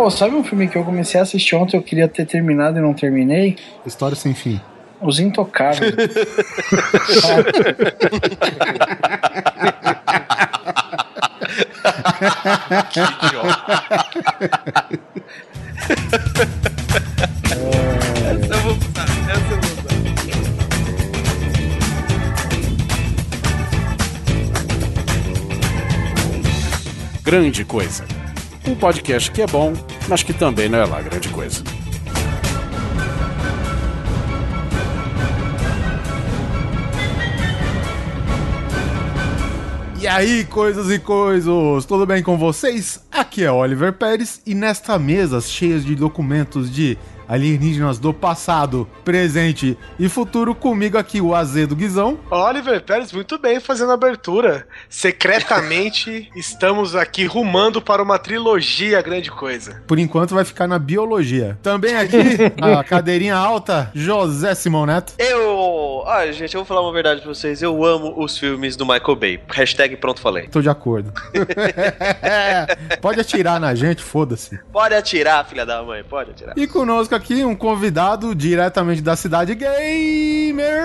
Pô, sabe um filme que eu comecei a assistir ontem, eu queria ter terminado e não terminei? História sem fim. Os Intocáveis. Que idiota. Essa eu vou usar, essa eu vou usar. Grande Coisa. Um podcast que é bom, mas que também não é lá grande coisa. E aí, coisas e coisas, tudo bem com vocês? Aqui é Oliver Pérez e nesta mesa cheia de documentos de alienígenas do passado, presente e futuro, comigo aqui o Azedo Guizão. Oliver Pérez, muito bem fazendo a abertura. Secretamente, estamos aqui rumando para uma trilogia grande coisa. Por enquanto vai ficar na biologia. Também aqui, a cadeirinha alta, José Simão Neto. Eu. Ah, gente, eu vou falar uma verdade pra vocês. Eu amo os filmes do Michael Bay. Hashtag pronto falei. Tô de acordo. Pode atirar na gente, foda-se. Pode atirar, filha da mãe, pode atirar. E conosco aqui um convidado diretamente da cidade gamer,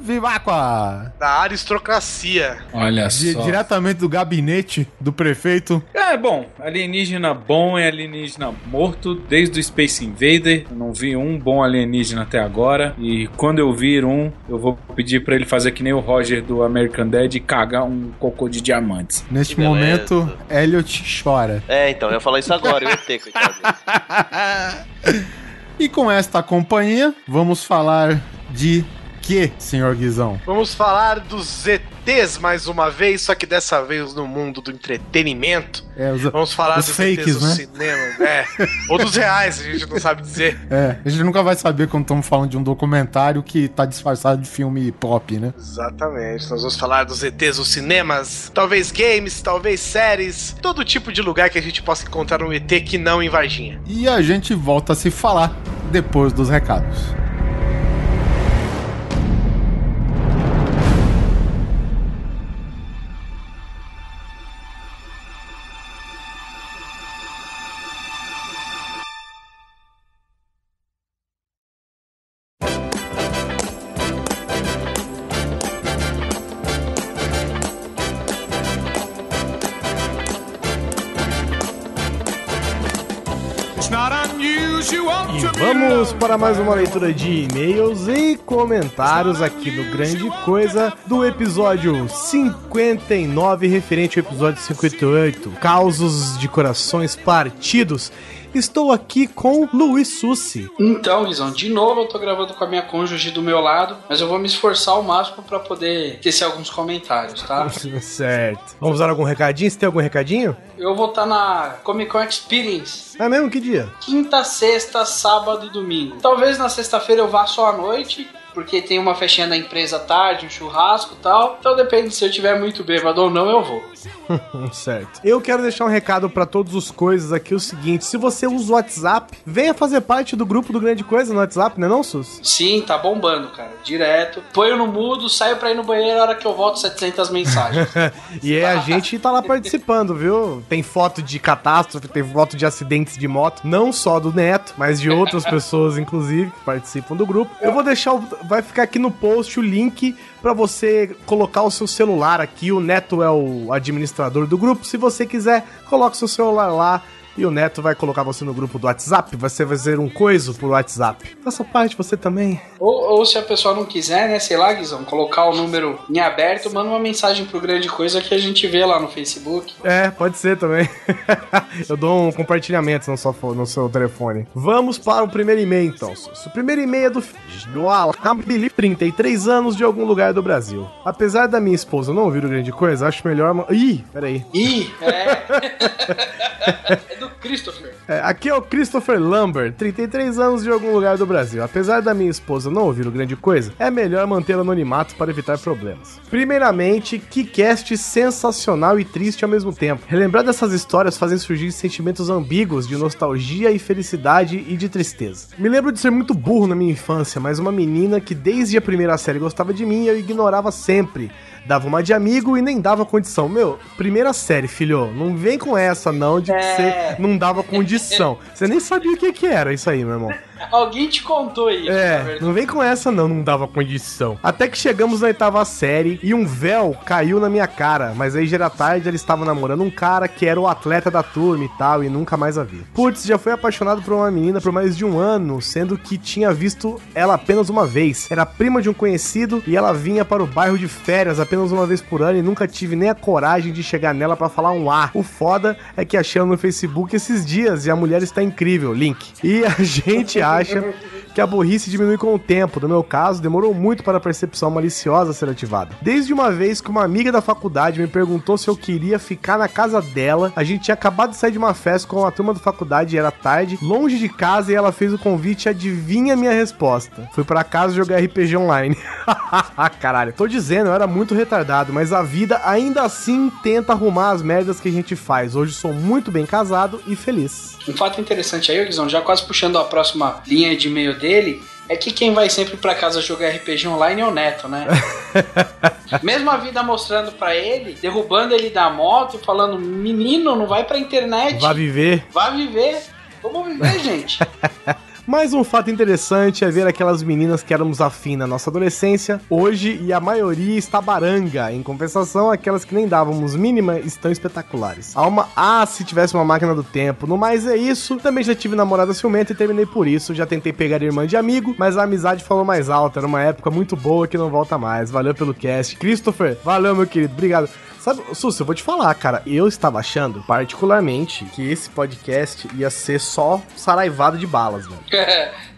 Vivacqua. Da aristocracia. Olha Di- só. diretamente do gabinete do prefeito. É, bom, alienígena bom é alienígena morto desde o Space Invader. Eu não vi um bom alienígena até agora. E quando eu vir um, eu vou pedir pra ele fazer que nem o Roger do American Dad e cagar um cocô de diamantes. Neste Que beleza. momento, Elliot chora. É, então, eu ia falar isso agora, eu ia ter, coitado. E com esta companhia, vamos falar de que, senhor Guizão? Vamos falar dos ETs mais uma vez, só que dessa vez no mundo do entretenimento. É, os, Vamos falar Os dos fakes, ETs do né? cinema. É. Ou dos reais, a gente não sabe dizer. é, a gente nunca vai saber quando estamos falando de um documentário que tá disfarçado de filme pop, né? Exatamente. Nós vamos falar dos ETs dos cinemas, talvez games, talvez séries, todo tipo de lugar que a gente possa encontrar um ET que não em Varginha. E a gente volta a se falar depois dos recados. Leitura de e-mails e comentários aqui no Grande Coisa do episódio 59, referente ao episódio 58, Causos de Corações Partidos. Estou aqui com Luiz Sussi. Então, Guizão, de novo eu tô gravando com a minha cônjuge do meu lado, mas eu vou me esforçar ao máximo pra poder tecer alguns comentários, tá? certo. Vamos dar algum recadinho? Você tem algum recadinho? Eu vou estar na Comic Con Experience. É mesmo? Que dia? Quinta, sexta, sábado e domingo. Talvez na sexta-feira eu vá só à noite, porque tem uma festinha da empresa à tarde, um churrasco e tal. Então depende se eu tiver muito bêbado ou não, eu vou. certo. Eu quero deixar um recado pra todos os coisas aqui, o seguinte, se você usa o WhatsApp, venha fazer parte do grupo do Grande Coisa no WhatsApp, né não, Sus? Sim, tá bombando, cara. Direto. Ponho no mudo, saio pra ir no banheiro, a hora que eu volto 700 mensagens. e é, a gente tá lá participando, viu? Tem foto de catástrofe, tem foto de acidentes de moto, não só do Neto, mas de outras pessoas, inclusive, que participam do grupo. Eu vou deixar, o- vai ficar aqui no post o link pra você colocar o seu celular aqui. O Neto é o administrador do grupo. Se você quiser, coloque seu celular lá. E o Neto vai colocar você no grupo do WhatsApp. Você vai fazer um coiso por WhatsApp. Faça parte, você também. Ou, ou se a pessoa não quiser, né, sei lá, Guizão, colocar o número em aberto, manda uma mensagem pro Grande Coisa que a gente vê lá no Facebook. É, pode ser também. Eu dou um compartilhamento no seu, no seu telefone. Vamos para o primeiro e-mail, então. O primeiro e-mail é do, do Alhamdulillah, 33 anos de algum lugar do Brasil. Apesar da minha esposa não ouvir o grande coisa, acho melhor. Ih, peraí. Ih, é. é do Christopher. É, aqui é o Christopher Lambert, 33 anos de algum lugar do Brasil. Apesar da minha esposa não ouvir o grande coisa, é melhor manter o anonimato para evitar problemas. Primeiramente, que cast sensacional e triste ao mesmo tempo. Relembrar dessas histórias fazem surgir sentimentos ambíguos de nostalgia e felicidade e de tristeza. Me lembro de ser muito burro na minha infância, mas uma menina que desde a primeira série gostava de mim eu ignorava sempre Dava uma de amigo e nem dava condição. Meu, primeira série, filho, não vem com essa não de que É. você não dava condição. Você nem sabia o que que era isso aí, meu irmão. Alguém te contou isso, É, não vem com essa não, não dava condição. Até que chegamos na oitava série e um véu caiu na minha cara, mas aí já era tarde, ele estava namorando um cara que era o atleta da turma e tal, e nunca mais a vi. Putz, já foi apaixonado por uma menina por mais de um ano, sendo que tinha visto ela apenas uma vez. Era prima de um conhecido e ela vinha para o bairro de férias apenas uma vez por ano e nunca tive nem a coragem de chegar nela pra falar um A. O foda é que achei ela no Facebook esses dias e a mulher está incrível, link. E a gente acha que a burrice diminui com o tempo. No meu caso, demorou muito para a percepção maliciosa ser ativada. Desde uma vez que uma amiga da faculdade me perguntou se eu queria ficar na casa dela, a gente tinha acabado de sair de uma festa com a turma da faculdade e era tarde, longe de casa, e ela fez o convite adivinha minha resposta. Fui pra casa jogar RPG online. Caralho, tô dizendo, eu era muito retardado, mas a vida ainda assim tenta arrumar as merdas que a gente faz. Hoje sou muito bem casado e feliz. Um fato interessante aí, Guizão, já quase puxando a próxima linha de e-mail dele, é que quem vai sempre pra casa jogar RPG online é o Neto, né? Mesmo a vida mostrando pra ele, derrubando ele da moto, falando: menino, não vai pra internet, Vá viver. vá viver. Vamos viver, gente. Mais um fato interessante é ver aquelas meninas que éramos afim na nossa adolescência, hoje e a maioria está baranga. Em compensação, aquelas que nem dávamos mínima estão espetaculares. Uma ah, se tivesse uma máquina do tempo. No mais é isso. Também já tive namorada ciumenta e terminei por isso. Já tentei pegar irmã de amigo, mas a amizade falou mais alta. Era uma época muito boa que não volta mais. Valeu pelo cast. Christopher, valeu meu querido. Obrigado. Sabe, Sus, eu vou te falar, cara. Eu estava achando, particularmente, que esse podcast ia ser só saraivado de balas, velho.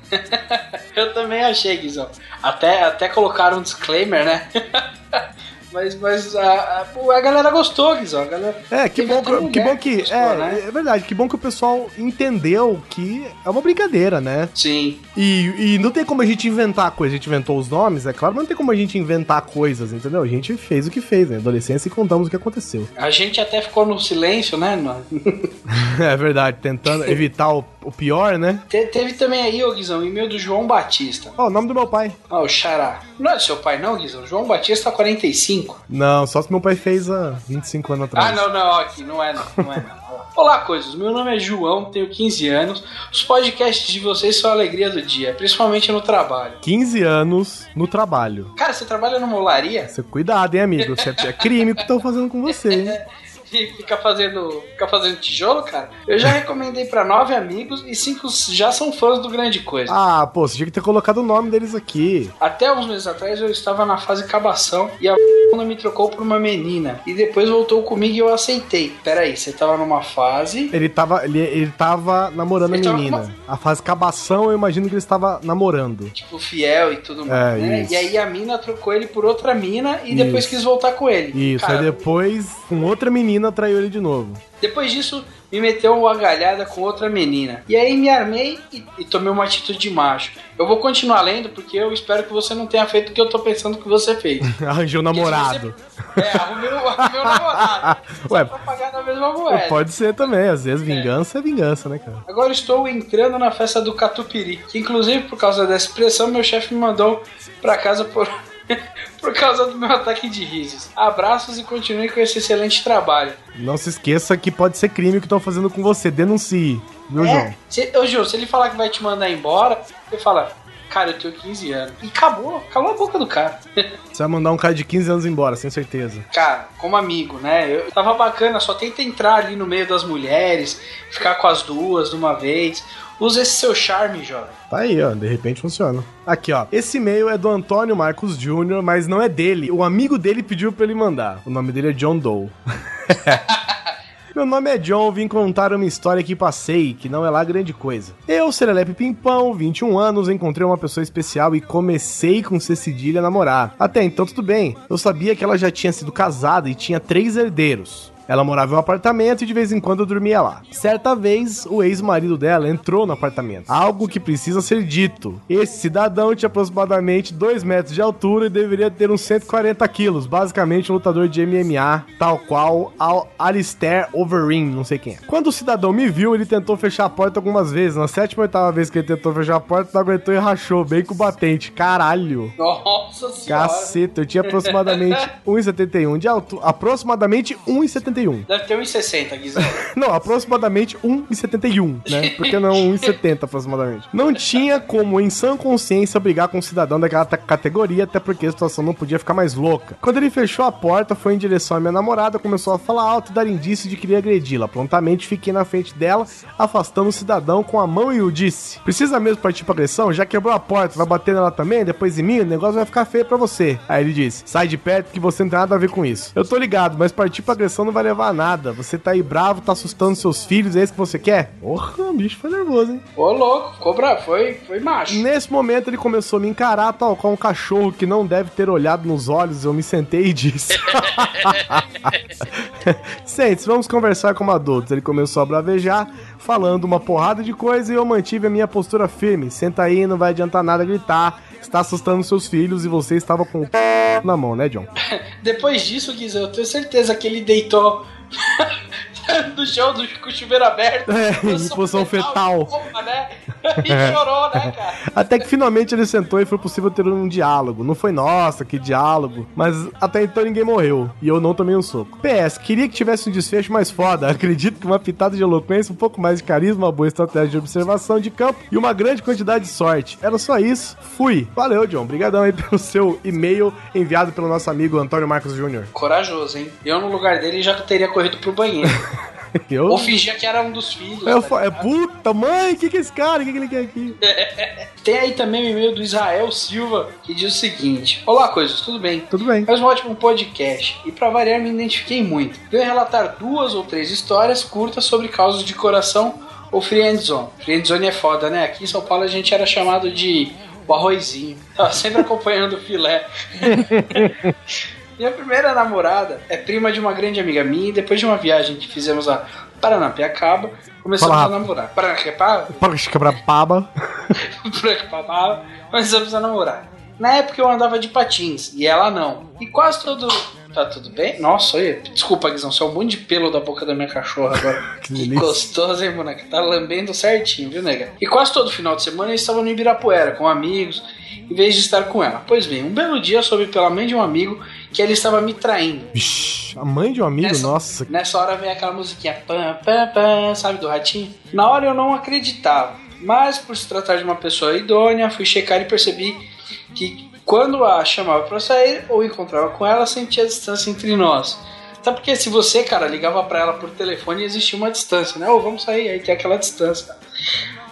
Eu também achei, Guizão. Até, até colocaram um disclaimer, né? mas mas a, a, a galera gostou, Guizão. A galera... É, que Teve bom que, que bom que. gostou, é, né? é verdade, que bom que o pessoal entendeu que é uma brincadeira, né? Sim. E, e não tem como a gente inventar coisas. A gente inventou os nomes, é claro, mas não tem como a gente inventar coisas, entendeu? A gente fez o que fez, né? Adolescência e contamos o que aconteceu. A gente até ficou no silêncio, né? É verdade, tentando evitar o, o pior, né? Te- teve também aí, ô Guizão, e-mail do João Batista. Ó, o nome do meu pai. Ó, o Xará. Não é seu pai, não, Guizão? João Batista 45. Não, só se meu pai fez há 25 anos atrás. Ah, não, não, aqui, não é não, não é não. Olá, coisas. Meu nome é João, tenho 15 anos. Os podcasts de vocês são a alegria do dia, principalmente no trabalho. 15 anos no trabalho. Cara, você trabalha numa olaria Você cuidado, hein, amigo? Você é crime que estão fazendo com você, hein? e fica fazendo, fica fazendo tijolo, cara? Eu já recomendei pra nove amigos e cinco já são fãs do Grande Coisa. Ah, pô, você tinha que ter colocado o nome deles aqui. Até uns meses atrás eu estava na fase cabação e a me trocou por uma menina. E depois voltou comigo e eu aceitei. Peraí, você tava numa fase. Ele tava, ele, ele tava namorando Ele a tava menina. A fase cabação, eu imagino que ele estava namorando. Tipo, fiel e tudo mais, É, né? isso. E aí a mina trocou ele por outra mina e depois Isso. quis voltar com ele. Isso, Cara, aí depois, com outra menina, traiu ele de novo. Depois disso, me meteu uma galhada com outra menina. E aí me armei e, e tomei uma atitude de macho. Eu vou continuar lendo porque eu espero que você não tenha feito o que eu tô pensando que você fez. Arranjou um namorado. É, arrumei, o- arrumei namorado. Ué, Pra pagar na mesma moeda. pode ser também, às vezes vingança é vingança, né, cara? Agora estou entrando na festa do Catupiry, que inclusive por causa dessa expressão meu chefe me mandou pra casa por por causa do meu ataque de risos. Abraços e continue com esse excelente trabalho. Não se esqueça que pode ser crime o que estão fazendo com você. Denuncie, viu, João? É, se, ô Gil, se ele falar que vai te mandar embora, você fala, cara, eu tenho 15 anos. E acabou, calou a boca do cara. Você vai mandar um cara de 15 anos embora, sem certeza. Cara, como amigo, né? Eu tava bacana, só tenta entrar ali no meio das mulheres, ficar com as duas de uma vez. Usa esse seu charme, jovem. Tá aí, ó, de repente funciona. Aqui, ó. Esse e-mail é do Antônio Marcos Jr., mas não é dele. O amigo dele pediu pra ele mandar. O nome dele é John Doe. Meu nome é John, vim contar uma história que passei, que não é lá grande coisa. Eu, Serelepe Pimpão, 21 anos, encontrei uma pessoa especial e comecei com C a namorar. Até então tudo bem, eu sabia que ela já tinha sido casada e tinha três herdeiros. Ela morava em um apartamento e de vez em quando dormia lá. Certa vez, o ex-marido dela entrou no apartamento. Algo que precisa ser dito. Esse cidadão tinha aproximadamente 2 metros de altura e deveria ter uns 140 quilos. Basicamente um lutador de MMA, tal qual Al Alistair Overeem, não sei quem é. Quando o cidadão me viu, ele tentou fechar a porta algumas vezes. Na sétima ou oitava vez que ele tentou fechar a porta, não aguentou e rachou, bem com o batente. Caralho. Nossa senhora. Caceta, eu tinha aproximadamente 1,71 de altura. Aproximadamente 1,71. Deve ter 1,60, Guizão. Não, aproximadamente 1,71, né? Porque não 1,70 aproximadamente. Não tinha como, em sã consciência, brigar com um cidadão daquela categoria, até porque a situação não podia ficar mais louca. Quando ele fechou a porta, foi em direção à minha namorada, começou a falar alto e dar indício de que queria agredi-la. Prontamente fiquei na frente dela, afastando o cidadão com a mão e o disse: Precisa mesmo partir pra agressão? Já quebrou a porta, vai bater nela também? Depois em mim, o negócio vai ficar feio pra você. Aí ele disse: Sai de perto que você não tem nada a ver com isso. Eu tô ligado, mas partir pra agressão não vai levar a nada. Você tá aí bravo, tá assustando seus filhos, é isso que você quer? Porra, o bicho foi nervoso, hein? Ô, louco, ficou bravo, foi, foi macho. Nesse momento ele começou a me encarar, tal qual um cachorro que não deve ter olhado nos olhos. Eu me sentei e disse: Sente, vamos conversar como adultos. Ele começou a bravejar, falando uma porrada de coisa e eu mantive a minha postura firme. Senta aí, não vai adiantar nada gritar. Está assustando seus filhos e você estava com o na mão, né, John? Depois disso, Guizão, eu tenho certeza que ele deitou no chão do, com o chuveiro aberto. É, em posição fetal. Opa, né? E chorou, né, cara? Até que finalmente ele sentou e foi possível ter um diálogo. Não foi, nossa, que diálogo. Mas até então ninguém morreu. E eu não tomei um soco. PS, queria que tivesse um desfecho mais foda. Acredito que uma pitada de eloquência, um pouco mais de carisma, uma boa estratégia de observação de campo e uma grande quantidade de sorte. Era só isso. Fui. Valeu, John. Obrigadão aí pelo seu e-mail enviado pelo nosso amigo Antônio Marcos Júnior. Corajoso, hein? Eu, no lugar dele, já teria corrido pro banheiro. Eu... Ou fingia que era um dos filhos. Eu tá é puta mãe, o que, que é esse cara? O que, que ele quer aqui? Tem aí também o e-mail do Israel Silva, que diz o seguinte: Olá, coisas, tudo bem? Tudo bem. Faz um ótimo podcast e pra variar me identifiquei muito. Venho relatar duas ou três histórias curtas sobre causas de coração ou friendzone. Friendzone é foda, né? Aqui em São Paulo a gente era chamado de o arrozinho. Tava sempre acompanhando o filé. Minha primeira namorada é prima de uma grande amiga minha e depois de uma viagem que fizemos a Paranapiacaba, começamos Fala a namorar. Paranapiacaba? Para quebrar baba. Preocupava, começamos a namorar. Na época eu andava de patins e ela não. E quase todo. Tá tudo bem? Nossa, olha, desculpa, Guizão, você é um monte de pelo da boca da minha cachorra agora. Que que gostoso, hein, boneca? Tá lambendo certinho, viu, nega? E quase todo final de semana eu estava no Ibirapuera com amigos, em vez de estar com ela. Pois bem, um belo dia eu soube pela mãe de um amigo que ela estava me traindo. Vixe, a mãe de um amigo, Nessa- nossa. Nessa hora vem aquela musiquinha pam, pam, pam, sabe, do ratinho? Na hora eu não acreditava, mas por se tratar de uma pessoa idônea, fui checar e percebi que quando a chamava pra sair ou encontrava com ela, sentia a distância entre nós. Até porque se você, cara, ligava pra ela por telefone, existia uma distância, né? Ô, vamos sair, aí tem aquela distância.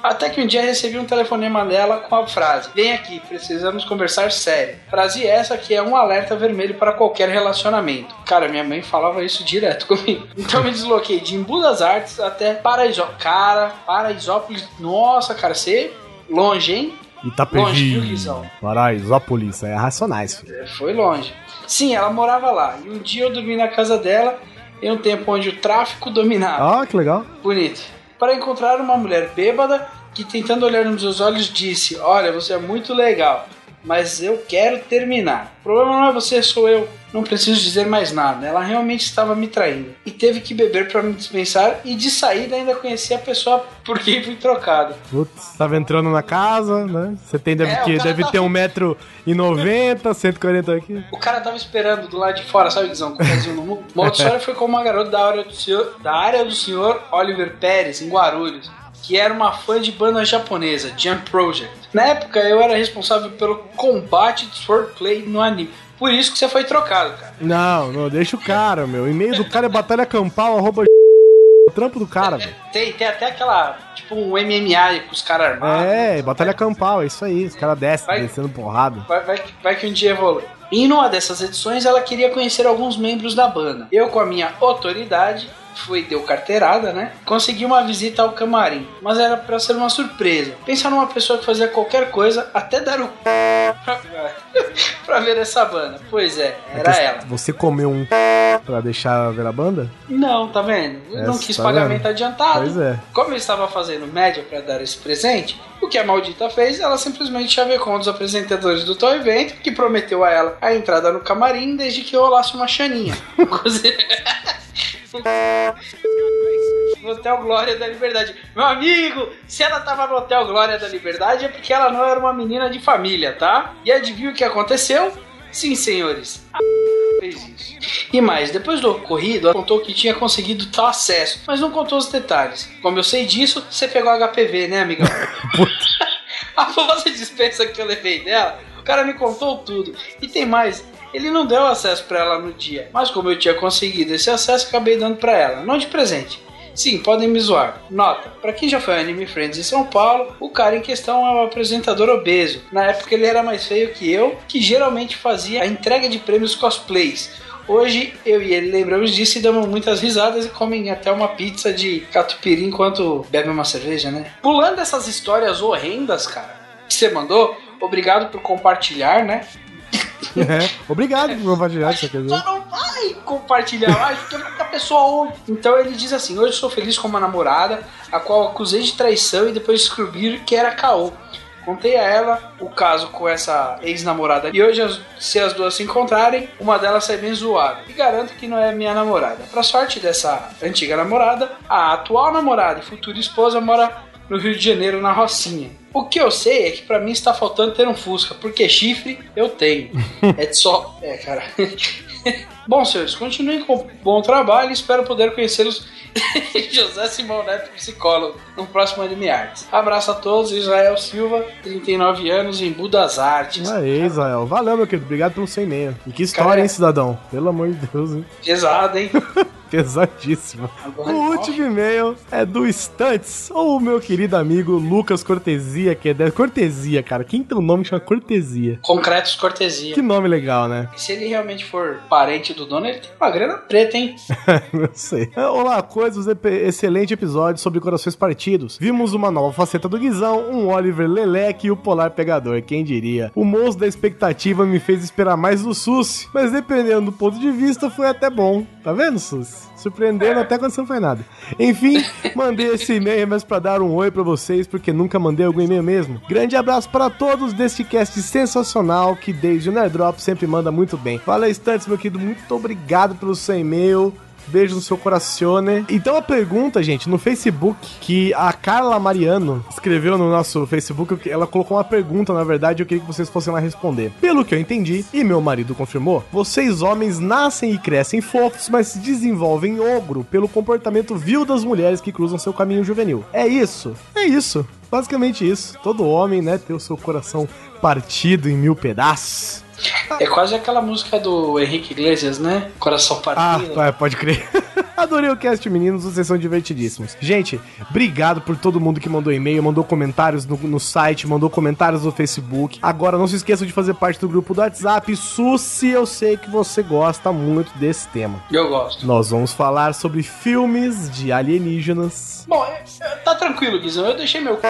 Até que um dia recebi um telefonema dela com a frase: Vem aqui, precisamos conversar sério. Frase essa que é um alerta vermelho para qualquer relacionamento. Cara, minha mãe falava isso direto comigo. Então me desloquei de Embu das Artes até Paraisópolis. Cara, Paraisópolis, nossa, cara, você longe, hein? Longe, viu, Itapevi. Paraisópolis, é racionais, filho. É, Foi longe. Sim, ela morava lá. E um dia eu dormi na casa dela em um tempo onde o tráfico dominava. Ah, que legal. Bonito. Para encontrar uma mulher bêbada que, tentando olhar nos meus olhos, disse: Olha, você é muito legal, mas eu quero terminar. O problema não é você, sou eu. Não preciso dizer mais nada. Ela realmente estava me traindo. E teve que beber para me dispensar. E de saída ainda conheci a pessoa por quem fui trocado. Putz, tava entrando na casa, né? Você tem, deve, É, que, deve tá- ter 1,90m, 140 aqui. O cara tava esperando do lado de fora, sabe, Guizão? Com o no mundo. Uma outra história foi com uma garota da área do senhor, da área do senhor Oliver Pérez, em Guarulhos, que era uma fã de banda japonesa, Jump Project. Na época, eu era responsável pelo combate de swordplay no anime. Por isso que você foi trocado, cara. Não, não, deixa o cara, meu. O e-mail do cara é batalha campal, arroba o trampo do cara, velho. Tem, tem até aquela, tipo, um MMA com os caras armados. É, batalha campal, é isso aí. Os caras descem, Vai. descendo porrada. Vai, vai, vai que um dia evolui. E numa dessas edições ela queria conhecer alguns membros da banda. Eu, com a minha autoridade, foi, deu carteirada, né? Consegui uma visita ao camarim, mas era pra ser uma surpresa. Pensa numa pessoa que fazia qualquer coisa, até dar o pra, pra ver essa banda. Pois é, era ela. Você comeu um pra deixar ver a banda? Não, tá vendo? Eu não Essa, quis tá pagamento vendo? adiantado. Pois é. Como eu estava fazendo média para dar esse presente, o que a maldita fez, ela simplesmente chavecou um dos apresentadores do tal evento, que prometeu a ela a entrada no camarim desde que eu rolasse uma chaninha. No Hotel Glória da Liberdade. Meu amigo, se ela tava no Hotel Glória da Liberdade é porque ela não era uma menina de família, tá? E adivinha o que aconteceu? Sim, senhores. A fez isso. E mais, depois do ocorrido, ela contou que tinha conseguido tal acesso, mas não contou os detalhes. Como eu sei disso, você pegou HPV, né, amigão? A dispensa que eu levei dela, o cara me contou tudo. E tem mais, ele não deu acesso pra ela no dia, mas como eu tinha conseguido esse acesso, acabei dando pra ela, não de presente. Sim, podem me zoar. Nota, pra quem já foi Anime Friends em São Paulo, o cara em questão é um apresentador obeso. Na época ele era mais feio que eu, que geralmente fazia a entrega de prêmios cosplays. Hoje eu e ele lembramos disso e damos muitas risadas e comem até uma pizza de catupiry enquanto bebem uma cerveja, né? Pulando essas histórias horrendas, cara, que você mandou, obrigado por compartilhar, né? É. Obrigado por compartilhar isso aqui. Só não vai compartilhar mais, porque muita pessoa ouve. Então ele diz assim: Hoje sou feliz com uma namorada, a qual acusei de traição e depois descobri que era caô. Contei a ela o caso com essa ex-namorada e hoje, se as duas se encontrarem, uma delas sai bem zoada. E garanto que não é minha namorada. Pra sorte dessa antiga namorada, a atual namorada e futura esposa mora no Rio de Janeiro, na Rocinha. O que eu sei é que pra mim está faltando ter um Fusca, porque chifre eu tenho. É só. É, cara. Bom, senhores, continuem com o bom trabalho e espero poder conhecê-los. José Simão Neto, psicólogo, no próximo Anime Arts. Abraço a todos, Israel Silva, 39 anos, em Budas Artes. Aí, Israel. Valeu, meu querido. Obrigado pelo seu e-mail. E que história, Cara, hein, cidadão? Pelo amor de Deus, hein? Pesado, hein? Pesadíssimo. Agora, O último e-mail é do Stunts, ou o meu querido amigo Lucas Cortesia, que é da Cortesia, cara. Quem tem um nome que chama Cortesia? Concretos Cortesia. Que nome legal, né? Se ele realmente for parente do dono, ele tem uma grana preta, hein? Não sei. Olá, coisas, excelente episódio sobre corações partidos. Vimos uma nova faceta do Guizão, um Oliver Leleque e o Polar Pegador, quem diria. O monstro da expectativa me fez esperar mais do Sus, mas dependendo do ponto de vista, foi até bom. Tá vendo, Sus? Surpreendendo até quando você não faz nada. Enfim, mandei esse e-mail mas pra dar um oi pra vocês, porque nunca mandei algum e-mail mesmo. Grande abraço para todos deste cast sensacional que desde o Nerdrop sempre manda muito bem. Fala, Stunts, meu querido, muito obrigado pelo seu e-mail. Beijo no seu coracione. Então a pergunta, gente, no Facebook, que a Carla Mariano escreveu no nosso Facebook, ela colocou uma pergunta, na verdade, eu queria que vocês fossem lá responder. Pelo que eu entendi, e meu marido confirmou, vocês homens nascem e crescem fofos, mas se desenvolvem ogro pelo comportamento vil das mulheres que cruzam seu caminho juvenil. É isso? É isso. Basicamente isso. Todo homem, né, tem o seu coração partido em mil pedaços. É quase aquela música do Henrique Iglesias, né? Coração Ah, partido. é, pode crer. Adorei o cast, meninos, vocês são divertidíssimos. Gente, obrigado por todo mundo que mandou e-mail, mandou comentários no, no site, mandou comentários no Facebook. Agora, não se esqueçam de fazer parte do grupo do WhatsApp. Susi, eu sei que você gosta muito desse tema. Eu gosto. Nós vamos falar sobre filmes de alienígenas. Bom, é- é- tá tranquilo, Guizão. Eu deixei meu c...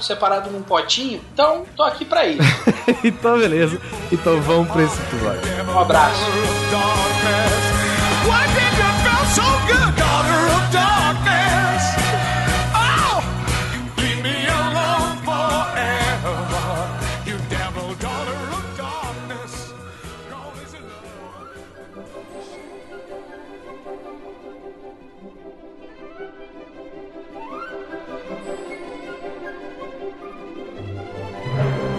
separado num potinho, então tô aqui pra isso. então, beleza. Então vamos pra esse episódio. Um abraço. So good, daughter of darkness? Oh, leave me alone forever, you devil, daughter of darkness.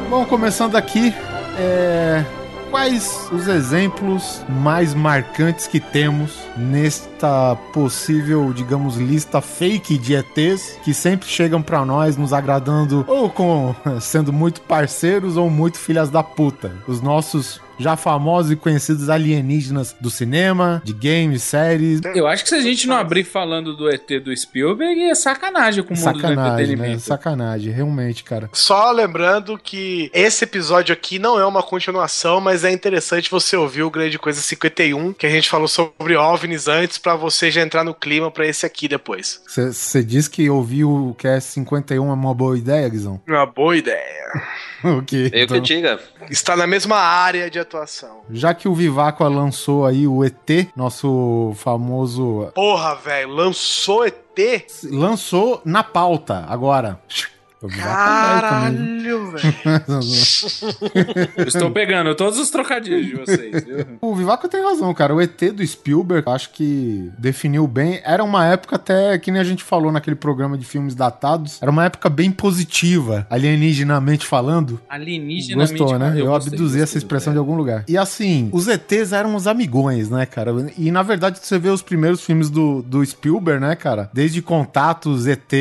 Bom, começando aqui, é, quais os exemplos mais marcantes que temos nesta possível, digamos, lista fake de ETs que sempre chegam pra nós nos agradando ou com sendo muito parceiros ou muito filhas da puta. Os nossos já famosos e conhecidos alienígenas do cinema, de games, séries. Eu acho que se a gente não abrir falando do ET do Spielberg, é sacanagem com o mundo do Sacanagem, né? entretenimento. Sacanagem, realmente, cara. Só lembrando que esse episódio aqui não é uma continuação, mas é interessante você ouvir o Grande Coisa 51, que a gente falou sobre OVNI OVNIs antes pra você já entrar no clima pra esse aqui depois. Você disse que ouvir o QS 51 é uma boa ideia, Guizão? Uma boa ideia. ok. Eu então- que diga. Está na mesma área de atuação. Já que o Viváqua lançou aí o ET, nosso famoso. Porra, velho, lançou ET? Lançou na pauta agora. É viu? Caralho, velho. Eu estou pegando todos os trocadilhos de vocês, viu? O Vivaco tem razão, cara. O ET do Spielberg, acho que definiu bem. Era uma época até, que nem a gente falou naquele programa de filmes datados, era uma época bem positiva, alienígenamente falando. Alienígena Gostou, né? Eu, gostei, abduzi essa expressão de velho. algum lugar. E assim, os ETs eram os amigões, né, cara? E na verdade, você vê os primeiros filmes do, do Spielberg, né, cara? Desde Contatos, ET,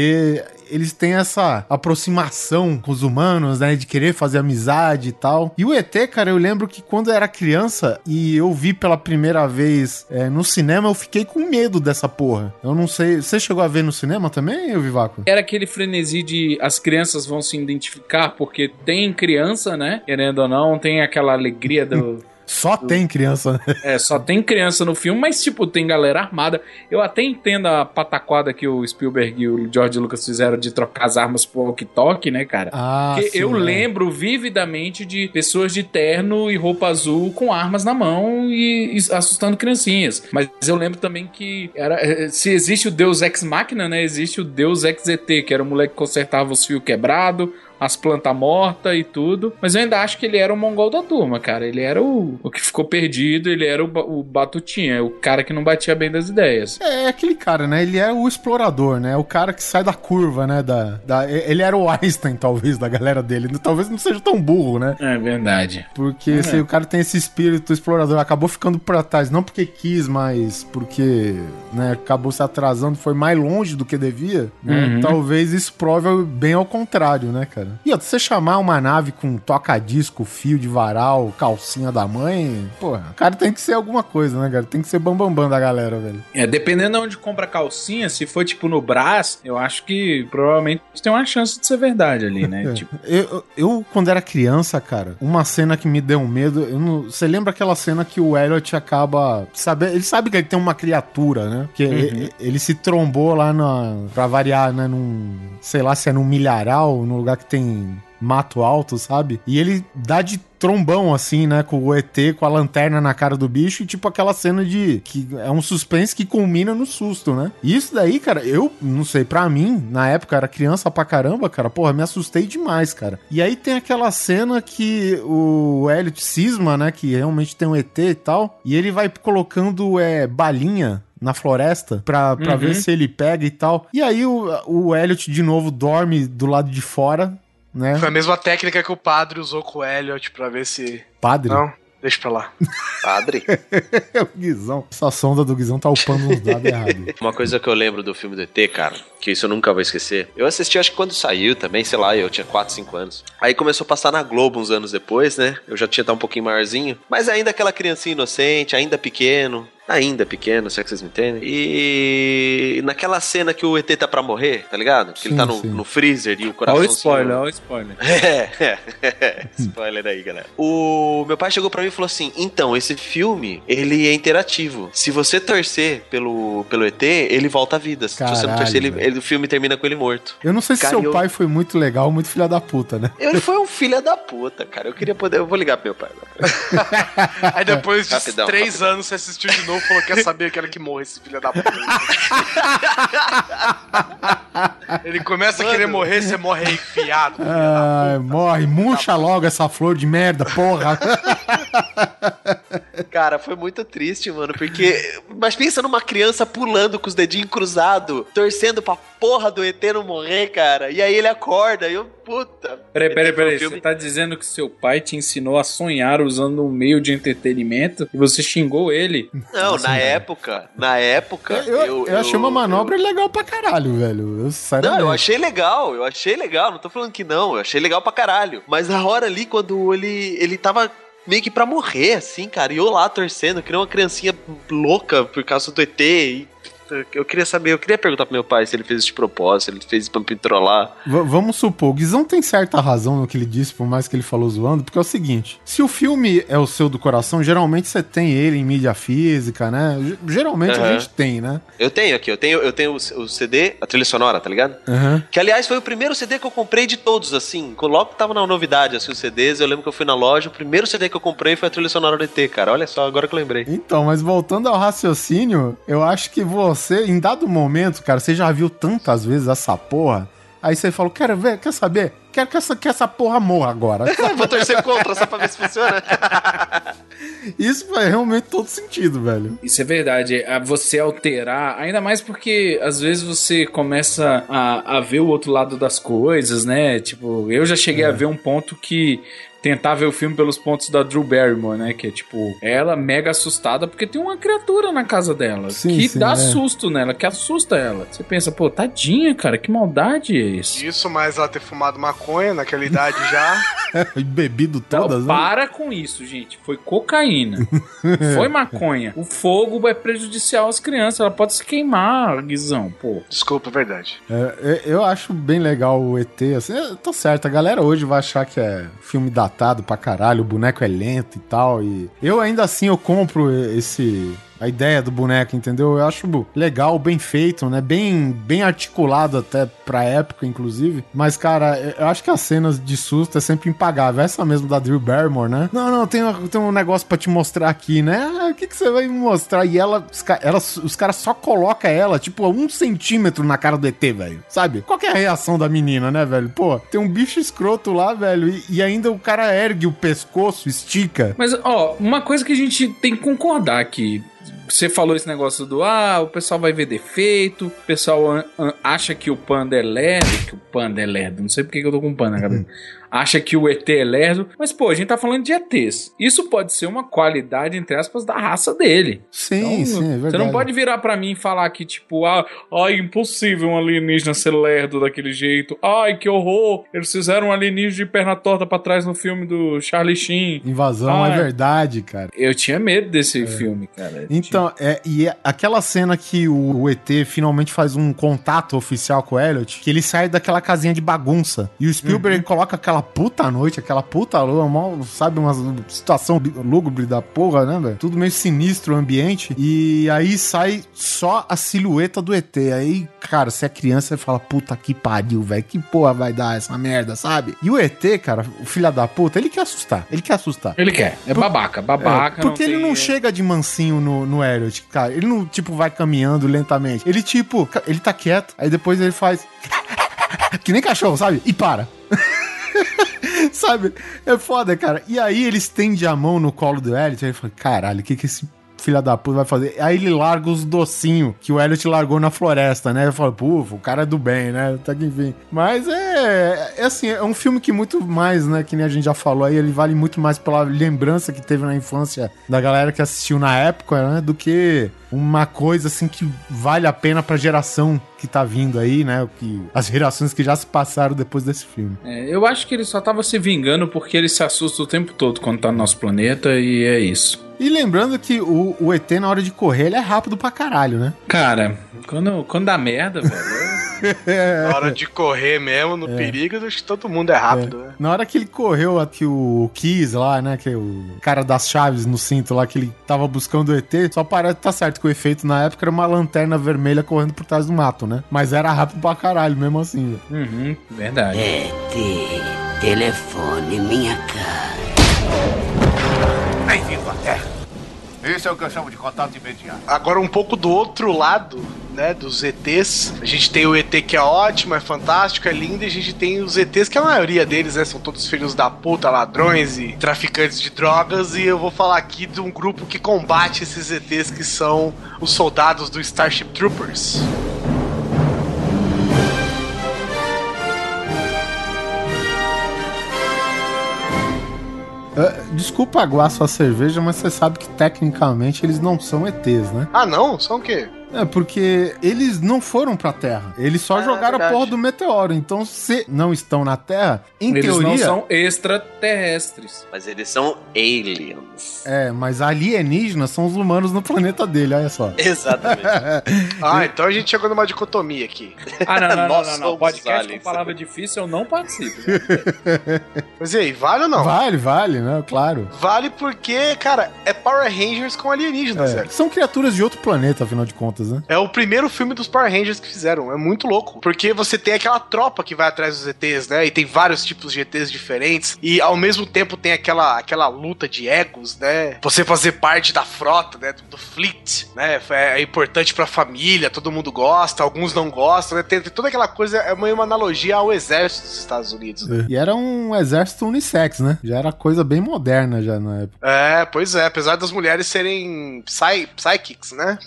eles têm essa aproximação com os humanos, né? De querer fazer amizade e tal. E o ET, cara, eu lembro que quando eu era criança e eu vi pela primeira vez é, no cinema, eu fiquei com medo dessa porra. Eu não sei. Você chegou a ver no cinema também, Vivaco? Era aquele frenesi de as crianças vão se identificar porque tem criança, né? Querendo ou não, tem aquela alegria do. Só tem criança, né? É, só tem criança no filme, mas tipo, tem galera armada. Eu até entendo a pataquada que o Spielberg e o George Lucas fizeram de trocar as armas por walkie-talkie, né, cara? Ah, Porque sim, eu é. lembro vividamente de pessoas de terno e roupa azul com armas na mão e, e assustando criancinhas. Mas eu lembro também que era, eh, se existe o Deus Ex Machina, né? Existe o Deus Ex ET, que era o moleque que consertava os fios quebrados, as plantas mortas e tudo. Mas eu ainda acho que ele era o mongol da turma, cara. Ele era o, o que ficou perdido, ele era o, o batutinha, o cara que não batia bem das ideias. É aquele cara, né? Ele é o explorador, né? O cara que sai da curva, né? Da, da, ele era o Einstein, talvez, da galera dele. Talvez não seja tão burro, né? É verdade. Porque se o cara tem esse espírito explorador, acabou ficando pra trás, não porque quis, mas porque né, acabou se atrasando, foi mais longe do que devia, né? Uhum. Talvez isso prove bem ao contrário, né, cara? E outra, você chamar uma nave com toca-disco, fio de varal, calcinha da mãe, porra, o cara tem que ser alguma coisa, né, cara? Tem que ser bambambam bam, bam da galera, velho. É, dependendo de onde compra a calcinha, se for tipo no Brás, eu acho que provavelmente tem uma chance de ser verdade ali, né? É. Tipo, Eu, eu- quando era criança, cara, uma cena que me deu um medo. não- você lembra aquela cena que o Elliot acaba. Sabe, ele sabe que ele tem uma criatura, né? Que ele, ele se trombou lá na. Pra variar, né? Num. Sei lá se é num milharal, num lugar que tem mato alto, sabe? E ele dá de trombão, assim, né? Com o ET, com a lanterna na cara do bicho, e tipo aquela cena de. que é um suspense que culmina no susto, né? E isso daí, cara, eu não sei, pra mim, na época, era criança pra caramba, cara, porra, me assustei demais, cara. E aí tem aquela cena que o Elliot cisma, né? Que realmente tem um ET e tal, e ele vai colocando é, balinha na floresta pra, pra Uhum. ver se ele pega e tal. E aí o, o Elliot de novo dorme do lado de fora, né? Foi a mesma técnica que o padre usou com o Elliot pra ver se. Padre. Não, deixa pra lá. Padre. É o Guizão. Essa sonda do Guizão tá upando uns dados errados. Uma coisa que eu lembro do filme do ET, cara, que isso eu nunca vou esquecer. Eu assisti, acho que quando saiu também, sei lá, eu tinha 4, 5 anos. Aí começou a passar na Globo uns anos depois, né? Eu já tinha tá um pouquinho maiorzinho. Mas ainda aquela criancinha inocente, ainda pequeno. Ainda pequeno, se é que vocês me entendem. E naquela cena que o ET tá pra morrer, tá ligado? Que ele Sim, tá no, no freezer e o olha coração. o spoiler, olha o spoiler. É, é, spoiler aí, galera. O meu pai chegou pra mim e falou assim: então, esse filme, ele é interativo. Se você torcer pelo, pelo ET, ele volta à vida. Se você não Caralho, torcer, ele, ele- o filme termina com ele morto. Eu não sei se Cara, seu eu- pai foi muito legal ou muito filha da puta, né? Ele foi um filho da puta, cara. Eu queria poder. Eu vou ligar pro meu pai. Aí depois de Rapidão, três rapidão. anos você assistiu de novo e falou: quer saber, eu quero que morra esse filho da puta. Ele começa a querer morrer, você morre aí enfiado. Ai, morre, murcha logo essa flor de merda, porra. Cara, foi muito triste, mano, porque. Mas pensa numa criança pulando com os dedinhos cruzados, torcendo pra porra do ET não morrer, cara. E aí ele acorda e eu, puta. Peraí, peraí, um peraí. Você tá dizendo que seu pai te ensinou a sonhar usando um meio de entretenimento e você xingou ele? Não, na época, na época. Eu, eu, achei uma manobra legal pra caralho, velho. Eu, Não, eu achei legal, eu achei legal, não tô falando que não, eu achei legal pra caralho. Mas na hora ali, quando ele, ele tava meio que pra morrer, assim, cara, e eu lá torcendo, que nem uma criancinha louca por causa do ET, e Eu queria saber, eu queria perguntar pro meu pai se ele fez de propósito, se ele fez pra me trollar. V- vamos supor, o Guizão tem certa razão no que ele disse, por mais que ele falou zoando, porque é o seguinte: se o filme é o seu do coração, geralmente você tem ele em mídia física, né? G- Geralmente a Aham. gente tem, né? Eu tenho aqui, eu tenho, eu tenho o, CD, a trilha sonora, tá ligado? Aham. Que aliás foi o primeiro CD que eu comprei de todos, assim. Logo que tava na novidade, assim, os CDs, eu lembro que eu fui na loja, o primeiro CD que eu comprei foi a trilha sonora do ET, cara. Olha só, agora que eu lembrei. Então, mas voltando ao raciocínio, eu acho que você, em dado momento, cara, você já viu tantas vezes essa porra. Aí você falou, quero ver, quer saber? Quero que essa, que essa porra morra agora. Vou torcer contra só pra ver se funciona. Isso faz realmente todo sentido, velho. Isso é verdade. Você alterar, ainda mais porque às vezes você começa a, a ver o outro lado das coisas, né? Tipo, eu já cheguei É. a ver um ponto que tentar ver o filme pelos pontos da Drew Barrymore, né? Que é tipo, ela mega assustada porque tem uma criatura na casa dela Sim, que sim, dá é. susto nela, que assusta ela. Você pensa, pô, tadinha, cara, que maldade é isso? Isso, mais ela ter fumado maconha naquela idade já. E bebido Então, todas, né? para com isso, gente. Foi cocaína. Foi maconha. O fogo é prejudicial às crianças. Ela pode se queimar, Guizão, pô. Desculpa, é verdade. É, é, eu acho bem legal o ET, assim, é, tá certo, a galera hoje vai achar que é filme datado pra caralho, o boneco é lento e tal, e eu ainda assim eu compro esse... A ideia do boneco, entendeu? Eu acho legal, bem feito, né? Bem, bem articulado até pra época, inclusive. Mas, cara, eu acho que as cenas de susto é sempre impagável. Essa mesmo da Drew Barrymore, né? Não, não, tem, tem um negócio pra te mostrar aqui, né? Ah, o que, que você vai me mostrar? E ela, os, ela, os caras só colocam ela, tipo, a um centímetro na cara do ET, velho. Sabe? Qual que é a reação da menina, né, velho? Pô, tem um bicho escroto lá, velho, e, e ainda o cara ergue o pescoço, estica. Mas, ó, uma coisa que a gente tem que concordar aqui. Você falou esse negócio do ah, o pessoal vai ver defeito, o pessoal acha que o panda é lerdo, que o panda é lerdo, não sei porque que eu tô com panda na cabeça. acha que o ET é lerdo, mas pô, a gente tá falando de ETs. Isso pode ser uma qualidade, entre aspas, da raça dele. Sim, sim, é verdade. Você não pode virar pra mim e falar que, tipo, ah, ai, impossível um alienígena ser lerdo daquele jeito. Ai, que horror! Eles fizeram um alienígena de perna torta pra trás no filme do Charlie Sheen. Invasão Ai. é verdade, cara. Eu tinha medo desse filme, cara. Então, é, e é aquela cena que o, o ET finalmente faz um contato oficial com o Elliot, que ele sai daquela casinha de bagunça. E o Spielberg Uhum. coloca aquela puta noite, aquela puta lua, mal, sabe, uma situação lúgubre da porra, né, velho? Tudo meio sinistro o ambiente. E aí sai só a silhueta do ET. Aí, cara, se é criança, você fala, puta que pariu, velho. Que porra vai dar essa merda, sabe? E o ET, cara, o filho da puta, ele quer assustar. Ele quer assustar. Ele quer. É babaca, babaca. É, porque ele tem- não chega de mansinho no, no Elliot, cara. Ele não, tipo, vai caminhando lentamente. Ele, tipo, ele tá quieto, aí depois ele faz. que nem cachorro, sabe? E para. sabe? É foda, cara. E aí ele estende a mão no colo do Elliot, aí ele fala: caralho, o que que esse. Filha da puta vai fazer. Aí ele larga os docinhos que o Elliot largou na floresta, né? Eu falo, pô, o cara é do bem, né? Tá que enfim. Mas é, é assim, é um filme que muito mais, né? Que nem a gente já falou aí, ele vale muito mais pela lembrança que teve na infância da galera que assistiu na época, né? Do que uma coisa assim que vale a pena pra geração que tá vindo aí, né? O que, as gerações que já se passaram depois desse filme. É, eu acho que ele só tava se vingando porque ele se assusta o tempo todo quando tá no nosso planeta e é isso. E lembrando que o, o ET, na hora de correr, ele é rápido pra caralho, né? Cara, quando, quando dá merda, velho. Na hora de correr mesmo, no perigo, acho que todo mundo é rápido, né? Na hora que ele correu aqui o Kiss lá, né? Que é o cara das chaves no cinto lá, que ele tava buscando o ET, só parece tá certo que o efeito na época era uma lanterna vermelha correndo por trás do mato, né? Mas era rápido pra caralho, mesmo assim. velho. Uhum, verdade. ET, telefone minha cara. Bem-vindo à Terra. Esse é o que eu chamo de contato imediato. Agora um pouco do outro lado, né, dos ETs. A gente tem o ET que é ótimo, é fantástico, é lindo, e a gente tem os ETs que a maioria deles, né, são todos filhos da puta, ladrões e traficantes de drogas, e eu vou falar aqui de um grupo que combate esses ETs que são os soldados do Starship Troopers. É, desculpa aguar sua cerveja, mas você sabe que tecnicamente eles não são ETs, né? Ah, não? São o quê? É, porque eles não foram pra Terra. Eles só É, jogaram a verdade. porra do meteoro. Então, se não estão na Terra, em Eles teoria. não são extraterrestres. Mas eles são aliens. É, mas alienígenas são os humanos no planeta dele, olha só. Exatamente. Ah, então a gente chegou numa dicotomia aqui. Ah, não, não, não, Nós não, não. somos Podcast com aliens. palavra difícil eu não participo. Mas e aí, vale ou não? Vale, vale, né? Claro. Vale porque, cara, é Power Rangers com alienígenas, É. São criaturas de outro planeta, afinal de contas, né? É o primeiro filme dos Power Rangers que fizeram. É muito louco. Porque você tem aquela tropa que vai atrás dos ETs, né? E tem vários tipos de ETs diferentes. E ao mesmo tempo tem aquela, aquela luta de egos, né? Você fazer parte da frota, né? Do, do fleet, né? É, é importante pra família, todo mundo gosta, alguns não gostam, né? Tem, tem toda aquela coisa, é meio uma analogia ao exército dos Estados Unidos. né? E era um exército unissex, né? Já era coisa bem moderna já na época. É, pois é. Apesar das mulheres serem psy, psychics, né?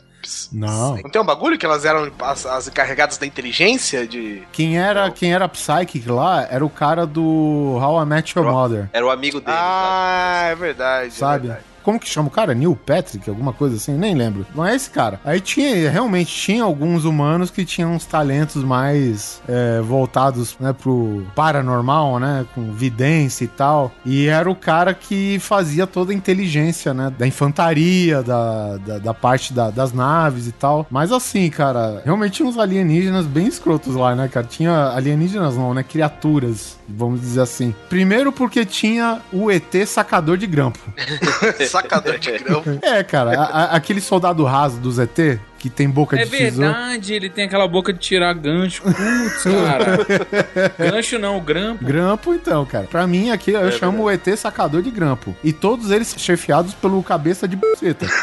Não. Não tem um bagulho que elas eram as, as encarregadas da inteligência de. Quem era, quem era Psychic lá era o cara do How I Met Your Mother, Era o amigo dele. Ah, é verdade. é sabe? verdade. Como que chama o cara? Neil Patrick, alguma coisa assim? Nem lembro. Não é esse cara. Aí tinha, realmente, tinha alguns humanos que tinham uns talentos mais é, voltados, né, pro paranormal, né, com vidência e tal. E era o cara que fazia toda a inteligência, né, da infantaria, da, da, da parte da- das naves e tal. Mas assim, cara, realmente tinha uns alienígenas bem escrotos lá, né, cara? Tinha alienígenas não, né, criaturas, vamos dizer assim. Primeiro porque tinha o ET sacador de grampo. Sacador de grão. É, cara, a- a- aquele soldado raso do ZT, que tem boca É de tesouro. verdade, ele tem aquela boca de tirar gancho. Putz, cara. gancho não, grampo. Grampo, então, cara. Pra mim, aqui eu chamo o ET sacador de grampo. E todos eles chefiados pelo cabeça de buceta.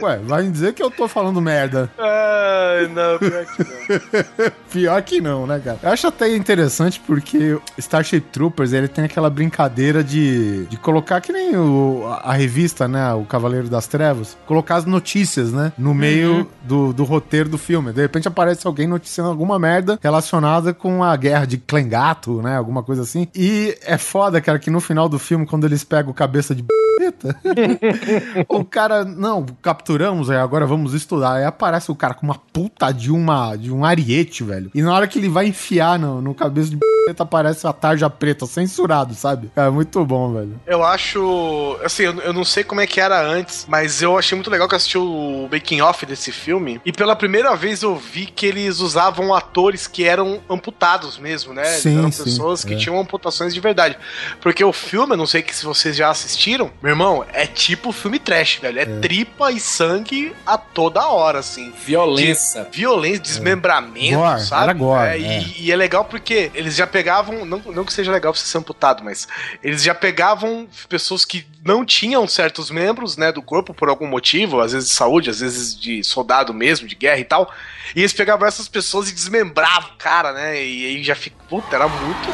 Ué, vai dizer que eu tô falando merda. Ai, não, pior que não. Pior que não, né, cara? Eu acho até interessante porque Starship Troopers, ele tem aquela brincadeira de, de colocar que nem o, a, a revista, né, o Cavaleiro das Trevas, colocar as notícias, né, no meio do, do roteiro do filme. De repente aparece alguém noticiando alguma merda relacionada com a guerra de Clengato, né, alguma coisa assim. E é foda, cara, que no final do filme, quando eles pegam cabeça de O cara, não, capturamos, aí agora vamos estudar. Aí aparece o cara com uma puta de uma de um ariete, velho. E na hora que ele vai enfiar no, no cabeça de b****, aparece a tarja preta, censurado, sabe? É muito bom, velho. Eu acho. Assim, eu, eu não sei como é que era antes, mas eu achei muito legal que eu assisti o making off desse filme. E pela primeira vez eu vi que eles usavam atores que eram amputados mesmo, né? Sim, eram sim, pessoas que é. tinham amputações de verdade. Porque o filme, eu não sei que se vocês já assistiram, meu irmão, é tipo filme trash, velho. É, tripa e sangue a toda hora, assim. Violência. De violência, desmembramento, Gore, sabe? era gore, É, e, é. e é legal porque eles já pegavam, não, não que seja legal você ser amputado, mas eles já pegavam pessoas que não tinham certos membros, né, do corpo por algum motivo, às vezes de saúde, às vezes de soldado mesmo, de guerra e tal. E eles pegavam essas pessoas e desmembravam o cara, né? E aí já fica, puta, era muito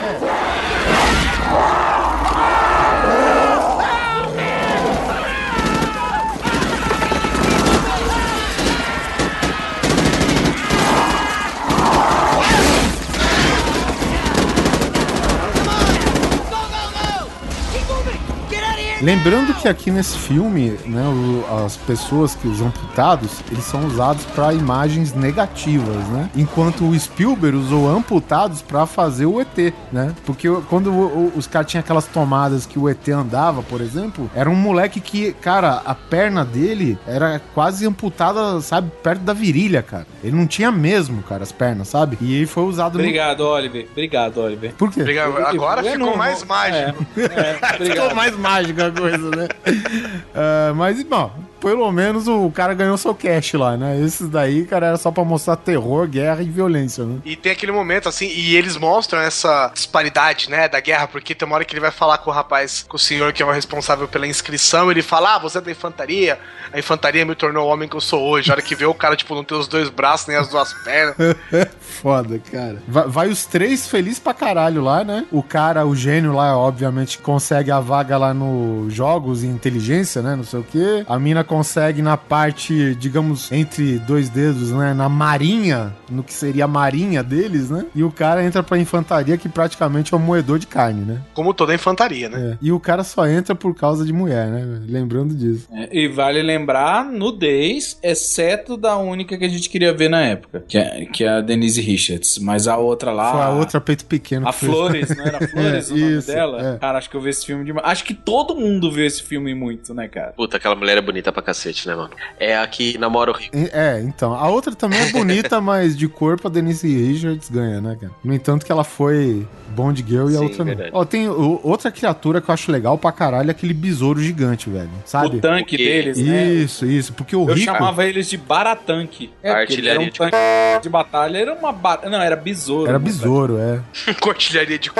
Lembrando que aqui nesse filme, né, o- as pessoas que os amputados, eles são usados para imagens negativas, né? Enquanto o Spielberg usou amputados para fazer o ET, né? Porque quando o- o- os caras tinham aquelas tomadas que o ET andava, por exemplo, era um moleque que, cara, a perna dele era quase amputada, sabe, perto da virilha, cara. Ele não tinha mesmo, cara, as pernas, sabe? E ele foi usado Obrigado, Oliver. Obrigado, Oliver. Por quê? Obrigado. Agora Eu ficou não- mais mágico. É, é, Ficou obrigado. mais mágica a coisa, né? Ah, mas, bom, pelo menos o cara ganhou seu cash lá, né? Esses daí, cara, era só pra mostrar terror, guerra e violência, né? E tem aquele momento, assim, e eles mostram essa disparidade, né, da guerra, porque tem uma hora que ele vai falar com o rapaz, com o senhor que é o responsável pela inscrição, ele fala, ah, você é da infantaria, a infantaria me tornou o homem que eu sou hoje. A hora que vê o cara, tipo, não tem os dois braços nem as duas pernas. Foda, cara. Vai, vai os três felizes pra caralho lá, né? O cara, o gênio lá, obviamente, consegue a vaga lá no jogos e inteligência, né? Não sei o quê. A mina consegue na parte, digamos, entre dois dedos, né? Na marinha, no que seria a marinha deles, né? E o cara entra pra infantaria, que praticamente é um moedor de carne, né? Como toda infantaria, né? É. E o cara só entra por causa de mulher, né? Lembrando disso. É, e vale lembrar, nudez, exceto da única que a gente queria ver na época, que é, que é a Denise Richards. Mas a outra lá. Foi a outra peito pequeno. A fez. Flores, não era Flores É, o nome isso, dela? é. Cara, acho que eu vi esse filme demais. Acho que todo mundo viu esse filme muito, né, cara? Puta, aquela mulher é bonita pra cacete, né, mano? É a que namora o rico. É, então. A outra também é bonita, mas de corpo a Denise Richards ganha, né, cara? No entanto, que ela foi Bond Girl e a Sim, outra não. verdade. Ó, tem o- outra criatura que eu acho legal pra caralho, é aquele besouro gigante, velho. Sabe? O tanque Porque- deles, né? Isso, isso. Porque o Eu rico. chamava eles de baratanque. É, um Artilharia de- tanque de batalha, era uma bar... Não, era besouro. Era né, besouro, é. Com artilharia de.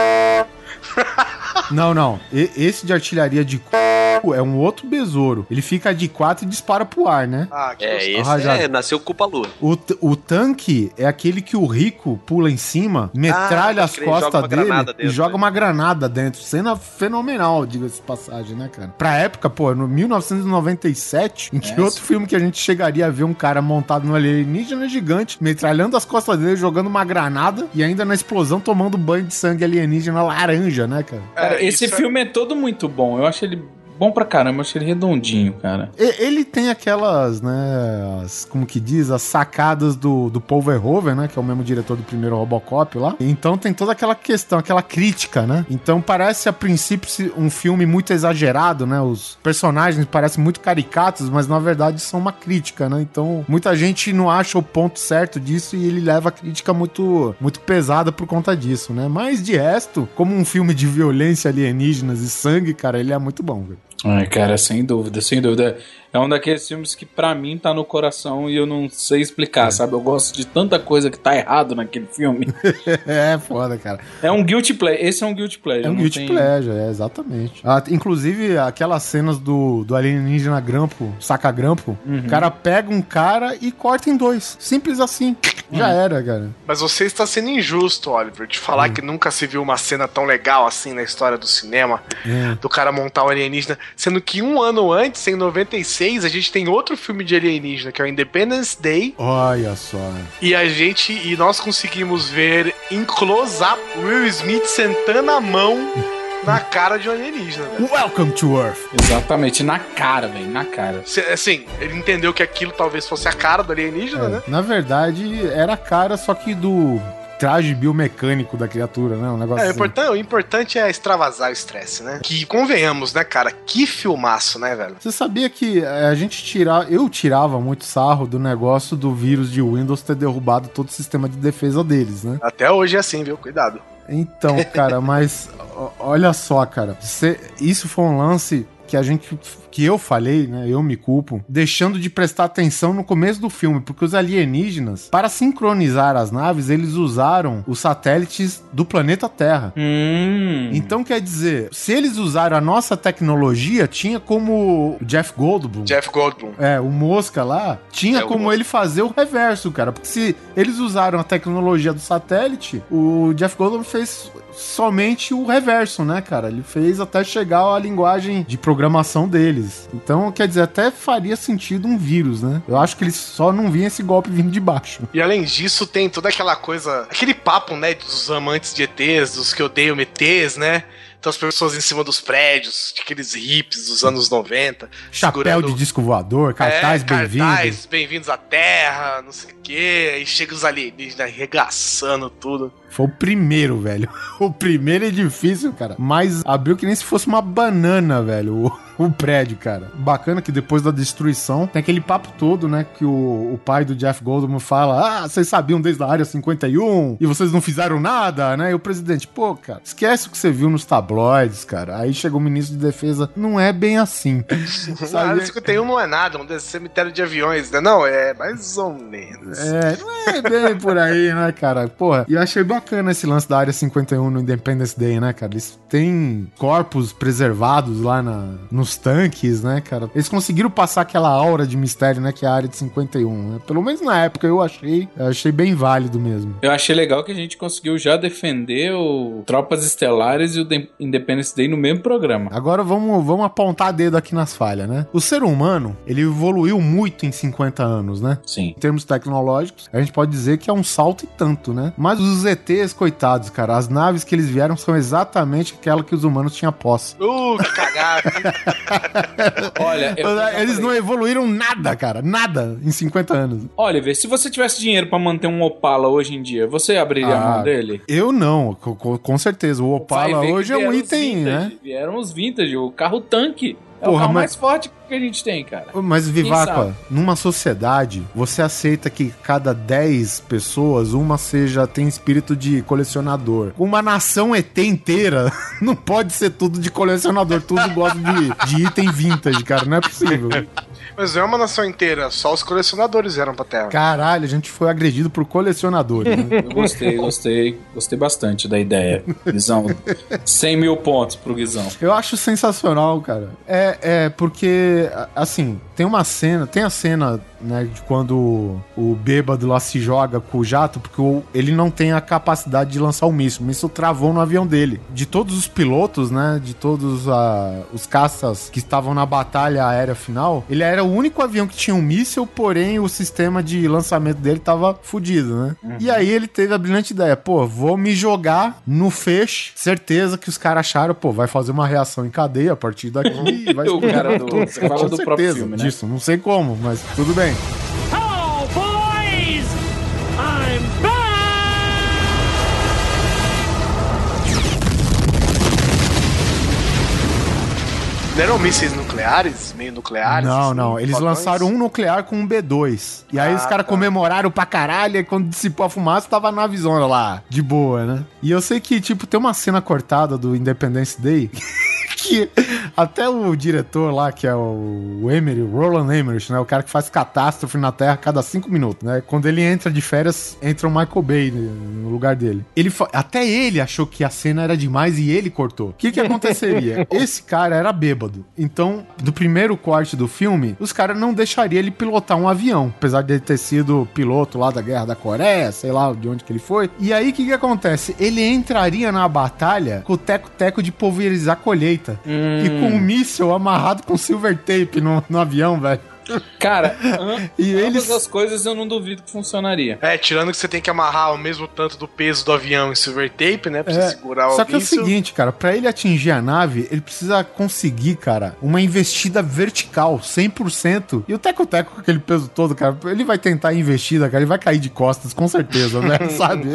Não, não. E- esse de artilharia de é um outro besouro. Ele fica de quatro e dispara pro ar, né? Ah, que É, esse é, nasceu culpa lua. O, o tanque é aquele que o rico pula em cima, metralha Ah, as costas dele e joga né? uma granada dentro. Cena fenomenal, diga-se de passagem, né, cara? Pra época, pô, no 1997, em que É, outro filme que a gente chegaria a ver um cara montado no alienígena gigante, metralhando as costas dele, jogando uma granada e ainda na explosão tomando banho de sangue alienígena laranja, né, cara? Cara, É, esse isso é- filme é todo muito bom. Eu acho ele bom pra caramba, eu acho ele redondinho, cara. Ele tem aquelas, né, as, como que diz, as sacadas do, do Paul Verhoeven, né, que é o mesmo diretor do primeiro Robocop lá. Então tem toda aquela questão, aquela crítica, né? Então parece a princípio um filme muito exagerado, né? Os personagens parecem muito caricatos, mas na verdade são uma crítica, né? Então muita gente não acha o ponto certo disso e ele leva a crítica muito, muito pesada por conta disso, né? Mas de resto, como um filme de violência alienígenas e sangue, cara, ele é muito bom, velho. Ai, cara, sem dúvida, sem dúvida. É um daqueles filmes que pra mim tá no coração e eu não sei explicar, sabe? Eu gosto de tanta coisa que tá errado naquele filme. é foda, cara. É um guilty pleasure. Esse é um guilty pleasure. É um guilty tem- pleasure, é, exatamente. Ah, inclusive, aquelas cenas do, do alienígena grampo, saca grampo, o cara pega um cara e corta em dois. Simples assim. Já era, cara. Mas você está sendo injusto, Oliver, de falar Hum. que nunca se viu uma cena tão legal assim na história do cinema, É. do cara montar um alienígena, sendo que um ano antes, em 96, a gente tem outro filme de alienígena, que é o Independence Day, Olha só. e a gente, e nós conseguimos ver em close-up Will Smith sentando a mão na cara de um alienígena, velho. Welcome to Earth. Exatamente, na cara, velho, na cara. Se- Assim, ele entendeu que aquilo talvez fosse a cara do alienígena, né? Na verdade, era a cara, só que do traje biomecânico da criatura, né? Um negócio É, o, assim. importante, o importante é extravasar o estresse, né? Que convenhamos, né, cara? Que filmaço, né, velho? Você sabia que eh, a gente tirar, eu tirava muito sarro do negócio do vírus de Windows ter derrubado todo o sistema de defesa deles, né? Até hoje é assim, viu? Cuidado. Então, cara, mas olha só, cara, cê- isso foi um lance que a gente que eu falei, né? Eu me culpo, deixando de prestar atenção no começo do filme, porque os alienígenas, para sincronizar as naves, eles usaram os satélites do planeta Terra. Hum. Então quer dizer, se eles usaram a nossa tecnologia, tinha como o Jeff Goldblum. Jeff Goldblum. É, o Mosca lá, tinha É, como ele fazer o reverso, cara. Porque se eles usaram a tecnologia do satélite, o Jeff Goldblum fez somente o reverso, né, cara? Ele fez até chegar à linguagem de programação deles. Então, quer dizer, até faria sentido um vírus, né? Eu acho que eles só não viam esse golpe vindo de baixo. E além disso, tem toda aquela coisa, aquele papo, né, dos amantes de ETs, dos que odeiam ETs, né? Então as pessoas em cima dos prédios, aqueles hips dos anos 90. Chapéu segurando- de disco voador, cartaz é, bem-vindo. cartaz, bem-vindos à Terra, não sei o quê. Aí chega os alienígenas arregaçando tudo. Foi o primeiro, velho. O primeiro edifício, cara. Mas abriu que nem se fosse uma banana, velho. O, o prédio, cara. Bacana que depois da destruição tem aquele papo todo, né? Que o, o pai do Jeff Goldblum fala: Ah, vocês sabiam desde a área 51 e vocês não fizeram nada, né? E o presidente, pô, cara, esquece o que você viu nos tabloides, cara. Aí chega o ministro de defesa: Não é bem assim. A área 51 não é nada, um cemitério de aviões, né? Não, é mais ou menos. É, não é bem por aí, né, cara? Porra, e eu achei bacana esse lance da Área 51 no Independence Day, né, cara? Eles têm corpos preservados lá na, no nos tanques, né, cara? Eles conseguiram passar aquela aura de mistério, né, que é a área de 51, né? Pelo menos na época eu achei, eu achei bem válido mesmo. Eu achei legal que a gente conseguiu já defender o Tropas Estelares e o The Independence Day no mesmo programa. Agora vamos, vamos apontar dedo aqui nas falhas, né? O ser humano, ele evoluiu muito em 50 anos, né? Sim. Em termos tecnológicos, a gente pode dizer que é um salto e tanto, né? Mas os ETs, coitados, cara, as naves que eles vieram são exatamente aquela que os humanos tinham posse. Uh, que cagada. Olha, eu já Eles não evoluíram nada, cara. Nada em 50 anos. Oliver, se você tivesse dinheiro pra manter um Opala hoje em dia, você abriria a Ah, mão dele? Eu não, co- co- com certeza. O Opala hoje é um item, vintage, né? Vieram os vintage, o carro tanque. É Porra, o carro mas- mais forte que a gente tem, cara. Mas, Vivaca, numa sociedade, você aceita que cada 10 pessoas, uma seja tem espírito de colecionador. Uma nação ET inteira não pode ser tudo de colecionador, tudo gosta de, de item vintage, cara. Não é possível. Mas não é uma nação inteira, só os colecionadores vieram pra Terra. Caralho, a gente foi agredido por colecionadores. Né? Eu gostei, gostei, gostei bastante da ideia. Guizão, 100 mil pontos pro Guizão. Eu acho sensacional, cara. É, é porque, a- assim, tem uma cena, tem a cena, né, de quando o bêbado lá se joga com o jato, porque o- ele não tem a capacidade de lançar o míssil. O míssil travou no avião dele. De todos os pilotos, né, de todos ah, os caças que estavam na batalha aérea final, ele era o único avião que tinha um míssil, porém o sistema de lançamento dele tava fudido, né? E aí ele teve a brilhante ideia, pô, vou me jogar no feixe, certeza que os caras acharam, pô, vai fazer uma reação em cadeia a partir daqui, e vai O cara do- você fala do próprio certeza filme, né? disso, não sei como, mas tudo bem. Não eram mísseis nucleares? Meio nucleares? Não, assim, não. Eles lançaram um nuclear com um B2. E aí Ah, os caras tá. comemoraram pra caralho. E quando dissipou a fumaça, tava na visão lá, de boa, né? E eu sei que, tipo, tem uma cena cortada do Independence Day. que até o diretor lá, que é o Emery, Roland Emmerich, né? O cara que faz catástrofe na Terra a cada cinco minutos, né? Quando ele entra de férias, entra o Michael Bay né, no lugar dele. Ele Até ele achou que a cena era demais e ele cortou. O que que aconteceria? Esse cara era bêbado. Então, do primeiro corte do filme, os caras não deixariam ele pilotar um avião. Apesar de ele ter sido piloto lá da Guerra da Coreia, sei lá de onde que ele foi. E aí, o que que acontece? Ele entraria na batalha com o teco-teco de pulverizar colheita. E com um míssil amarrado com silver tape no, no avião, velho. Cara, E ambas eles- as coisas eu não duvido que funcionaria. É, tirando que você tem que amarrar o mesmo tanto do peso do avião em silver tape, né? Pra É, você segurar o Só que é o seguinte, cara, pra ele atingir a nave, ele precisa conseguir, cara, uma investida vertical, 100%. E o Teco-Teco, com aquele peso todo, cara, ele vai tentar a investida, cara, ele vai cair de costas, com certeza, né? Sabe?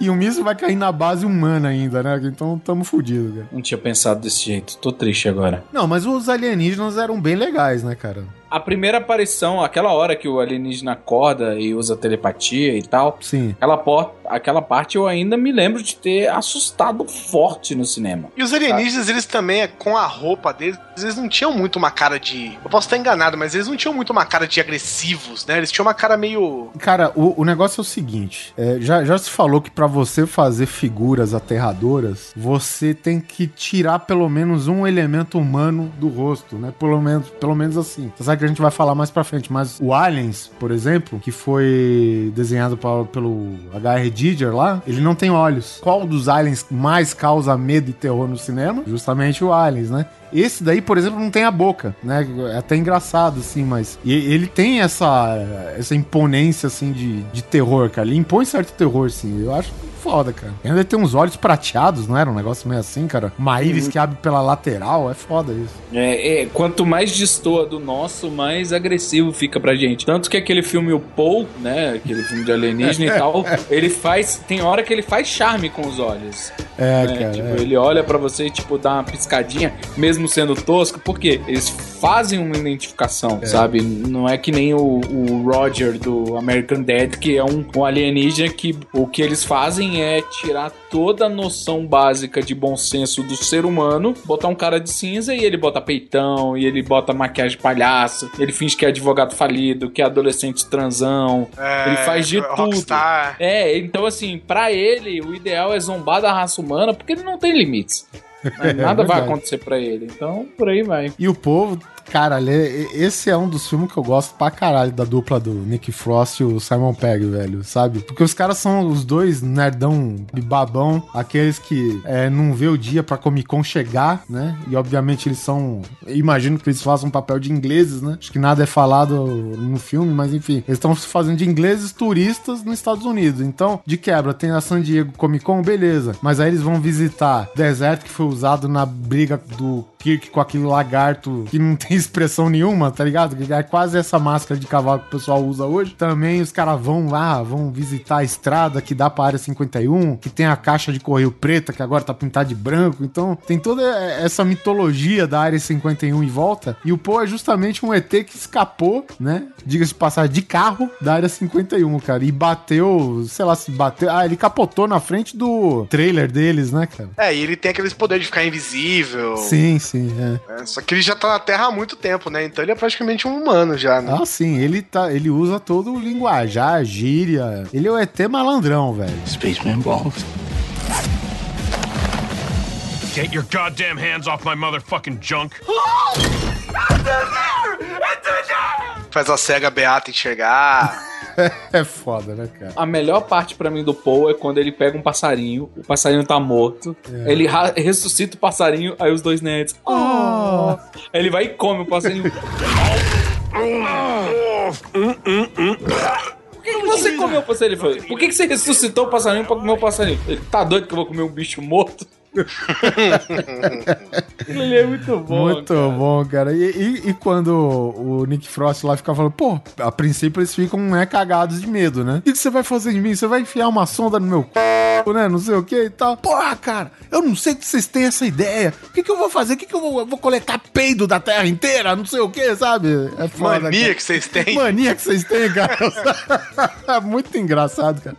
e o míssil vai cair na base humana ainda, né? Então tamo fudido, cara. Não tinha pensado desse jeito. Tô triste agora. Não, mas os alienígenas eram bem legais, né, cara? A primeira aparição, aquela hora que o alienígena acorda e usa telepatia e tal, Sim. aquela, por- aquela parte eu ainda me lembro de ter assustado forte no cinema. E os alienígenas, eles também, com a roupa deles, eles não tinham muito uma cara de. Eu posso estar enganado, mas eles não tinham muito uma cara de agressivos, né? Eles tinham uma cara meio. Cara, o, o negócio é o seguinte: é, já, já se falou que pra você fazer figuras aterradoras, você tem que tirar pelo menos um elemento humano do rosto, né? Pelo menos, pelo menos assim. Você sabe que a gente vai falar mais pra frente, mas o Aliens, por exemplo, que foi desenhado pa- pelo H.R. Giger lá, ele não tem olhos. Qual dos aliens mais causa medo e terror no cinema? Justamente o Aliens, né? Esse daí, por exemplo, não tem a boca, né? É até engraçado, assim, mas. E ele tem essa, essa imponência, assim, de, de terror, cara. Ele impõe certo terror, sim. Eu acho foda, cara. E ainda tem uns olhos prateados, não era? Um negócio meio assim, cara. Uma íris que abre pela lateral. É foda isso. É, é, quanto mais destoa do nosso, mais agressivo fica pra gente. Tanto que aquele filme O Paul, né? Aquele filme de alienígena e tal, ele faz. Tem hora que ele faz charme com os olhos. É, né? cara. Tipo, é. ele olha pra você e, tipo, dá uma piscadinha, mesmo sendo tosco, porque eles fazem uma identificação, sabe? Não é que nem o, o Roger do American Dad, que é um, um alienígena que o que eles fazem é tirar toda a noção básica de bom senso do ser humano, botar um cara de cinza e ele bota peitão, e ele bota maquiagem de palhaço, ele finge que é advogado falido, que é adolescente transão, É, ele faz de tudo. Rockstar. É, então assim, pra ele, o ideal é zombar da raça humana porque ele não tem limites. Mas nada vai verdade. acontecer pra ele. Então, por aí vai. E o povo, cara, ele- esse é um dos filmes que eu gosto pra caralho da dupla do Nick Frost e o Simon Pegg, velho, sabe? Porque os caras são os dois nerdão babão, aqueles que é, não vê o dia pra Comic Con chegar, né? E obviamente eles são. Imagino que eles façam um papel de ingleses, né? Acho que nada é falado no filme, mas enfim, eles estão fazendo de ingleses turistas nos Estados Unidos. Então, de quebra, tem a San Diego Comic Con, beleza. Mas aí eles vão visitar deserto que foi usado na briga do Kirk com aquele lagarto que não tem expressão nenhuma, tá ligado? Que é quase essa máscara de cavalo que o pessoal usa hoje. Também os caras vão lá, vão visitar a estrada que dá pra área 51, que tem a caixa de correio preta que agora tá pintada de branco. Então tem toda essa mitologia da área 51 em volta. E o Poe é justamente um ET que escapou, né? Diga-se de passagem, de carro da área 51, cara. E bateu, sei lá se bateu. Ah, ele capotou na frente do trailer deles, né, cara? É, e ele tem aqueles poderes de ficar invisível. Sim, sim, é. É, só que ele já tá na Terra há muito tempo, né? Então ele é praticamente um humano já, né? Ah, sim, ele tá, ele usa todo o linguajar, gíria. Ele é o ET malandrão, velho. Spaceman balls. Get your goddamn hands off my motherfucking junk. Faz a cega beata enxergar. é foda, né, cara? A melhor parte pra mim do Paul é quando ele pega um passarinho, o passarinho tá morto, É. ele ressuscita o passarinho, aí os dois nerds. Oh. Aí ele vai e come o passarinho. Por que, que você comeu o passarinho? Ele falou, Por que, que você ressuscitou o passarinho pra comer o passarinho? Ele tá doido que eu vou comer um bicho morto? Ele é muito bom. Muito bom, cara. E, e- e quando o Nick Frost lá fica falando, pô, a princípio eles ficam né, cagados de medo, né? O que, você vai fazer em mim? Você vai enfiar uma sonda no meu c, né? Não sei o que e tal. Porra, cara, eu não sei que vocês têm essa ideia. O que, que eu vou fazer? O que, que eu vou, eu vou coletar peido da terra inteira? Não sei o que, sabe? É foda. Mania cara. que vocês têm. Mania que vocês têm, cara. É muito engraçado, cara.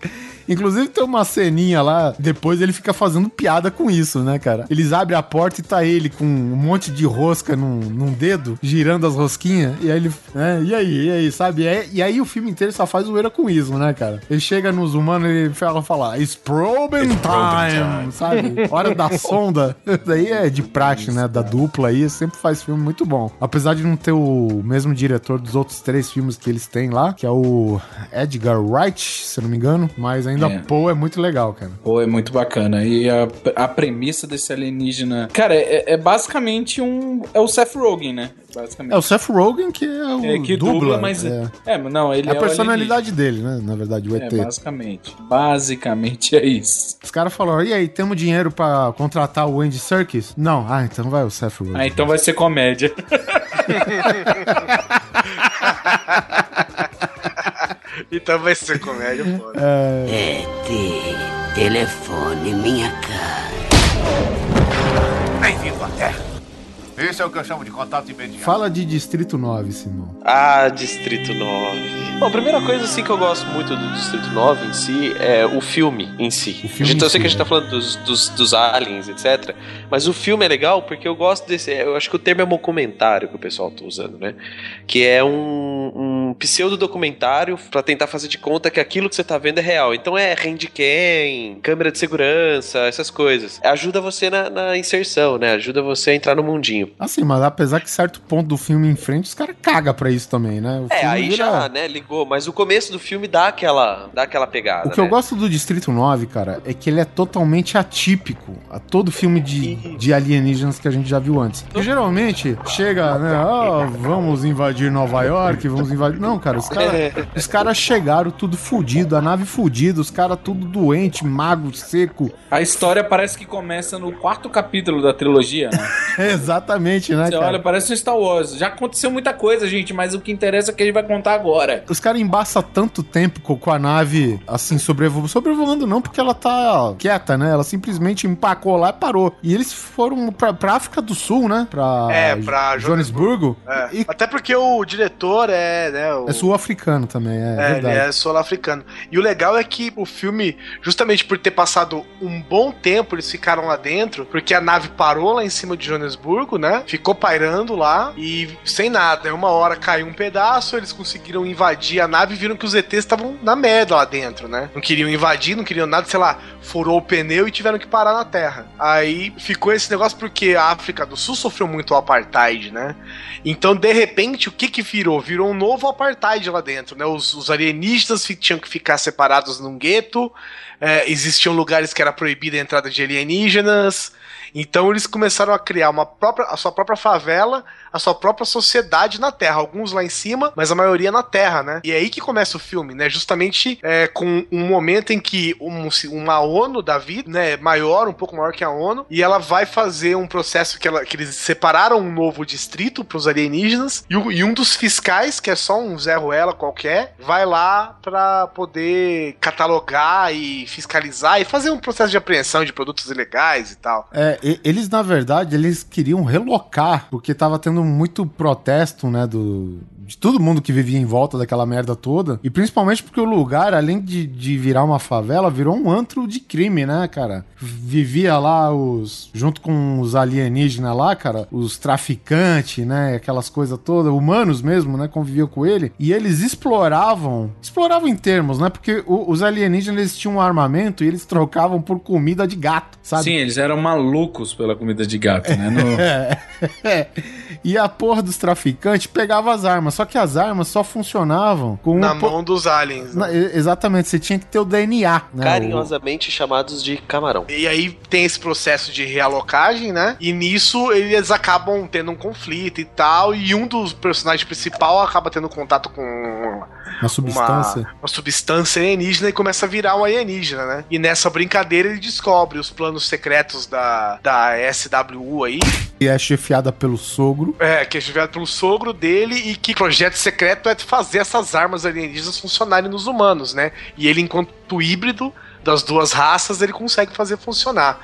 Inclusive tem uma ceninha lá, depois ele fica fazendo piada com isso, né, cara? Eles abrem a porta e tá ele com um monte de rosca num, num dedo, girando as rosquinhas, e aí ele. né, e aí, e aí, sabe? E aí, e aí o filme inteiro só faz zoeira com isso, né, cara? Ele chega nos humanos e ele fala, fala It's probing time, sabe? Hora da sonda. Daí é de praxe, né? Da dupla aí, sempre faz filme muito bom. Apesar de não ter o mesmo diretor dos outros três filmes que eles têm lá, que é o Edgar Wright, se eu não me engano, mas ainda É. Poe é muito legal, cara. Pô, é muito bacana. E a, a premissa desse alienígena. Cara, é, é basicamente um. É o Seth Rogen, né? Basicamente. É o Seth Rogen que é o É, que dubla, dubla, mas. é. É, mas não, ele É é, a o personalidade dele, né? Na verdade, o ET. alienígena. É, basicamente. Basicamente é isso. Os caras falaram, e aí, temos dinheiro pra contratar o Andy Serkis? Não, ah, então vai o Seth Rogen. Ah, então vai ser comédia. Então vai ser comédia, foda. É... ET, telefone minha cara. Bem-vindo à Terra. Esse é o que eu chamo de contato imediato. Fala de Distrito 9, Simão. Ah, Distrito 9. Bom, a primeira coisa assim que eu gosto muito do Distrito 9 em si é o filme em si. filme a gente, em eu sei si, que a gente né? tá falando dos, dos, dos aliens, etc. Mas o filme é legal porque eu gosto desse. Eu acho que o termo é documentário que o pessoal tá usando, né? Que é um, um pseudo-documentário pra tentar fazer de conta que aquilo que você tá vendo é real. Então é handcam, câmera de segurança, essas coisas. Ajuda você na, na inserção, né? Ajuda você a entrar no mundinho. Assim, mas apesar que certo ponto do filme em frente, os caras cagam pra isso também, né? O É, filme aí vira- já, né, ligou. Mas o começo do filme dá aquela, dá aquela pegada. O que eu né? gosto do Distrito 9, cara, é que ele é totalmente atípico a todo filme de, de alienígenas que a gente já viu antes. Porque geralmente chega, né? Ah, vamos invadir Nova York, vamos invadir. Não, cara, os caras os caras chegaram tudo fudido, a nave fudida, os caras tudo doente, magro, seco. A história parece que começa no quarto capítulo da trilogia, né? Exatamente, né, Você cara? olha, parece um Star Wars. Já aconteceu muita coisa, gente, mas o que interessa é que a gente vai contar agora. Os caras embaçam tanto tempo co- com a nave, assim, sobrevoando. Sobrevoando não, porque ela tá quieta, né? Ela simplesmente empacou lá e parou. E eles foram pra, pra África do Sul, né? Pra, É, pra Joanesburgo. É, Até porque o diretor é, né? O- É sul-africano também, é, É, ele verdade. é sul-africano. E o legal é que o filme, justamente por ter passado um bom tempo, eles ficaram lá dentro, porque a nave parou lá em cima de Joanesburgo, né? Ficou pairando lá e sem nada. Uma hora caiu um pedaço, eles conseguiram invadir a nave e viram que os ETs estavam na merda lá dentro, né? Não queriam invadir, não queriam nada, sei lá, furou o pneu e tiveram que parar na Terra. Aí ficou esse negócio porque a África do Sul sofreu muito o apartheid, né? Então, de repente, o que que virou? Virou um novo apartheid lá dentro, né? Os, os alienígenas fi- tinham que ficar separados num gueto, é, existiam lugares que era proibida a entrada de alienígenas. Então eles começaram a criar uma própria, a sua própria favela, a sua própria sociedade na Terra. Alguns lá em cima, mas a maioria na Terra, né? E é aí que começa o filme, né? Justamente é, com um momento em que um- uma ONU da vida, né? Maior, um pouco maior que a ONU, e ela vai fazer um processo que, ela- que eles separaram um novo distrito para os alienígenas, e, o- e um dos fiscais, que é só um Zé Ruela qualquer, vai lá para poder catalogar e fiscalizar e fazer um processo de apreensão de produtos ilegais e tal. É, eles, na verdade, eles queriam relocar, porque tava tendo muito protesto, né, do, de todo mundo que vivia em volta daquela merda toda. E principalmente porque o lugar, além de, de virar uma favela, virou um antro de crime, né, cara? Vivia lá os. junto com os alienígenas lá, cara, os traficantes, né? Aquelas coisas todas, humanos mesmo, né? Conviviam com ele. E eles exploravam. Exploravam em termos, né? Porque o- os alienígenas eles tinham um armamento e eles trocavam por comida de gato, sabe? Sim, eles eram malucos pela comida de gato, né? No- É, é. E a porra dos traficantes pegava as armas, só que as armas só funcionavam com Na um po- mão dos aliens. né? Na- exatamente, você tinha que ter o DNA, né? Carinhosamente chamados de camarão. E aí tem esse processo de realocagem, né? E nisso eles acabam tendo um conflito e tal. E um dos personagens principal acaba tendo contato com O, uma substância. uma, uma substância alienígena e começa a virar um alienígena, né? E nessa brincadeira ele descobre os planos secretos da, da SWU aí, E é chefiada pelo sogro. É, que é pelo sogro dele e que projeto secreto é fazer essas armas alienígenas funcionarem nos humanos, né? E ele, enquanto híbrido das duas raças, ele consegue fazer funcionar.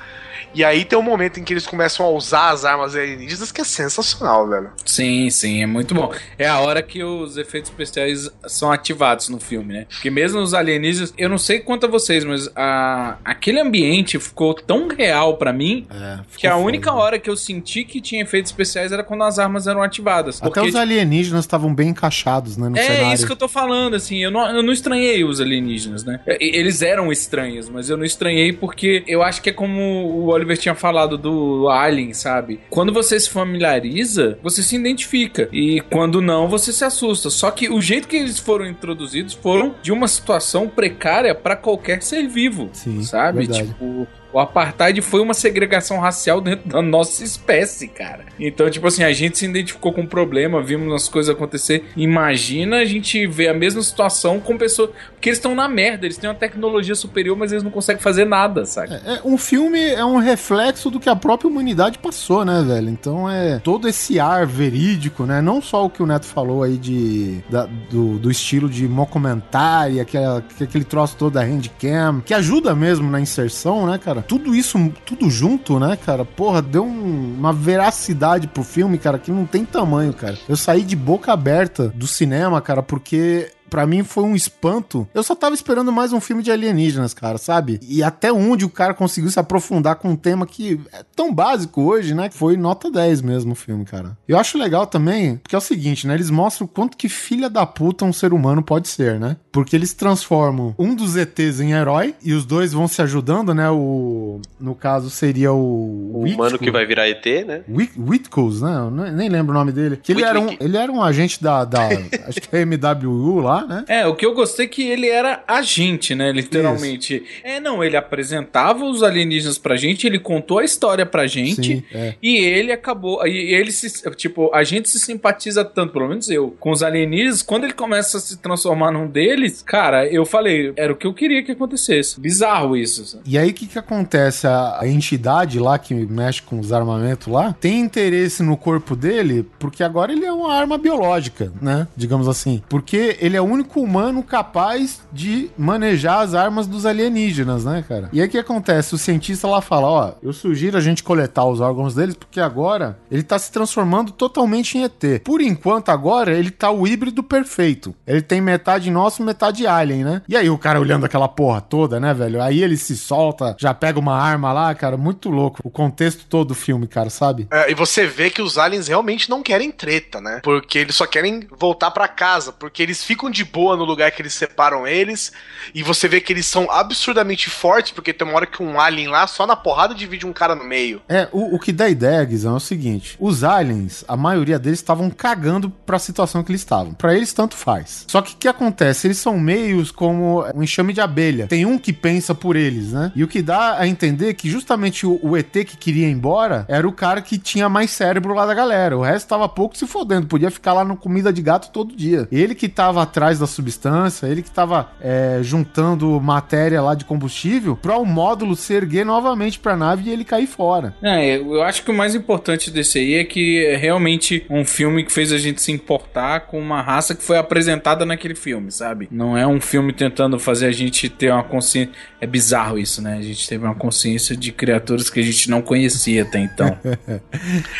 E aí tem um momento em que eles começam a usar as armas alienígenas que é sensacional, velho. Sim, sim, é muito bom. É a hora que os efeitos especiais são ativados no filme, né? Porque mesmo os alienígenas, eu não sei quanto a vocês, mas a, aquele ambiente ficou tão real pra mim É, que a única hora que eu senti que tinha efeitos especiais era quando as armas eram ativadas. Até os alienígenas estavam bem encaixados, né, no é cenário. isso que eu tô falando, assim, eu não, eu não estranhei os alienígenas, né? Eles eram estranhos, mas eu não estranhei porque eu acho que é como o Oliver tinha falado do Alien, sabe? Quando você se familiariza, você se identifica. E quando não, você se assusta. Só que o jeito que eles foram introduzidos foram de uma situação precária pra qualquer ser vivo, sabe? verdade. Tipo, o apartheid foi uma segregação racial dentro da nossa espécie, cara. Então, tipo assim, a gente se identificou com o problema, vimos as coisas acontecer. Imagina a gente ver a mesma situação com pessoas. Porque eles estão na merda, eles têm uma tecnologia superior, mas eles não conseguem fazer nada, sabe? É, um filme é um reflexo do que a própria humanidade passou, né, velho? Então é todo esse ar verídico, né? Não só o que o Neto falou aí de, da- do, do estilo de mockumentary, aquela, aquele troço todo da handcam, que ajuda mesmo na inserção, né, cara? Tudo isso, tudo junto, né, cara? Porra, deu um- uma veracidade pro filme, cara, que não tem tamanho, cara. Eu saí de boca aberta do cinema, cara, porque Pra mim foi um espanto. Eu só tava esperando mais um filme de alienígenas, cara, sabe? E até onde o cara conseguiu se aprofundar com um tema que é tão básico hoje, né? Foi nota 10 mesmo o filme, cara. Eu acho legal também, porque é o seguinte, né? Eles mostram o quanto que filha da puta um ser humano pode ser, né? Porque eles transformam um dos ETs em herói e os dois vão se ajudando, né? O no caso seria o O humano que vai virar ET, né? Whitcoes, né? Eu nem nem lembro o nome dele. Que ele era, um, ele era um agente da, da acho que é MWU lá, né? É, o que eu gostei é que ele era agente, né? Literalmente. É, não, ele apresentava os alienígenas pra gente, ele contou a história pra gente. Sim, é. E ele acabou. E ele se. Tipo, a gente se simpatiza tanto, pelo menos eu, com os alienígenas. Quando ele começa a se transformar num deles, cara, eu falei, era o que eu queria que acontecesse. Bizarro isso. sabe? E aí, o que que acontece? A, entidade lá que mexe com os armamentos lá tem interesse no corpo dele porque agora ele é uma arma biológica, né? Digamos assim. Porque ele é único humano capaz de manejar as armas dos alienígenas, né, cara? E aí o que acontece? O cientista lá fala: ó, eu sugiro a gente coletar os órgãos deles, porque agora ele tá se transformando totalmente em ET. Por enquanto, agora, ele tá o híbrido perfeito. Ele tem metade nosso, metade alien, né? E aí o cara olhando aquela porra toda, né, velho? Aí ele se solta, já pega uma arma lá, cara, muito louco. O contexto todo do filme, cara, sabe? É, e você vê que os aliens realmente não querem treta, né? Porque eles só querem voltar pra casa, porque eles ficam de boa no lugar que eles separam eles, e você vê que eles são absurdamente fortes, porque tem uma hora que um alien lá, só na porrada, divide um cara no meio. É, o, o que dá ideia, Guizão, é o seguinte: os aliens, a maioria deles estavam cagando pra situação que eles estavam. Pra eles, tanto faz. Só que o que acontece? Eles são meios como um enxame de abelha. Tem um que pensa por eles, né? E o que dá a entender que justamente o, o ET que queria ir embora era o cara que tinha mais cérebro lá da galera. O resto tava pouco se fodendo, podia ficar lá no comida de gato todo dia. Ele que tava atrás da substância, ele que tava é, juntando matéria lá de combustível pra o módulo se erguer novamente pra nave e ele cair fora. É, eu acho que o mais importante desse aí é que é realmente um filme que fez a gente se importar com uma raça que foi apresentada naquele filme, sabe? Não é um filme tentando fazer a gente ter uma consciência. É bizarro isso, né? A gente teve uma consciência de criaturas que a gente não conhecia até então.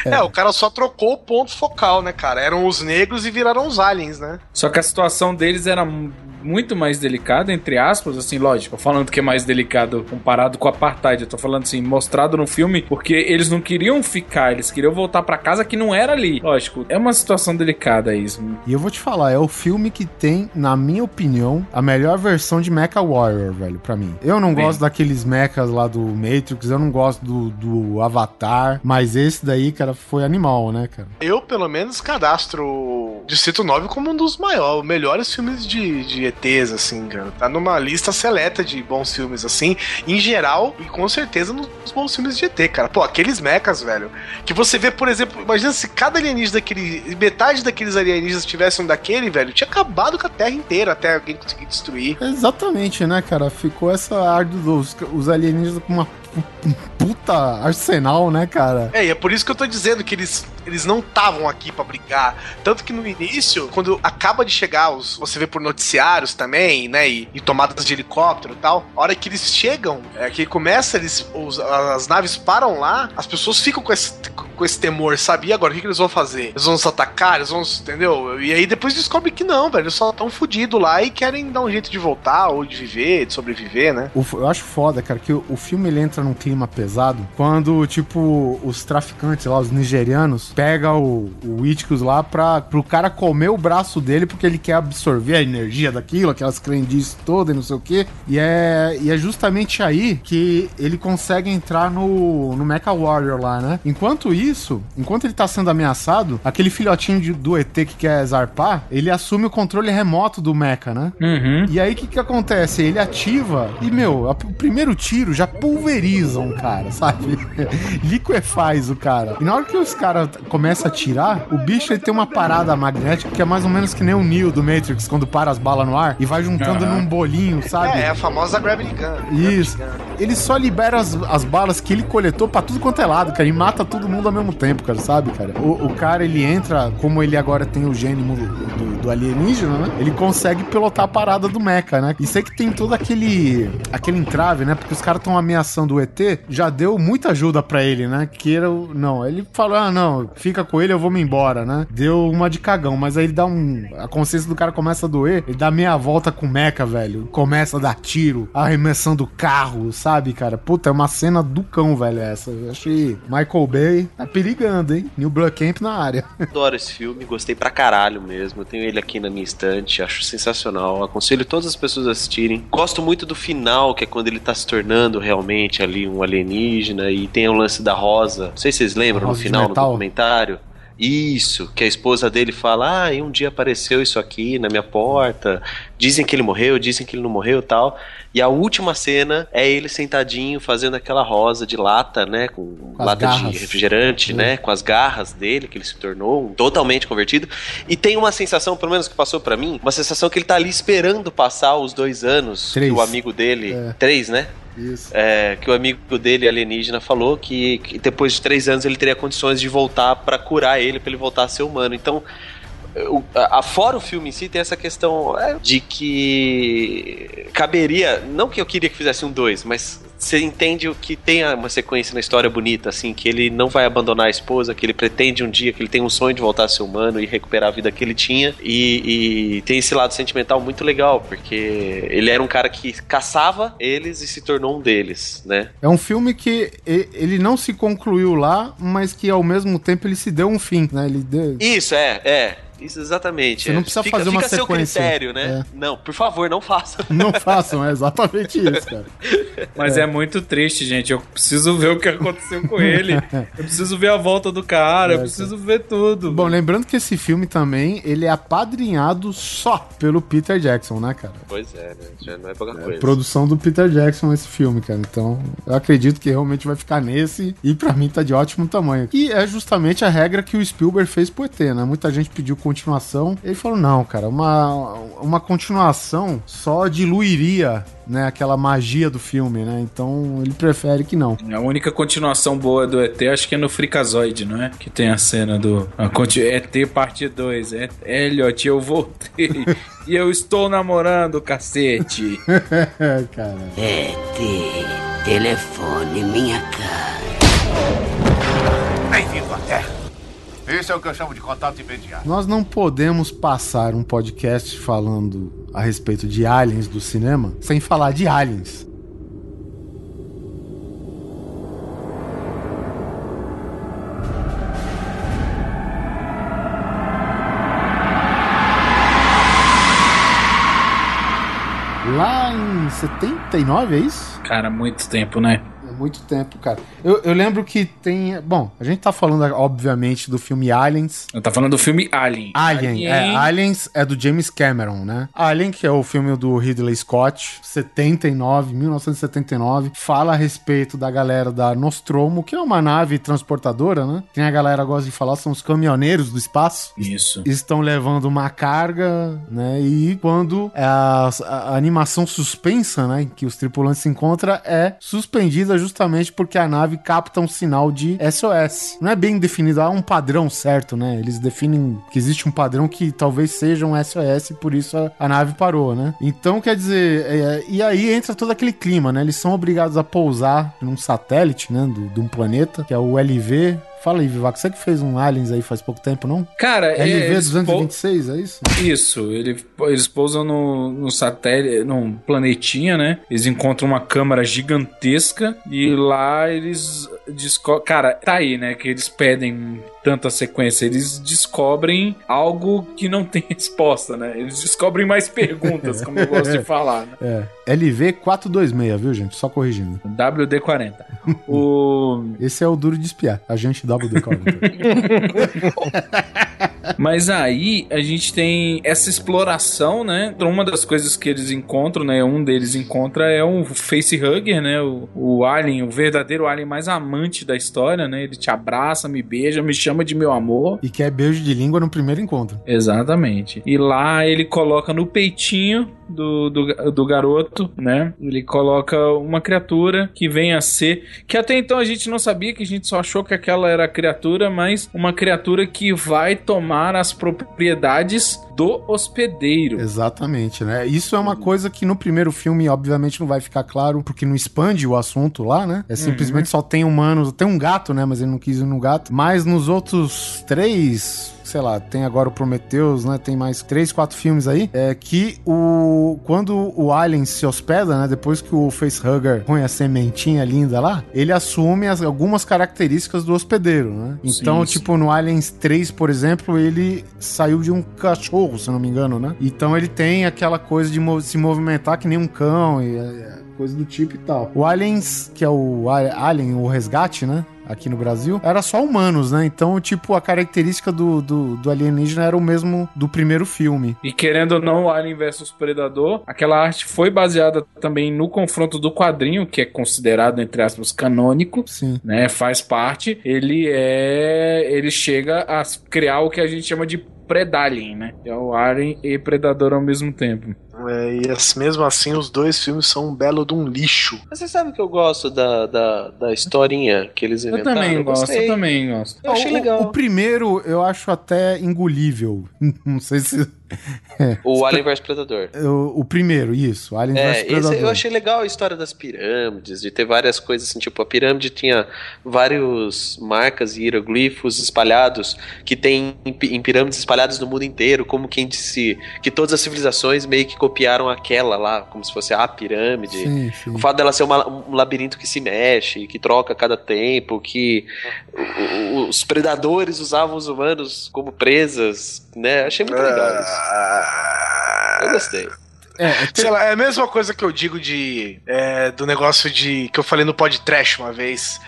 É. o cara só trocou o ponto focal, né, cara? Eram os negros e viraram os aliens, né? Só que a situação deles era muito mais delicada, entre aspas, assim, lógico, falando que é mais delicado comparado com o apartheid, eu tô falando assim, mostrado no filme, porque eles não queriam ficar, eles queriam voltar pra casa que não era ali. Lógico, é uma situação delicada isso. E eu vou te falar, é o filme que tem, na minha opinião, a melhor versão de Mecha Warrior, velho, pra mim. Eu não Bem. gosto daqueles mechas lá do Matrix, eu não gosto do, do Avatar, mas esse daí, cara, foi animal, né, cara? Eu, pelo menos, cadastro Distrito 9 como um dos maiores, melhores filmes de, de ETs, assim, cara. Tá numa lista seleta de bons filmes, assim, em geral, e com certeza nos bons filmes de ET, cara. Pô, aqueles mechas, velho, que você vê, por exemplo, imagina se cada alienígena daquele. metade daqueles alienígenas tivessem um daquele, velho, tinha acabado com a Terra inteira até alguém conseguir destruir. Exatamente, né, cara? Ficou essa ar dos os alienígenas com uma um puta arsenal, né, cara? É, e é por isso que eu tô dizendo que eles, eles não estavam aqui pra brigar. Tanto que no início, quando acaba de chegar, os, você vê por noticiários também, né? E, e tomadas de helicóptero e tal. A hora que eles chegam, é que começa, eles, os- as naves param lá, as pessoas ficam com esse, com esse temor, sabe? E agora, o que, que eles vão fazer? Eles vão nos atacar? Eles vão. Entendeu? E aí depois descobre que não, velho. Eles só tão fudidos lá e querem dar um jeito de voltar, ou de viver, de sobreviver, né? O eu acho foda, cara, que o, o filme ele entra num clima pesado quando, tipo, os traficantes lá, os nigerianos, pegam o, o Iticus lá pra, pro cara comer o braço dele porque ele quer absorver a energia daquilo, aquelas crendices todas e não sei o quê. E é, e é justamente aí que ele consegue entrar no, no Mecha Warrior lá, né? Enquanto isso, enquanto ele tá sendo ameaçado, aquele filhotinho de- do ET que quer zarpar, ele assume o controle remoto do Mecha, né? Uhum. E aí o que que acontece? Ele ativa e, meu, a- o primeiro tiro já pulveriza um cara, sabe? Liquefaz o cara. E na hora que os caras começam a tirar, o bicho ele tem uma parada magnética que é mais ou menos que nem o Neo do Matrix, quando para as balas no ar e vai juntando Aham. num bolinho, sabe? É, é a famosa Gravity Gun. Isso. Ele só libera as, as balas que ele coletou pra tudo quanto é lado, cara. E mata todo mundo ao mesmo tempo, cara, sabe, cara? O, o cara, ele entra, como ele agora tem o gene mu- do, do alienígena, né? Ele consegue pilotar a parada do mecha, né? Isso aí que tem todo aquele aquele entrave, né? Porque os caras estão ameaçando o ET, já deu muita ajuda pra ele, né? Queira ou não. Ele falou, ah, não, fica com ele, eu vou me embora, né? Deu uma de cagão, mas aí ele dá um... A consciência do cara começa a doer, ele dá meia volta com o mecha, velho. Começa a dar tiro, arremessando o carro, sabe, cara? Puta, é uma cena do cão, velho, essa. Eu achei Michael Bay tá perigando, hein? New Blood Camp na área. Adoro esse filme, gostei pra caralho mesmo. Eu tenho ele aqui na minha estante, acho sensacional. Aconselho todas as pessoas a assistirem. Gosto muito do final, que é quando ele tá se tornando realmente ali um alienígena e tem o lance da rosa. Não sei se vocês lembram no final do documentário. Isso, que a esposa dele fala: Ah, e um dia apareceu isso aqui na minha porta. Dizem que ele morreu, dizem que ele não morreu e tal. E a última cena é ele sentadinho fazendo aquela rosa de lata, né? Com, as lata garras. de refrigerante, Hum. né? Com as garras dele, que ele se tornou um totalmente convertido. E tem uma sensação, pelo menos que passou pra mim, uma sensação que ele tá ali esperando passar os dois anos Três. que o amigo dele. É. Três, né? Isso. É, que o amigo dele, alienígena, falou que, que depois de três anos ele teria condições de voltar pra curar ele, pra ele voltar a ser humano. Então, o- a- a- fora o filme em si, tem essa questão é, de que caberia. Não que eu queria que fizesse um 2, mas você entende o que tem uma sequência na história bonita, assim, que ele não vai abandonar a esposa, que ele pretende um dia, que ele tem um sonho de voltar a ser humano e recuperar a vida que ele tinha. E, e tem esse lado sentimental muito legal, porque ele era um cara que caçava eles e se tornou um deles, né? É um filme que ele não se concluiu lá, mas que ao mesmo tempo ele se deu um fim, né? Ele deu... Isso, é, é. Isso, exatamente. Você não é. precisa fica, fazer uma fica a seu sequência. critério, né? Não, por favor, não faça. Não façam, é exatamente isso, cara. Mas é. Muito triste, gente. Eu preciso ver o que aconteceu com ele. Eu preciso ver a volta do cara, eu preciso ver tudo. Bom, lembrando que esse filme também, ele é apadrinhado só pelo Peter Jackson, né, cara? Pois é, né? Já não é pouca É coisa. produção do Peter Jackson esse filme, cara. Então, eu acredito que realmente vai ficar nesse e pra mim tá de ótimo tamanho. E é justamente a regra que o Spielberg fez pro ET, né? Muita gente pediu continuação. Ele falou: "Não, cara, uma uma continuação só diluiria, né, aquela magia do filme, né? Então, ele prefere que não. A única continuação boa do ET acho que é no Freakazoid, não é? Que tem a cena do a conti- ET parte 2. É, Elliot, eu voltei. e eu estou namorando, cacete. cara. ET, telefone minha cara. Bem-vindo à Terra. Esse é o que eu chamo de contato imediato. Nós não podemos passar um podcast falando a respeito de aliens do cinema sem falar de aliens. Lá em 79, é isso? Cara, muito tempo, né? É muito tempo, cara. Eu, eu lembro que tem. Bom, a gente tá falando, obviamente, do filme Aliens. Eu tá falando do filme Alien. Alien, é, Aliens é do James Cameron, né? Alien, que é o filme do Ridley Scott, 79, 1979, fala a respeito da galera da Nostromo, que é uma nave transportadora, né? Tem a galera gosta de falar, são os caminhoneiros do espaço. Isso. Estão levando uma carga, né? E quando a, a animação suspensa, né? Que os tripulantes se encontram, é suspendida justamente porque a nave capta um sinal de SOS. Não é bem definido, há um padrão certo, né? Eles definem que existe um padrão que talvez seja um SOS, por isso a, a nave parou, né? Então, quer dizer, é, e aí entra todo aquele clima, né? Eles são obrigados a pousar num satélite, né? Do- De um planeta, que é o LV. Fala aí, Vivaco, você que fez um Aliens aí faz pouco tempo, não? Cara, é, LV eles 226, é isso? Isso, ele- eles pousam no, no satélite, num planetinha, né? Eles encontram uma câmara gigantesca e lá eles descobrem. Cara, tá aí, né? Que eles pedem tanta sequência. Eles descobrem algo que não tem resposta, né? Eles descobrem mais perguntas, como eu gosto de falar. Né? É, LV 426, viu, gente? Só corrigindo. WD-40. O... Esse é o duro de espiar, agente WD-40. Mas aí a gente tem essa exploração, né? Uma das coisas que eles encontram, né? Um deles encontra é um facehugger, né? O, o alien, o verdadeiro alien mais amante da história, né? Ele te abraça, me beija, me chama de meu amor. e quer beijo de língua no primeiro encontro. Exatamente. E lá ele coloca no peitinho do, do, do garoto, né? Ele coloca uma criatura que vem a ser. Que até então a gente não sabia, que a gente só achou que aquela era a criatura, mas uma criatura que vai tomar as propriedades do hospedeiro. Exatamente, né? Isso é uma coisa que no primeiro filme, obviamente, não vai ficar claro, porque não expande o assunto lá, né? É simplesmente só tem humanos, tem um gato, né? Mas ele não quis ir no gato. Mas nos outros três, sei lá, tem agora o Prometheus, né? Tem mais três, quatro filmes aí. É que o. Quando o Alien se hospeda, né? Depois que o Facehugger põe a sementinha linda lá, ele assume as- algumas características do hospedeiro, né? Então, Sim, tipo, no Aliens 3, por exemplo, ele saiu de um cachorro, se não me engano, né? Então ele tem aquela coisa de se movimentar que nem um cão e é, coisa do tipo e tal. O Aliens, que é o Alien, o Resgate, né? Aqui no Brasil, era só humanos, né? Então, tipo, a característica do, do, do alienígena era o mesmo do primeiro filme. E querendo ou não, o Alien vs Predador, aquela arte foi baseada também no confronto do quadrinho, que é considerado, entre aspas, canônico. Sim. né, faz parte, ele é. Ele chega a criar o que a gente chama de Predalien, né? É o Alien e Predador ao mesmo tempo. É, e as- mesmo assim, os dois filmes são um belo de um lixo. Mas você sabe que eu gosto da, da, da historinha que eles Eu inventaram? também gosto, gostei. eu também gosto. Eu achei o, legal. O primeiro eu acho até engolível. Não sei se. O Alien vs Predador. O, o primeiro, isso. Alien É, vs esse Predador. eu achei legal a história das pirâmides, de ter várias coisas assim, tipo, a pirâmide tinha vários marcas e hieroglifos espalhados, que tem em, pi- em pirâmides espalhadas no mundo inteiro, como quem disse que todas as civilizações meio que copiaram aquela lá, como se fosse a pirâmide. Sim, sim. O fato dela ser uma- um labirinto que se mexe, que troca a cada tempo, que os predadores usavam os humanos como presas, né? Achei muito legal isso. Eu gostei. Sei lá, é a mesma coisa que eu digo de é, do negócio de que eu falei no podcast uma vez,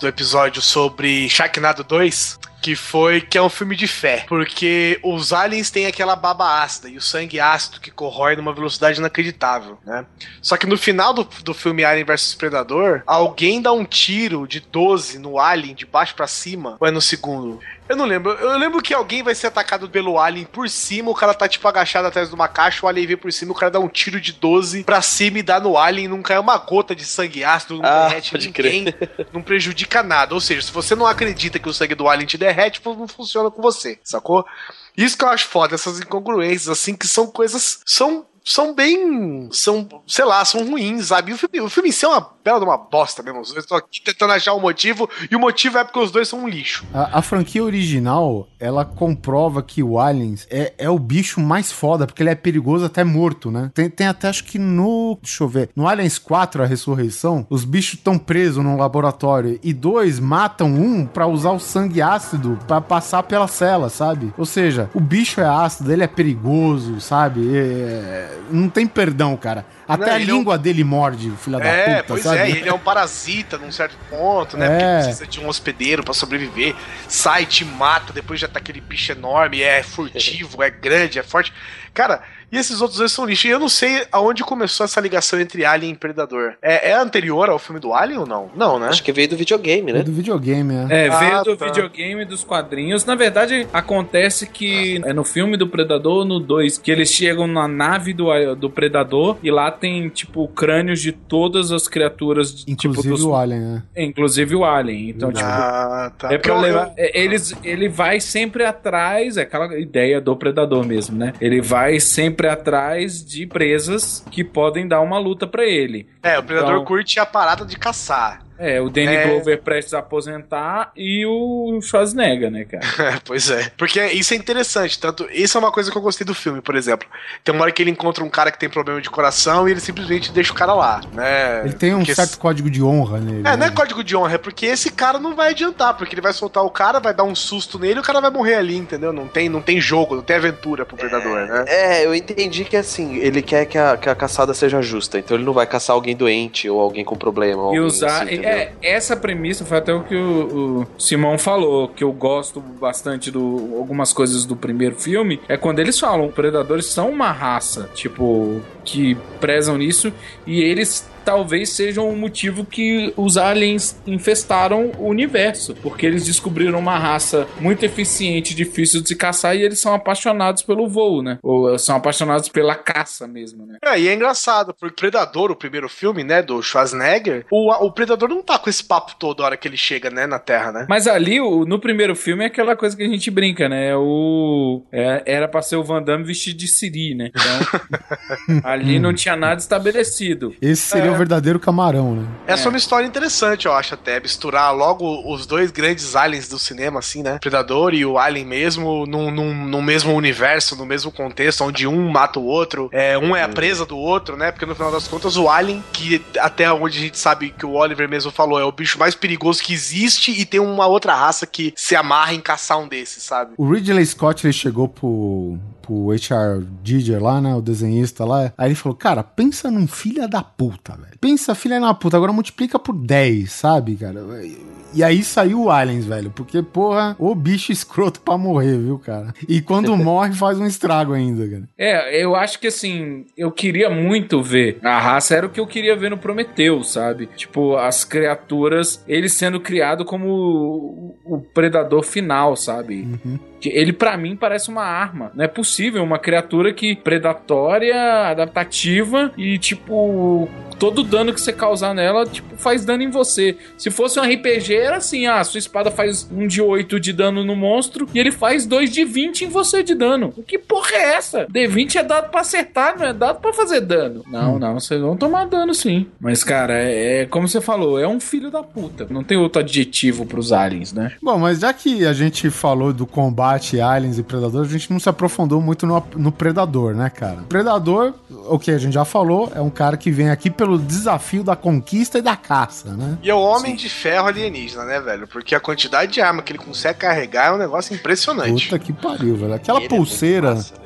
do episódio sobre Sharknado 2, que foi que é um filme de fé, porque os aliens têm aquela baba ácida e o sangue ácido que corrói numa velocidade inacreditável, né? Só que no final do, do filme Alien vs Predador, alguém dá um tiro de 12 no alien de baixo pra cima, ou é no segundo? Eu não lembro. Eu lembro que alguém vai ser atacado pelo alien por cima, o cara tá tipo agachado atrás de uma caixa, o alien vem por cima, o cara dá um tiro de 12 pra cima e dá no alien, não cai uma gota de sangue ácido, não Ah, derrete ninguém, não prejudica nada. Ou seja, se você não acredita que o sangue do alien te derrete, não funciona com você, sacou? Isso que eu acho foda, essas incongruências, assim, que são coisas. São. São bem. São, sei lá, são ruins, sabe? O filme, o filme em si é uma bela de uma bosta mesmo. Eu estou aqui tentando achar o motivo, e o motivo é porque os dois são um lixo. A, a franquia original, ela comprova que o Aliens é, é o bicho mais foda, porque ele é perigoso até morto, né? Tem, tem até, acho que no. Deixa eu ver. No Aliens 4, a ressurreição, os bichos estão presos num laboratório e dois matam um pra usar o sangue ácido pra passar pela cela, sabe? Ou seja, o bicho é ácido, ele é perigoso, sabe? É- não tem perdão, cara. Até Não, a ele é um- língua dele morde, filha da É, puta, pois sabe? é, e ele é um parasita num certo ponto, né? É. Porque precisa de um hospedeiro pra sobreviver. Sai, te mata, depois já tá aquele bicho enorme, é furtivo, é grande, é forte. Cara, e esses outros dois são lixo. E eu não sei aonde começou essa ligação entre Alien e Predador. É, é anterior ao filme do Alien ou não? Não, né? Acho que veio do videogame, né? É do videogame, é. É, veio Ah, do tá. videogame dos quadrinhos. Na verdade, acontece que é no filme do Predador, no 2, que eles chegam na nave do, do Predador e lá tem, tipo, crânios de todas as criaturas. de- Inclusive tipo, dos- o Alien, né? É, Inclusive o Alien. Então, tipo. Ah, tá. É pra levar. é, Eles, ele vai sempre atrás, é aquela ideia do predador mesmo, né? Ele vai sempre atrás de presas que podem dar uma luta pra ele. É, o Predador Então- curte a parada de caçar. É, o Danny É. Glover prestes a aposentar e o Schwarzenegger, né, cara? É, pois é. Porque isso é interessante. Tanto, isso é uma coisa que eu gostei do filme, por exemplo. Tem uma hora que ele encontra um cara que tem problema de coração e ele simplesmente deixa o cara lá, né? Ele tem um Porque certo código de honra nele. É, não né? é código de honra, é porque esse cara não vai adiantar, porque ele vai soltar o cara, vai dar um susto nele e o cara vai morrer ali, entendeu? Não tem, não tem jogo, não tem aventura pro predador, né? É, eu entendi que assim, ele quer que a, que a caçada seja justa, então ele não vai caçar alguém doente ou alguém com problema. ou E usar. assim, entendeu? É, essa premissa foi até o que o, o Simão falou, que eu gosto bastante do algumas coisas do primeiro filme, é quando eles falam, predadores são uma raça, tipo, que prezam nisso, e eles talvez sejam o motivo que os aliens infestaram o universo, porque eles descobriram uma raça muito eficiente, difícil de se caçar, e eles são apaixonados pelo voo, né? Ou são apaixonados pela caça mesmo, né? É, e é engraçado, porque Predador, o primeiro filme, né, do Schwarzenegger, o, o Predador não tá com esse papo todo a hora que ele chega, né, na Terra, né? Mas ali, o- no primeiro filme, é aquela coisa que a gente brinca, né? O, é- era pra ser o Van Damme vestido de Siri, né? Então, ali não tinha nada estabelecido. Esse seria É. o verdadeiro camarão, né? Essa é uma história interessante, eu acho, até. Misturar logo os dois grandes aliens do cinema, assim, né? Predador e o Alien mesmo, num, num, num mesmo universo, no mesmo contexto, onde um mata o outro. É, um é a presa do outro, né? Porque no final das contas, o Alien, que até onde a gente sabe que o Oliver mesmo falou, é o bicho mais perigoso que existe e tem uma outra raça que se amarra em caçar um desses, sabe? O Ridley Scott, ele chegou pro, pro HR Giger lá, né? O desenhista lá. Aí ele falou, cara, pensa num filho da puta, velho. Pensa filha da puta, agora multiplica por 10, sabe, cara? E aí saiu o Aliens, velho. Porque, porra, o bicho escroto pra morrer, viu, cara? E quando morre, faz um estrago ainda, cara. É, eu acho que assim, eu queria muito ver. A raça era o que eu queria ver no Prometeu, sabe? Tipo, as criaturas, ele sendo criado como o, o predador final, sabe? Que Ele, pra mim, parece uma arma. Não é, poss- possível uma criatura que predatória, adaptativa e tipo todo dano que você causar nela, tipo, faz dano em você. Se fosse um RPG, era assim, ah, sua espada faz um de 8 de dano no monstro e ele faz 2 de 20 em você de dano. Que porra é essa? D20 é dado pra acertar, não é dado pra fazer dano. Não, não, vocês vão tomar dano sim. Mas, cara, é, é como você falou, é um filho da puta. Não tem outro adjetivo pros aliens, né? Bom, mas já que a gente falou do combate aliens e predador, a gente não se aprofundou muito no, no predador, né, cara? Predador, o que a gente já falou, é um cara que vem aqui pelo desafio da conquista e da caça, né? E é o homem de ferro alienígena, né, velho? Porque a quantidade de arma que ele consegue carregar é um negócio impressionante. Puta que pariu, velho. Aquela Ele é pulseira. aque-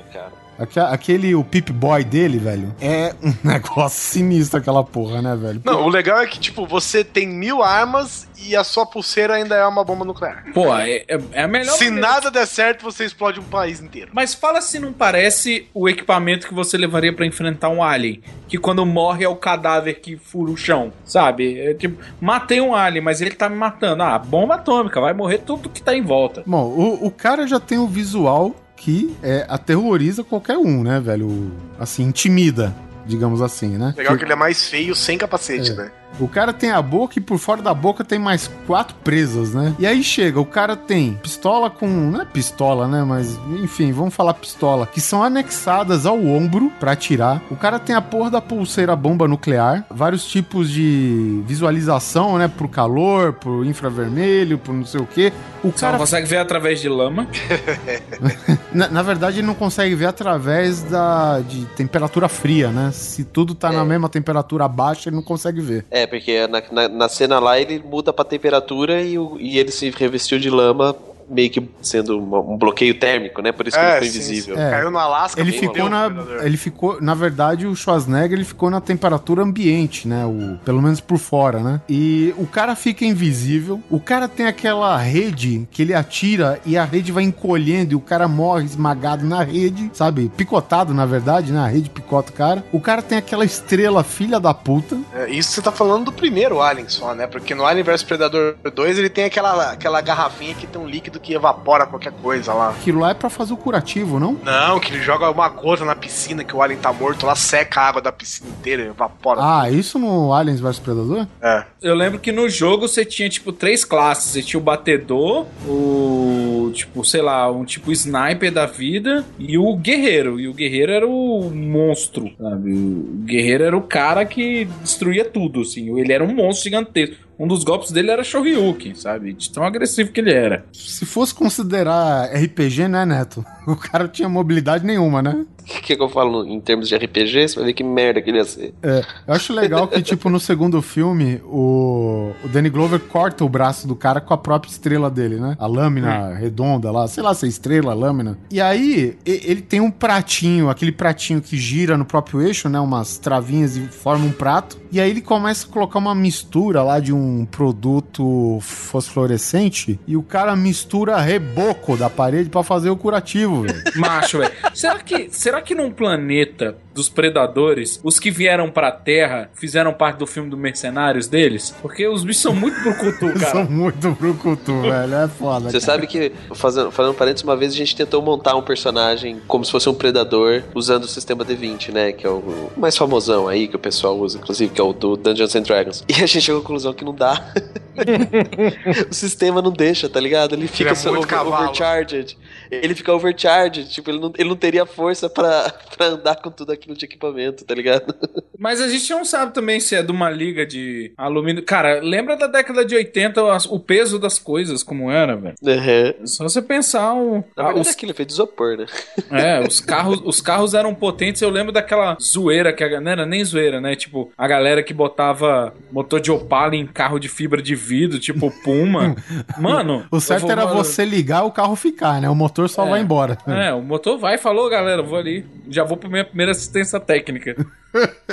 Aquele, o Pip Boy dele, velho, é um negócio sinistro aquela porra, né, velho? Não, o legal é que, tipo, você tem mil armas e a sua pulseira ainda é uma bomba nuclear. Pô, é, é- é a melhor. Se maneira- nada der certo, você explode um país inteiro. Mas fala se não parece o equipamento que você levaria pra enfrentar um alien. Que quando morre é o cadáver que fura o chão, sabe? É tipo, matei um alien, mas ele tá me matando. Ah, bomba atômica, vai morrer tudo que tá em volta. Bom, o, o cara já tem o visual que é, aterroriza qualquer um, né, velho? Assim, intimida, digamos assim, né? Legal que ele é mais feio sem capacete, É. né? O cara tem a boca e por fora da boca tem mais quatro presas, né? E aí chega, o cara tem pistola com. Não é pistola, né? Mas, enfim, vamos falar pistola. Que são anexadas ao ombro pra atirar. O cara tem a porra da pulseira bomba nuclear. Vários tipos de visualização, né? Pro calor, pro infravermelho, pro não sei o quê. O Você cara. não consegue ver através de lama. Na, na verdade, ele não consegue ver através da de temperatura fria, né? Se tudo tá na mesma temperatura baixa, ele não consegue ver. É, porque na, na, na cena lá ele muda pra temperatura e, o- e ele se revestiu de lama, meio que sendo um bloqueio térmico, né? Por isso que É, ele ficou sim, invisível. É. Caiu no Alasca, Ele ficou na. predador. Ele ficou. Na verdade, o Schwarzenegger ele ficou na temperatura ambiente, né? O, pelo menos por fora, né? E o cara fica invisível. O cara tem aquela rede que ele atira e a rede vai encolhendo e o cara morre esmagado na rede, sabe? Picotado, na verdade, né? A rede picota o cara. O cara tem aquela estrela filha da puta. É, isso você tá falando do primeiro Alien só, né? Porque no Alien vs Predador 2 ele tem aquela, aquela garrafinha que tem um líquido que evapora qualquer coisa lá. Aquilo lá é pra fazer o curativo, não? Não, que ele joga uma gota na piscina que o Alien tá morto, lá seca a água da piscina inteira, evapora. Ah, isso no Aliens vs Predador? É. Eu lembro que no jogo você tinha, tipo, três classes. Você tinha o batedor, o. Tipo, sei lá, um tipo sniper da vida e o guerreiro. E o guerreiro era o monstro, sabe? O guerreiro era o cara que destruía tudo, assim. Ele era um monstro gigantesco. Um dos golpes dele era Shoryuken, sabe? De tão agressivo que ele era. Se fosse considerar RPG, né, Neto? O cara tinha mobilidade nenhuma, né? O que, que eu falo em termos de RPG? Você vai ver que merda que ele ia ser. É, eu acho legal que, tipo, no segundo filme, o, o Danny Glover corta o braço do cara com a própria estrela dele, né? A lâmina redonda lá, sei lá se é estrela, lâmina. E aí, ele tem um pratinho, aquele pratinho que gira no próprio eixo, né? Umas travinhas e forma um prato. E aí ele começa a colocar uma mistura lá de um produto fosforescente e o cara mistura reboco da parede pra fazer o curativo, velho. Macho, velho. Será que, será que num planeta dos predadores, os que vieram pra Terra fizeram parte do filme do Mercenários deles? Porque os bichos são muito brucutu, São cara. muito brucutu, velho. É foda. Você cara. sabe que, fazendo, fazendo um parênteses, uma vez a gente tentou montar um personagem como se fosse um predador usando o sistema D20, né? Que é o mais famosão aí que o pessoal usa, inclusive, que é o do Dungeons and Dragons. E a gente chegou à conclusão que não dá. o sistema não deixa, tá ligado? Ele fica é só muito over- cavalo. overcharged. Ele fica overcharged, tipo, ele não, ele não teria força pra, pra andar com tudo aquilo de equipamento, tá ligado? Mas a gente não sabe também se é de uma liga de alumínio. Cara, lembra da década de 80 as- o peso das coisas como era, velho? Uhum. Só você pensar um. Na ah, verdade, os, aquilo é feito de isopor, né? é, os carros, os carros eram potentes. Eu lembro daquela zoeira que a, não era nem zoeira, né? Tipo, a galera que botava motor de Opala em carro de fibra de vidro, tipo Puma. Mano, O certo vou- era você ligar o carro ficar, né? O motor só É. vai embora. É, o motor vai, falou, galera, vou ali. Já vou pra minha primeira assistência técnica.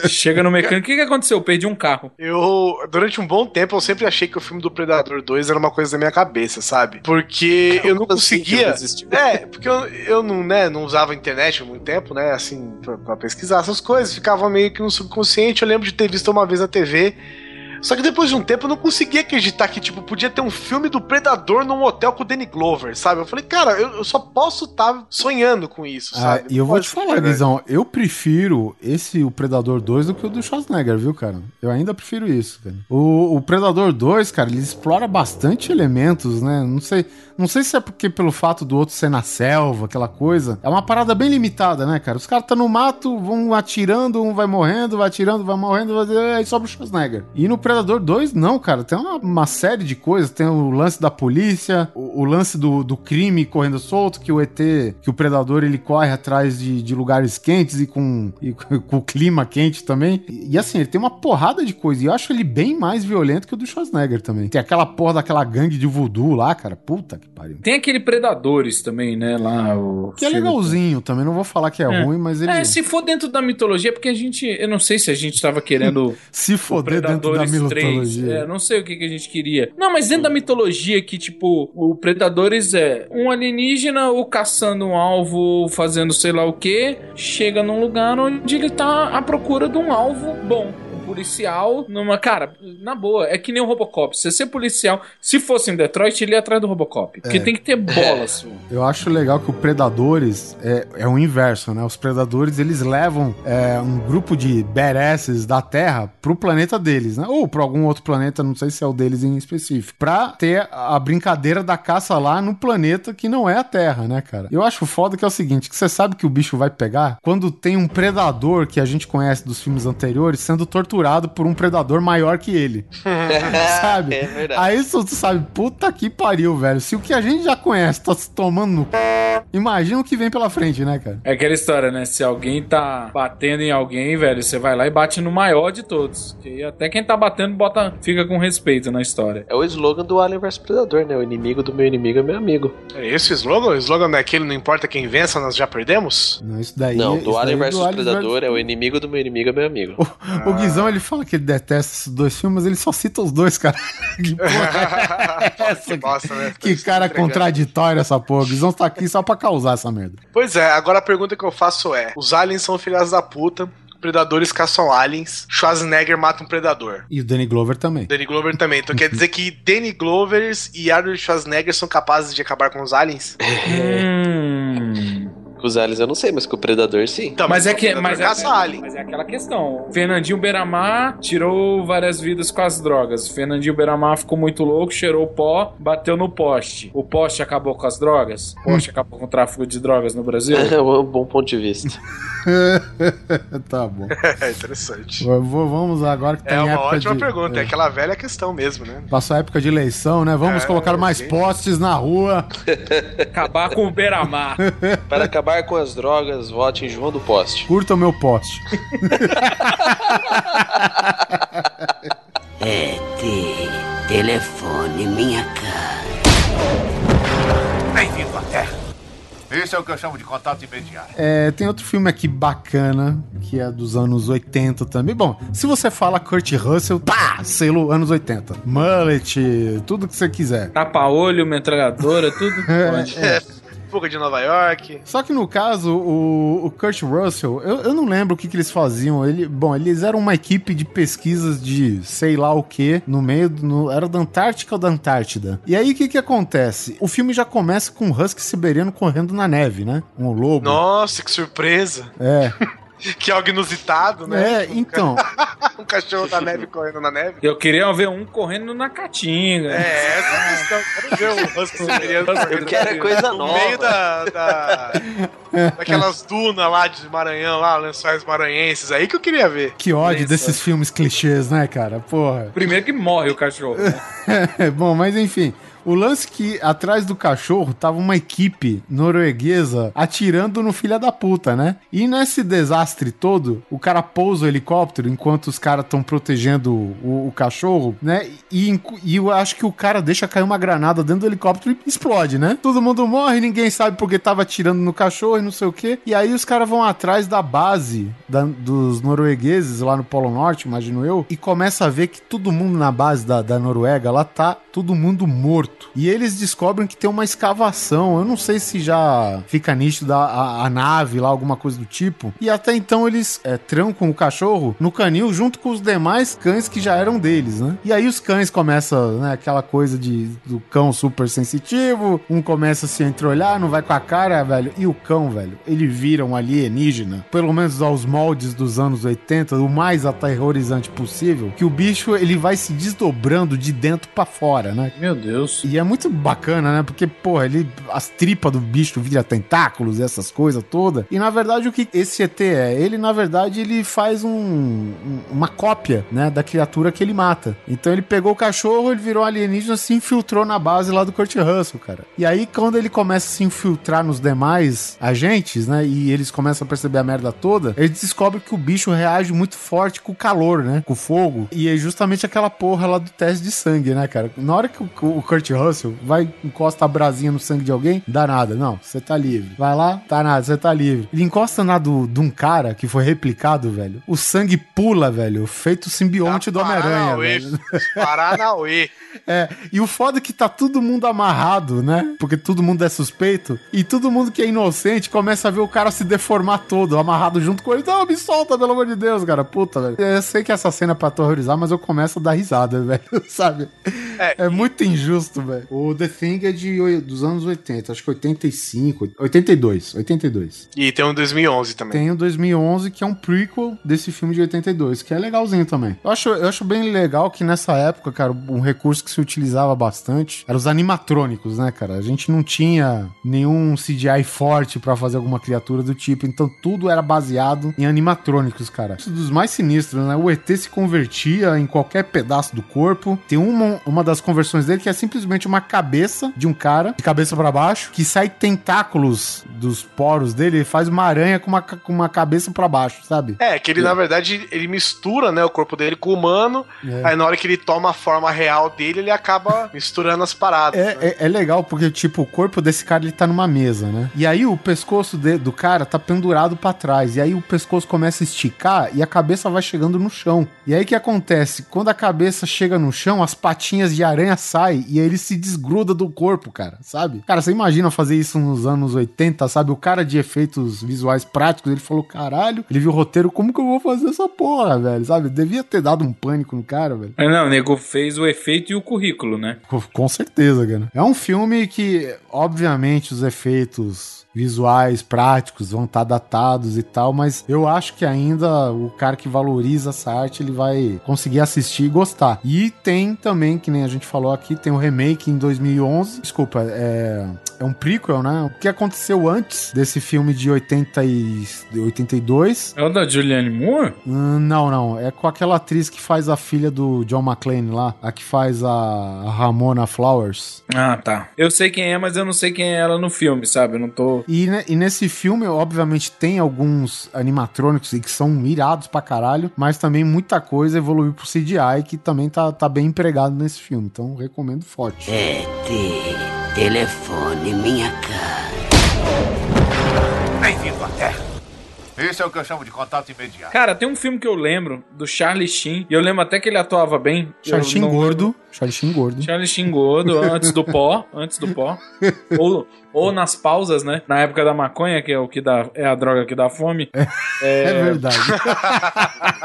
Chega no mecânico, o que, que aconteceu? Eu perdi um carro. Eu, durante um bom tempo, eu sempre achei que o filme do Predador 2 era uma coisa da minha cabeça, sabe? Porque eu não Como assim conseguia. não? É, porque eu, eu não, né, não usava internet há muito tempo, né? Assim, pra, pra pesquisar essas coisas. Ficava meio que no subconsciente. Eu lembro de ter visto uma vez na TV Só que depois de um tempo eu não conseguia acreditar que, tipo, podia ter um filme do Predador num hotel com o Danny Glover, sabe? Eu falei, cara, eu, eu só posso estar sonhando com isso, Ah, sabe? e eu vou te falar. Guizão, eu prefiro esse, o Predador 2, do que o do Schwarzenegger, viu, cara? Eu ainda prefiro isso, cara. O, o Predador 2, cara, ele explora bastante elementos, né? Não sei, não sei se é porque pelo fato do outro ser na selva, aquela coisa. É uma parada bem limitada, né, cara? Os caras estão no mato, vão atirando, um vai morrendo, vai atirando, vai morrendo, vai... aí sobra o Schwarzenegger. E no Predador 2, não, cara. Tem uma, uma série de coisas. Tem o lance da polícia, o, o lance do, do crime correndo solto, que o ET, que o Predador, ele corre atrás de, de lugares quentes e com, e com o clima quente também. E, e assim, ele tem uma porrada de coisa. E eu acho ele bem mais violento que o do Schwarzenegger também. Tem aquela porra daquela gangue de voodoo lá, cara. Puta que pariu. Tem aquele Predadores também, né? Lá, o. Que é legalzinho também. Não vou falar que é, É. ruim, mas ele. É, se for dentro da mitologia, porque a gente. Eu não sei se a gente tava querendo. Se foder dentro da mitologia. É, não sei o que, que a gente queria. Não, mas dentro da mitologia, que tipo, o Predadores é um alienígena ou caçando um alvo, fazendo sei lá o que, chega num lugar onde ele tá à procura de um alvo bom. Policial numa. Cara, na boa, é que nem o Robocop. Se você ser policial, se fosse em Detroit, ele ia atrás do Robocop. Porque É. tem que ter bolas. Eu acho legal que o Predadores é, é o inverso, né? Os Predadores, eles levam é, um grupo de badasses da Terra pro planeta deles, né? Ou pra algum outro planeta, não sei se é o deles em específico. Pra ter a brincadeira da caça lá no planeta que não é a Terra, né, cara? Eu acho foda que é o seguinte, que você sabe que o bicho vai pegar quando tem um predador que a gente conhece dos filmes anteriores sendo torturado por um predador maior que ele. sabe? É verdade. Aí tu sabe, puta que pariu, velho. Se o que a gente já conhece tá se tomando no c... imagina o que vem pela frente, né, cara? É aquela história, né? Se alguém tá batendo em alguém, velho, você vai lá e bate no maior de todos. Que até quem tá batendo bota, fica com respeito na história. É o slogan do Alien vs Predador, né? O inimigo do meu inimigo é meu amigo. É esse o slogan? O slogan não é aquele, não importa quem vença, nós já perdemos? Não, isso daí. Não, isso do Alien daí vs do Alien Predador é o inimigo do meu inimigo é meu amigo. O Guizão, ele fala que ele detesta esses dois filmes, mas ele só cita os dois, cara. que porra é essa? que bosta, né? Que cara contraditório essa porra. O Guizão tá aqui só pra causar essa merda. Pois é, agora a pergunta que eu faço é: os aliens são filhas da puta, predadores caçam aliens, Schwarzenegger mata um predador. E o Danny Glover também. Danny Glover também. Então quer dizer que Danny Glovers e Arnold Schwarzenegger são capazes de acabar com os aliens? Hum. Com os aliens eu não sei, mas com o Predador sim. Então, Mas é que. Mas é, caça alien. mas é aquela questão. Fernandinho Beiramar tirou várias vidas com as drogas. Fernandinho Beiramar ficou muito louco, cheirou pó, bateu no poste. O poste acabou com as drogas? O poste acabou com o tráfico de drogas no Brasil? É um bom ponto de vista. tá bom. É interessante. Vamos lá, agora que tá É em uma época ótima de... pergunta, é. é. aquela velha questão mesmo, né? Passou a época de eleição, né? Vamos É, colocar mais sim. postes na rua. Acabar com o Beiramar. Para acabar com as drogas, vote em João do Poste. Curta o meu poste. ET, telefone minha cara. Bem-vindo à Terra. Esse é o que eu chamo de contato imediato. É, tem outro filme aqui bacana, que é dos anos 80 também. Bom, se você fala Kurt Russell, tá, selo anos 80. Mullet, tudo que você quiser. Tapa-olho, metralhadora, tudo. pode. É. Fuga de Nova York. Só que no caso, o, o Kurt Russell, eu, eu não lembro o que, que eles faziam. Ele, bom, eles eram uma equipe de pesquisas de sei lá o que, no meio, do- no, era da Antártica ou da Antártida. E aí o que que acontece? O filme já começa com um husky siberiano correndo na neve, né? Um lobo. Nossa, que surpresa. É, Que algo inusitado, né? é, então. Um cachorro da neve correndo na neve. Eu queria ver um correndo na caatinga. É, essa é a questão. Eu quero ver o Husky Siberiano correndo quero coisa no nova. meio da, da- daquelas dunas lá de Maranhão, lá, lençóis maranhenses, aí que eu queria ver. Que ódio desses filmes clichês, né, cara? Porra. Primeiro que morre o cachorro. né? Bom, mas enfim. O lance que atrás do cachorro tava uma equipe norueguesa atirando no filho da puta, né? E nesse desastre todo, o cara pousa o helicóptero enquanto os caras estão protegendo o, o cachorro, né? E, e eu acho que o cara deixa cair uma granada dentro do helicóptero e explode, né? Todo mundo morre, ninguém sabe porque tava atirando no cachorro e não sei o quê. E aí os caras vão atrás da base da- dos noruegueses lá no Polo Norte, imagino eu, e começa a ver que todo mundo na base da, da Noruega lá tá todo mundo morto. E eles descobrem que tem uma escavação. Eu não sei se já fica nítido a, a, a nave lá, alguma coisa do tipo. E até então eles é, trancam o cachorro no canil junto com os demais cães que já eram deles, né? E aí os cães começam, né, aquela coisa de do cão super sensitivo, um começa a se entreolhar, não vai com a cara, velho. E o cão, velho, ele vira um alienígena, pelo menos aos moldes dos anos 80, o mais aterrorizante possível, que o bicho ele vai se desdobrando de dentro pra fora, né? Meu Deus. E é muito bacana, né? Porque, porra, ele, as tripas do bicho vira tentáculos essas coisas todas. E na verdade, o que esse ET é? Ele, na verdade, ele faz um- uma cópia, né, da criatura que ele mata. Então ele pegou o cachorro, ele virou alienígena, se infiltrou na base lá do Kurt Russell, cara. E aí, quando ele começa a se infiltrar nos demais agentes, né, e eles começam a perceber a merda toda, eles descobrem que o bicho reage muito forte com o calor, né, com o fogo. E é justamente aquela porra lá do teste de sangue, né, cara? Na hora que o, o Kurt Russell vai, encosta a brasinha no sangue de alguém, dá nada. Não, você tá livre. Vai lá, tá nada, você tá livre. Ele encosta na do, de um cara que foi replicado, velho. O sangue pula, velho, feito simbionte do Homem-Aranha, Paranauê, velho. Paranauê. É, e o foda é que tá todo mundo amarrado, né? Porque todo mundo é suspeito. E todo mundo que é inocente começa a ver o cara se deformar todo, amarrado junto com ele. Não, me solta, pelo amor de Deus, cara. Puta, velho. Eu sei que essa cena é pra aterrorizar, mas eu começo a dar risada, velho. Sabe? É, muito injusto, velho. O The Thing é de, dos anos 80, acho que 85, 82, 82. E tem um 2011 também. Tem o 2011, que é um prequel desse filme de 82, que é legalzinho também. Eu acho, eu acho bem legal que nessa época, cara, um recurso que se utilizava bastante eram os animatrônicos, né, cara? A gente não tinha nenhum CGI forte pra fazer alguma criatura do tipo, então tudo era baseado em animatrônicos, cara. Isso dos mais sinistros, né? O ET se convertia em qualquer pedaço do corpo. Tem uma, uma das conversões dele que é simplesmente uma cabeça de um cara, de cabeça pra baixo, que sai tentáculos dos poros dele e faz uma aranha com uma, com uma cabeça pra baixo, sabe? É, que ele, na verdade, ele mistura, né, o corpo dele com o humano. É. Aí na hora que ele toma a forma real dele, ele acaba misturando as paradas. É, é, é legal porque, tipo, o corpo desse cara ele tá numa mesa, né? E aí o pescoço de- do cara tá pendurado pra trás. E aí o pescoço começa a esticar e a cabeça vai chegando no chão. E aí o que acontece? Quando a cabeça chega no chão, as patinhas de aranha saem e aí ele se desgruda do corpo, cara, sabe? Cara, você imagina fazer isso nos anos 80, sabe? O cara de efeitos visuais práticos, ele falou, caralho, ele viu o roteiro, como que eu vou fazer essa porra, velho? Sabe? Devia ter dado um pânico no cara, velho. Mas não, o nego fez o efeito e o currículo, né? Com- certeza, cara. É um filme que, obviamente, os efeitos visuais, práticos, vão estar datados e tal, mas eu acho que ainda o cara que valoriza essa arte, ele vai conseguir assistir e gostar. E tem também, que nem a gente falou aqui, tem o remake em 2011, desculpa, é, é um prequel, né? O que aconteceu antes desse filme de 80 e 82? É o da Julianne Moore? Hum, não, não. É com aquela atriz que faz a filha do John McClane lá, a que faz a a Ramona Flowers. Ah, tá. Eu sei quem é, mas eu não sei quem é ela no filme, sabe? Eu não tô. E, ne- e nesse filme, obviamente, tem alguns animatrônicos e que são irados pra caralho, mas também muita coisa evoluiu pro CGI que também tá, tá bem empregado nesse filme. Então, recomendo forte. ET, telefone minha cara. Bem-vindo à Terra. Esse é o que eu chamo de contato imediato. Cara, tem um filme que eu lembro do Charlie Sheen, e eu lembro até que ele atuava bem. Charlie Sheen não- gordo. Charlie Sheen gordo. Charlie Sheen gordo, antes do pó, antes do pó. ou, ou nas pausas, né? Na época da maconha, que é o que dá, é a droga que dá fome. É, verdade.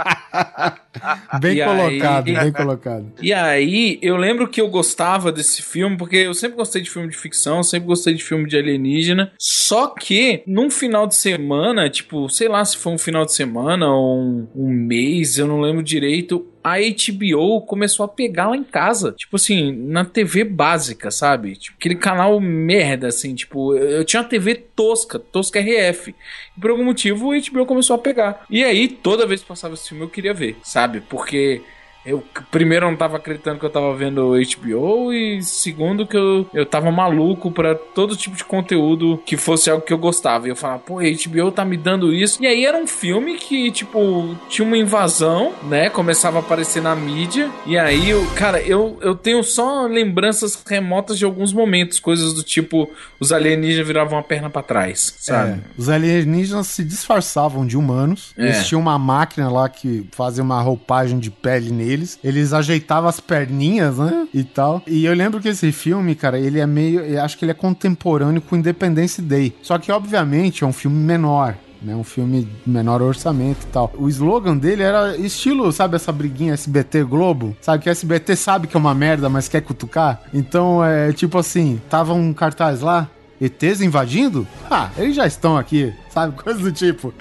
bem E colocado, aí- bem colocado. E aí, eu lembro que eu gostava desse filme, porque eu sempre gostei de filme de ficção, sempre gostei de filme de alienígena. Só que, num final de semana, tipo, sei lá se foi um final de semana ou um, um mês, eu não lembro direito. A HBO começou a pegar lá em casa. Tipo assim, na TV básica, sabe? Tipo, aquele canal merda, assim. Tipo, eu tinha uma TV tosca, tosca RF. E por algum motivo a HBO começou a pegar. E aí, toda vez que passava esse filme, eu queria ver, sabe? Porque eu, primeiro, não tava acreditando que eu tava vendo HBO, e segundo, que eu, eu tava maluco pra todo tipo de conteúdo que fosse algo que eu gostava. E eu falava, pô, HBO tá me dando isso. E aí era um filme que, tipo, tinha uma invasão, né? Começava a aparecer na mídia. E aí, eu, cara, eu, eu tenho só lembranças remotas de alguns momentos, coisas do tipo, os alienígenas viravam a perna pra trás, sabe? É, os alienígenas se disfarçavam de humanos. É. Eles tinham uma máquina lá que fazia uma roupagem de pele neles. Eles ajeitavam as perninhas, né? E tal. E eu lembro que esse filme, cara, ele é meio. Eu acho que ele é contemporâneo com Independence Day. Só que, obviamente, é um filme menor. né? Um filme de menor orçamento e tal. O slogan dele era estilo, sabe, essa briguinha SBT Globo? Sabe que SBT sabe que é uma merda, mas quer cutucar? Então, é tipo assim, tava um cartaz lá, ETs invadindo? Ah, eles já estão aqui, sabe? Coisa do tipo.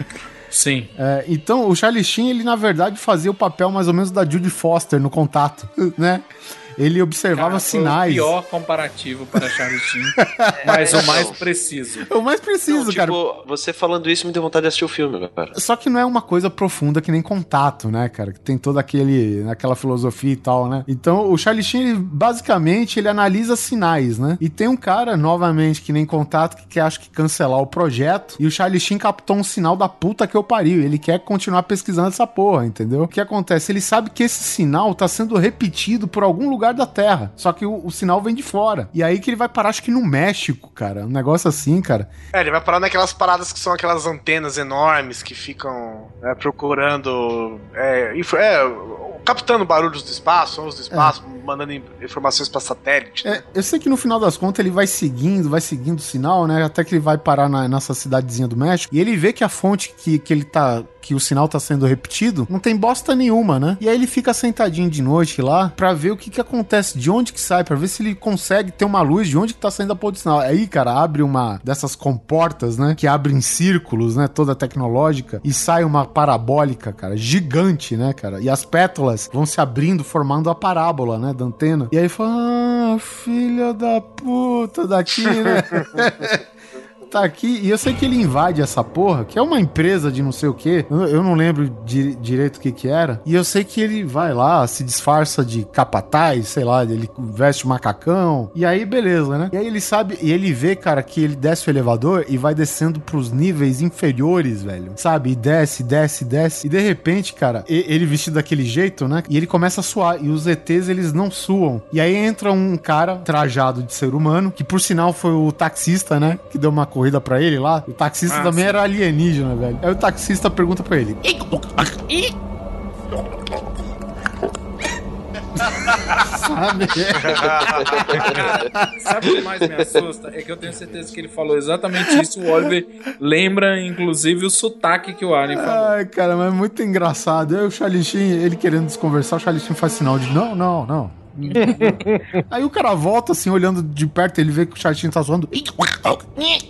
Sim. É, então, o Charlie Sheen, ele na verdade fazia o papel mais ou menos da Judy Foster no contato, né? Ele observava Cara, foi sinais. O pior comparativo para Charlie Sheen, mas o mais então. preciso. O mais preciso, Não, cara. tipo, você falando isso me deu vontade de assistir o filme, cara. Só que não é uma coisa profunda que nem contato, né, cara? Que tem toda aquele, aquela filosofia e tal, né? Então, o Charlie Sheen, ele, basicamente, ele analisa sinais, né? E tem um cara, novamente, que nem contato, que quer, acho que, cancelar o projeto. E o Charlie Sheen captou um sinal da puta que eu pariu. Ele quer continuar pesquisando essa porra, entendeu? O que acontece? Ele sabe que esse sinal tá sendo repetido por algum lugar da Terra. Só que o, o sinal vem de fora. E aí que ele vai parar, acho que no México, cara. Um negócio assim, cara. É, ele vai parar naquelas paradas que são aquelas antenas enormes que ficam é, procurando. É, é, captando barulhos do espaço, sons do espaço, mandando in- informações pra satélite. É, eu sei que no final das contas ele vai seguindo, vai seguindo o sinal, né? Até que ele vai parar na, nessa cidadezinha do México. E ele vê que a fonte que, que ele tá. Que o sinal tá sendo repetido, não tem bosta nenhuma, né? E aí ele fica sentadinho de noite lá pra ver o que que acontece, de onde que sai, pra ver se ele consegue ter uma luz de onde que tá saindo a porra do sinal. Aí, cara, abre uma dessas comportas, né? Que abrem círculos, né? Toda tecnológica. E sai uma parabólica, cara, gigante, né, cara? E as pétalas vão se abrindo, formando a parábola, né? Da antena. E aí fala, ah, filha da puta daqui, né? tá aqui, e eu sei que ele invade essa porra, que é uma empresa de não sei o que, eu, não lembro di- direito o que que era, e eu sei que ele vai lá, se disfarça de capataz, sei lá, ele veste macacão, e aí beleza, né? E aí ele sabe, e ele vê, cara, que ele desce o elevador e vai descendo pros níveis inferiores, velho, sabe? E desce, desce, desce, e de repente, cara, ele vestido daquele jeito, né? E ele começa a suar, e os ETs, eles não suam. E aí entra um cara trajado de ser humano, que por sinal foi o taxista, né? Que deu uma corrida pra ele lá. O taxista Ah, também sim. era alienígena, velho. Aí o taxista pergunta pra ele: Sabe? Sabe o que mais me assusta? É que eu tenho certeza que ele falou exatamente isso. O Oliver lembra, inclusive, o sotaque que o Alien falou. Ai, cara, mas é muito engraçado. Aí o Charlie Sheen, ele querendo desconversar, o Charlie Sheen faz sinal de não, não, não. Aí o cara volta assim, olhando de perto, ele vê que o Sheen tá zoando.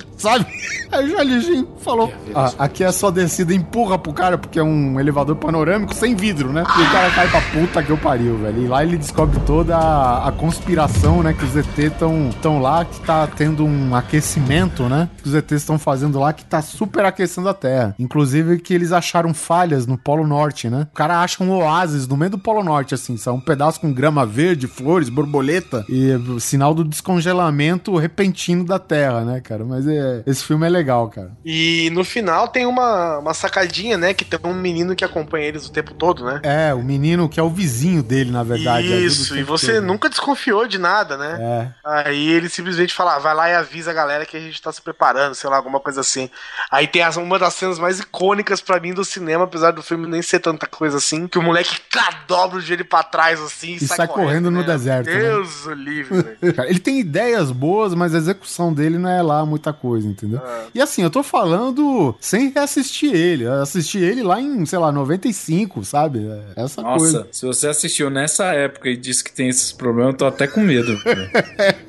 Sabe? Aí o Sheen falou: ah, aqui é só descida, empurra pro cara, porque é um elevador panorâmico sem vidro, né? E o cara cai pra puta que eu pariu, velho. E lá ele descobre toda a, a conspiração, né? Que os ET tão, tão lá, que tá tendo um aquecimento, né? Que os ETs estão fazendo lá, que tá super aquecendo a Terra. Inclusive que eles acharam falhas no Polo Norte, né? O cara acha um oásis no meio do Polo Norte, assim, são um pedaço com grama verde, flores, borboleta e o sinal do descongelamento repentino da Terra, né, cara? Mas é, esse filme é legal, cara. E no final tem uma, uma sacadinha, né? Que tem um menino que acompanha eles o tempo todo, né? É, o menino que é o vizinho dele, na verdade. o Isso, e você todo. nunca desconfiou de nada, né? É. Aí ele simplesmente fala, ah, vai lá e avisa a galera que a gente tá se preparando, sei lá, alguma coisa assim. Aí tem uma das cenas mais icônicas pra mim do cinema, apesar do filme nem ser tanta coisa assim, que o moleque dobra o joelho pra trás assim E sai correndo no né? deserto, né? Deus o livre, velho. Cara, ele tem ideias boas, mas a execução dele não é lá muita coisa, entendeu? E assim, eu tô falando sem reassistir ele. Eu assisti ele lá em, sei lá, 95, sabe? É Essa Nossa, coisa. se você assistiu nessa época e disse que tem esses problemas, eu tô até com medo. velho.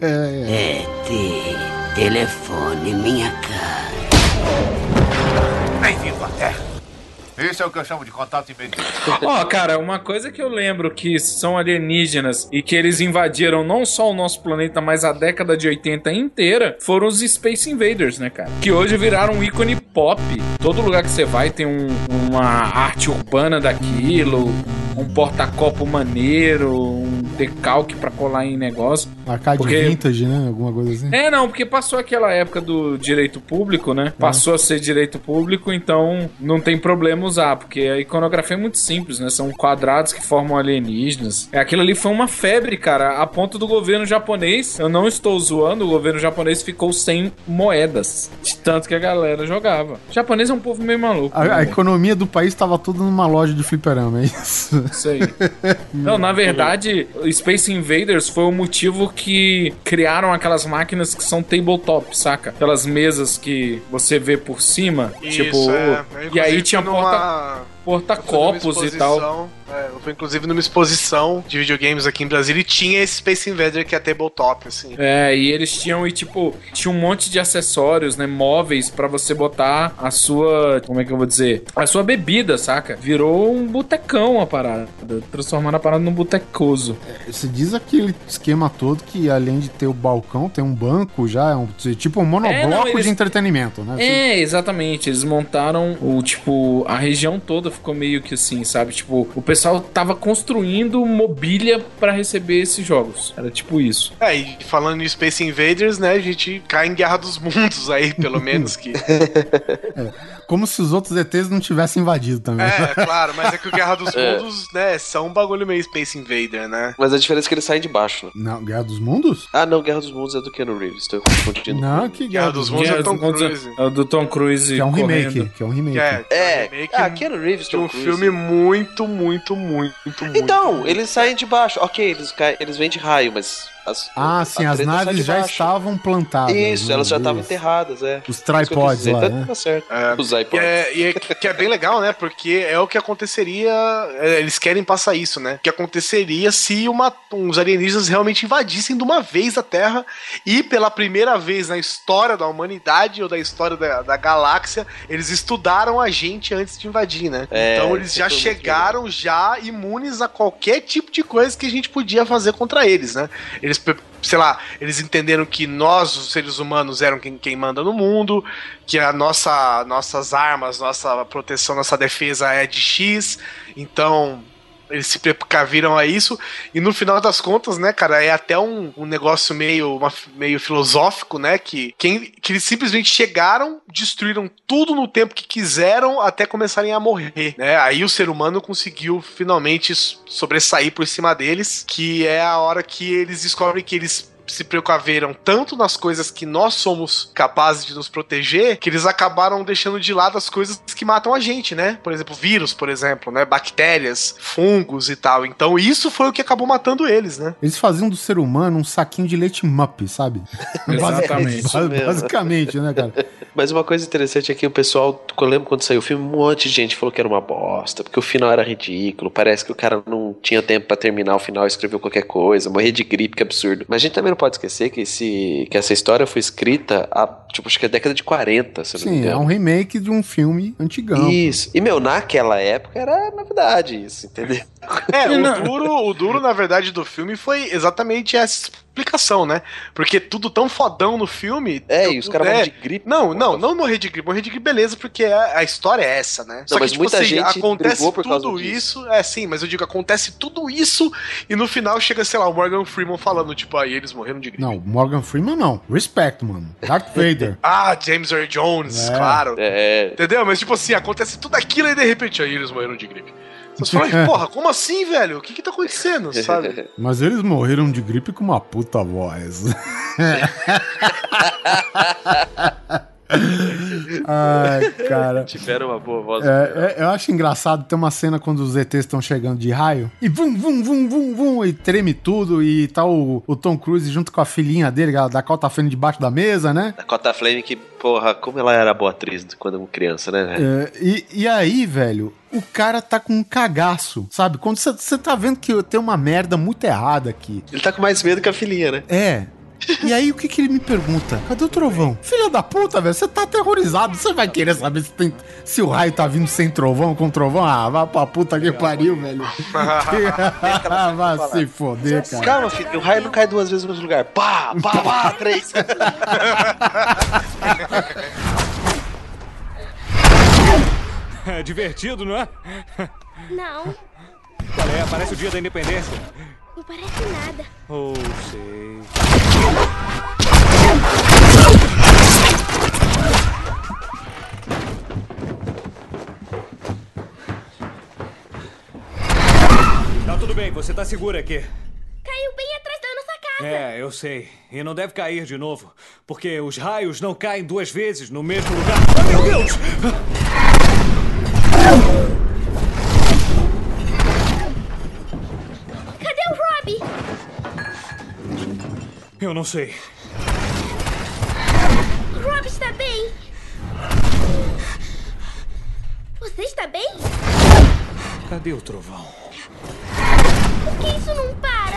ET, telefone minha cara. Bem-vindo à Terra. Esse é o que eu chamo de contato imediato. Ó, cara, uma coisa que eu lembro que são alienígenas e que eles invadiram não só o nosso planeta, mas a década de 80 inteira, foram os Space Invaders, né, cara? Que hoje viraram um ícone pop. Todo lugar que você vai tem um- uma arte urbana daquilo, um porta-copo maneiro, um decalque pra colar em negócio. Arcade Porque- vintage, né? Alguma coisa assim. É, não, porque passou aquela época do direito público, né? Passou a ser direito público, então não tem problema usar, porque a iconografia é muito simples, né? São quadrados que formam alienígenas. É, aquilo ali foi uma febre, cara, a ponto do governo japonês, eu não estou zoando, o governo japonês ficou sem moedas, de tanto que a galera jogava. O japonês é um povo meio maluco. A, né, a economia do país tava toda numa loja de fliperama, é isso? Isso aí. Não, na verdade, Space Invaders foi o motivo que criaram aquelas máquinas que são tabletop, saca? Aquelas mesas que você vê por cima. Isso, tipo, é. E aí tinha fui porta, numa- porta-copos e tal. é, eu fui inclusive numa exposição de videogames aqui em Brasília e tinha esse Space Invader que é tabletop, assim. É, e eles tinham, e tipo, tinha um monte de acessórios, né, móveis pra você botar a sua, como é que eu vou dizer? A sua bebida, saca? Virou um botecão a parada, transformando a parada num botecoso. Você diz aquele esquema todo que além de ter o balcão, tem um banco já, é um, tipo um monobloco É, não, eles- de entretenimento, né? É, exatamente. Eles montaram o tipo a região toda ficou meio que assim, sabe? Tipo, o pessoal tava construindo mobília pra receber esses jogos. Era tipo isso. É, e falando em Space Invaders, né, a gente cai em Guerra dos Mundos aí, pelo menos, que... Como se os outros ETs não tivessem invadido também. É, claro, mas é que o Guerra dos É. Mundos, né, são um bagulho meio Space Invader, né? Mas a diferença é que eles saem de baixo, né? Não, Guerra dos Mundos? Ah, não, Guerra dos Mundos é do Keanu Reeves, tô confundindo. Não, que Guerra, dos Mundos Guerra é Tom dos Mundos Cruise. É do Tom Cruise. Que é um correndo. remake, que é um remake. É, É, remake ah, Keanu Reeves, de um Tom Cruise. filme muito, muito, muito, muito... Então, eles saem de baixo. Ok, eles, caem, eles vêm de raio, mas. As, Ah, a sim, as naves já estavam plantadas. Isso, né? elas já estavam enterradas, é. Os tripods dizer. lá, Tá- né? Tá certo. É, Os E iPods. é, e é que é bem legal, né? Porque é o que aconteceria. é, Eles querem passar isso, né? O que aconteceria se uma, uns alienígenas realmente invadissem de uma vez a Terra e pela primeira vez na história da humanidade ou da história da, da galáxia, eles estudaram a gente antes de invadir, né? É, então eles isso já chegaram já imunes a qualquer tipo de coisa que a gente podia fazer contra eles, né? Eles sei lá, eles entenderam que nós, os seres humanos, eram quem, quem manda no mundo, que a nossa, nossas armas, nossa proteção, nossa defesa é de X, então eles se precaviram a isso, e no final das contas, né, cara, é até um, um negócio meio, uma- meio filosófico, né, que, quem, que eles simplesmente chegaram, destruíram tudo no tempo que quiseram até começarem a morrer, né, aí o ser humano conseguiu finalmente sobressair por cima deles, que é a hora que eles descobrem que eles se precaveram tanto nas coisas que nós somos capazes de nos proteger, que eles acabaram deixando de lado as coisas que matam a gente, né? Por exemplo, vírus, por exemplo, né? Bactérias, fungos e tal. Então isso foi o que acabou matando eles, né? Eles faziam do ser humano um saquinho de leite mup, sabe? Exatamente. Basi- Isso mesmo. Basicamente, né, cara? Mas uma coisa interessante é que o pessoal, eu lembro quando saiu o filme, um monte de gente falou que era uma bosta, porque o final era ridículo, parece que o cara não tinha tempo pra terminar o final, escreveu qualquer coisa, morrer de gripe, que absurdo. Mas a gente também não pode esquecer que, esse, que essa história foi escrita há, tipo, acho que é década de 40, se eu não me Sim, é um remake de um filme antigão. Isso. E, meu, naquela época era novidade isso, entendeu? É, o duro, o duro, na verdade, do filme foi exatamente essa explicação, né? Porque tudo tão fodão no filme. É, tudo- e os caras é, morrem de gripe. Não, não, não morrer de gripe. Morrer de gripe, beleza, porque a, a história é essa, né? Não, mas muita gente acontece brigou por causa tudo disso. isso. É, sim, mas eu digo, acontece tudo isso e no final chega, sei lá, o Morgan Freeman falando, tipo, aí eles morreram de gripe. Não, Morgan Freeman não. Respect, mano. Darth Vader. Ah, James Earl Jones, É. claro. É, Entendeu? Mas, tipo assim, acontece tudo aquilo e de repente aí eles morreram de gripe. Você fala, porra, como assim, velho? O que que tá acontecendo, sabe? Mas eles morreram de gripe com uma puta voz. Ai, cara. tiveram uma boa voz. É, é, eu acho engraçado ter uma cena quando os ETs estão chegando de raio e vum, vum, vum, vum, vum, e treme tudo e tá o, o Tom Cruise junto com a filhinha dele, a Dakota Fanning debaixo da mesa, né? A Cota Flame que, porra, como ela era boa atriz quando criança, né? É, e, e aí, velho, o cara tá com um cagaço, sabe? Quando você tá vendo que tem uma merda muito errada aqui. Ele tá com mais medo que a filhinha, né? É. E aí, o que que ele me pergunta? Cadê o trovão? Filha da puta, velho, você tá aterrorizado. Você vai querer saber se, tem- se o raio tá vindo sem trovão, com trovão? Ah, vai pra puta que pariu, velho. vai se foder, cara. Calma, filho, o raio não cai duas vezes no mesmo lugar. Pá, pá, pá, três. É divertido, não é? Não, Qual é? Parece o dia da independência. Não parece nada. Oh, sei. Tá tudo bem, você tá segura aqui. Caiu bem atrás da nossa casa. É, eu sei. E não deve cair de novo. Porque os raios não caem duas vezes no mesmo lugar. Ah, meu Deus! Eu não sei. Rob está bem? Você está bem? Cadê o trovão? Por que isso não para?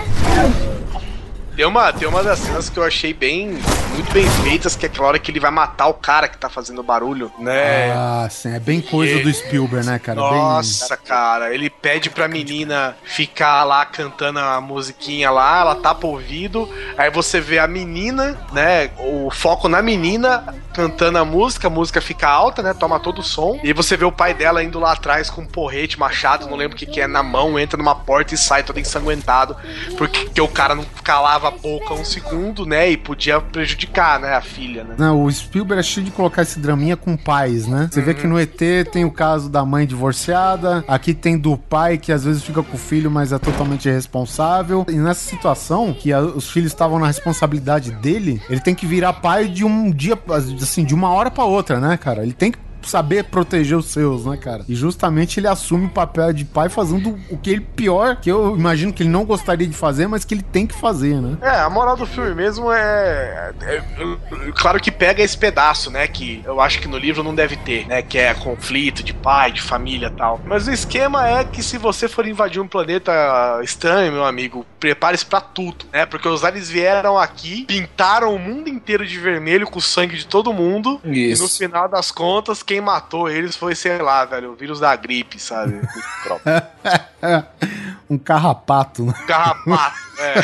Tem uma, tem uma das cenas que eu achei bem. Muito bem feitas, que é aquela hora que ele vai matar o cara que tá fazendo barulho, né? Ah, sim, é bem coisa do Spielberg, né, cara? Nossa, cara, ele pede pra menina ficar lá cantando a musiquinha lá, ela tapa o ouvido, aí você vê a menina, né? O foco na menina cantando a música, a música fica alta, né? Toma todo o som. E você vê o pai dela indo lá atrás com um porrete, machado, não lembro o que, que é, na mão, entra numa porta e sai todo ensanguentado. Porque que o cara não calava a boca um segundo, né? E podia prejudicar, né? A filha, né? Não, o Spielberg é cheio de colocar esse draminha com pais, né? Você vê que no ET tem o caso da mãe divorciada, aqui tem do pai que às vezes fica com o filho, mas é totalmente irresponsável. E nessa situação, que a- os filhos estavam na responsabilidade dele, ele tem que virar pai de um dia, assim, de uma hora pra outra, né, cara? Ele tem que saber proteger os seus, né, cara? E justamente ele assume o papel de pai fazendo o que ele pior, que eu imagino que ele não gostaria de fazer, mas que ele tem que fazer, né? É, a moral do filme mesmo é, é- é- Claro que pega esse pedaço, né? Que eu acho que no livro não deve ter, né? Que é conflito de pai, de família e tal. Mas o esquema é que se você for invadir um planeta estranho, meu amigo, prepare-se pra tudo, né? Porque os aliens vieram aqui, pintaram o mundo inteiro de vermelho com o sangue de todo mundo. Isso. E no final das contas, quem matou eles foi, sei lá, velho, o vírus da gripe, sabe? Um carrapato, né? Carrapato, é.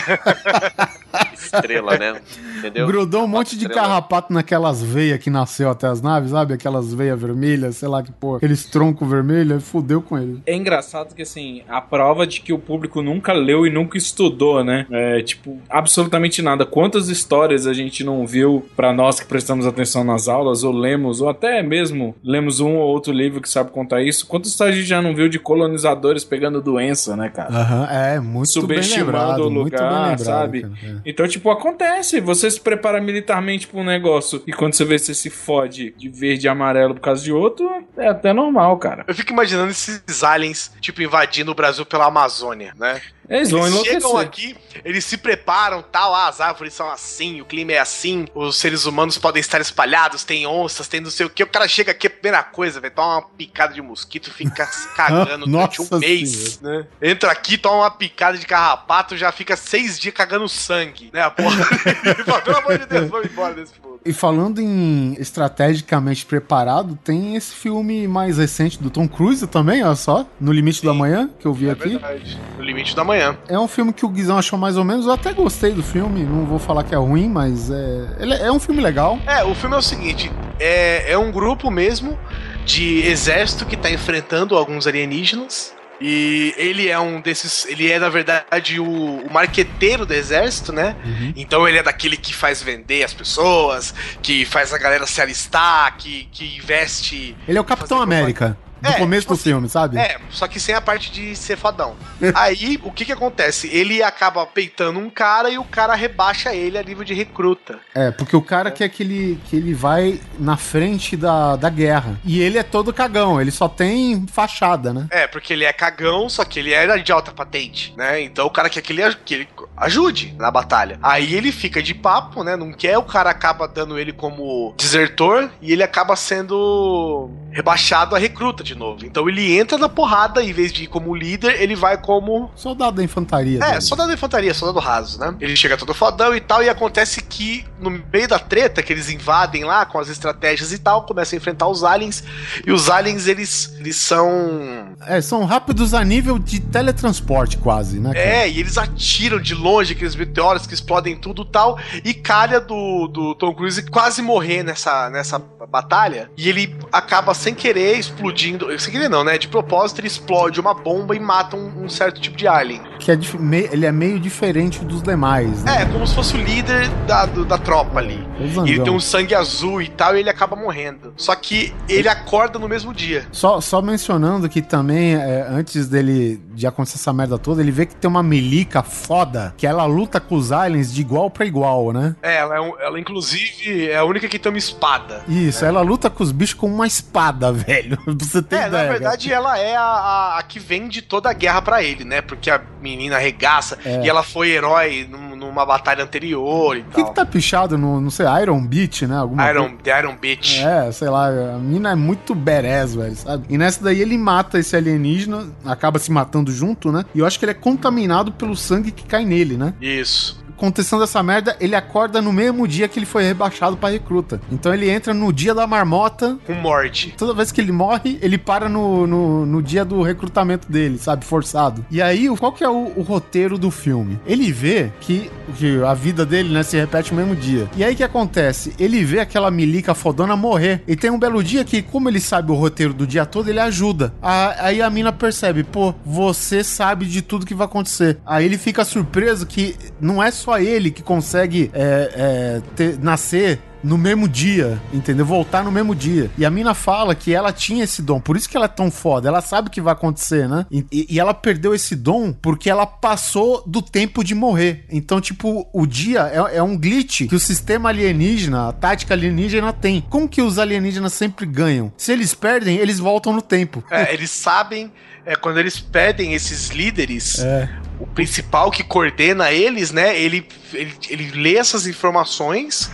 Estrela, né? Entendeu? Grudou um monte de Estrela. carrapato naquelas veias que nasceu até as naves, sabe? Aquelas veias vermelhas, sei lá que porra. Aqueles troncos vermelhos, fudeu com ele. É engraçado que, assim, a prova de que o público nunca leu e nunca estudou, né? É, tipo, absolutamente nada. Quantas histórias a gente não viu pra nós que prestamos atenção nas aulas, ou lemos, ou até mesmo lemos um ou outro livro que sabe contar isso? Quantas histórias a gente já não viu de colonizadores pegando doença, né, cara? Aham, é, muito bem Subestimando lembrado, o muito bem lugar, lembrado, sabe? cara, é. Então, tipo, acontece. Você se prepara militarmente pra um negócio e quando você vê você se fode de verde e amarelo por causa de outro, é até normal, cara. Eu fico imaginando esses aliens, tipo, invadindo o Brasil pela Amazônia, né? Eles vão enlouquecer. chegam aqui, eles se preparam, tal, ah, as árvores são assim, o clima é assim, os seres humanos podem estar espalhados, tem onças, tem não sei o que. O cara chega aqui, a primeira coisa, velho, toma uma picada de mosquito, fica se cagando durante um mês, né? Entra aqui, toma uma picada de carrapato, já fica seis dias cagando sangue, né? A porra. Pelo amor de Deus, vamos embora desse mundo. E falando em estrategicamente preparado, tem esse filme mais recente do Tom Cruise também, olha só, No Limite da Manhã, que eu vi É aqui. verdade. No limite da manhã. É um filme que o Guizão achou mais ou menos, eu até gostei do filme, não vou falar que é ruim, mas é, ele é um filme legal. É, o filme é o seguinte: é, é um grupo mesmo de exército que tá enfrentando alguns alienígenas. E ele é um desses. Ele é, na verdade, o, o marqueteiro do exército, né? Então ele é daquele que faz vender as pessoas, que faz a galera se alistar, que, que investe. Ele é o Capitão América, do É, começo do filme, sabe? É, só que sem a parte de ser fodão. Aí, o que que acontece? Ele acaba peitando um cara e o cara rebaixa ele a nível de recruta. É, porque o cara quer que ele, que ele vai na frente da, da guerra. E ele é todo cagão, ele só tem fachada, né? É, porque ele é cagão, só que ele era de alta patente, né? Então o cara quer que ele, que ele ajude na batalha. Aí ele fica de papo, né? Não quer, o cara acaba dando ele como desertor e ele acaba sendo rebaixado a recruta de novo. Então ele entra na porrada, em vez de ir como líder, ele vai como. Soldado da infantaria. É, dele. soldado da infantaria, soldado raso, né? Ele chega todo fodão e tal, e acontece que no meio da treta, que eles invadem lá com as estratégias e tal, começam a enfrentar os aliens, e os aliens, eles, eles são É, são rápidos a nível de teletransporte quase, né? cara? É, e eles atiram de longe aqueles meteoros que explodem tudo e tal. E calha do, do Tom Cruise quase morrer nessa, nessa batalha. E ele acaba sem querer explodindo. Sem querer não, né? De propósito, ele explode uma bomba e mata um, um certo tipo de alien. Que é dif- me- ele é meio diferente dos demais, né? É, como se fosse o líder da, do- da tropa ali. E ele tem um sangue azul e tal, e ele acaba morrendo. Só que ele acorda no mesmo dia. Só, só mencionando que também, é, antes dele de acontecer essa merda toda, ele vê que tem uma melica foda, que ela luta com os aliens de igual pra igual, né? É, ela, é um- ela inclusive é a única que tem uma espada. Isso, ela luta com os bichos com uma espada, velho. Você ter É, ideia. na verdade, ela é a, a, a que vende toda a guerra pra ele, né? Porque a menina arregaça É. e ela foi herói num- numa uma batalha anterior e O que, tal. que tá pichado no, não sei, Iron Beach, né? Alguma Iron, The Iron Beach. É, sei lá, a mina é muito badass, velho, sabe? E nessa daí ele mata esse alienígena, acaba se matando junto, né? E eu acho que ele é contaminado pelo sangue que cai nele, né? Isso. Acontecendo essa merda, ele acorda no mesmo dia que ele foi rebaixado pra recruta. Então ele entra no dia da marmota. Com morte. Toda vez que ele morre, ele para no, no, no dia do recrutamento dele, sabe? Forçado. E aí, qual que é o, o roteiro do filme? Ele vê que, que a vida dele, né, se repete no mesmo dia. E aí, o que acontece? Ele vê aquela milica fodona morrer. E tem um belo dia que, como ele sabe o roteiro do dia todo, ele ajuda. A- aí a mina percebe, pô, você sabe de tudo que vai acontecer. Aí ele fica surpreso que não é só ele que consegue é, é, ter- nascer no mesmo dia, entendeu? Voltar no mesmo dia. E a mina fala que ela tinha esse dom, por isso que ela é tão foda. Ela sabe o que vai acontecer, né? E, e- ela perdeu esse dom porque ela passou do tempo de morrer. Então, tipo, o dia é, é um glitch que o sistema alienígena, a tática alienígena tem. Como que os alienígenas sempre ganham? Se eles perdem, eles voltam no tempo. É, eles sabem, é, quando eles pedem esses líderes, É. o principal que coordena eles, né? Ele, ele, ele lê essas informações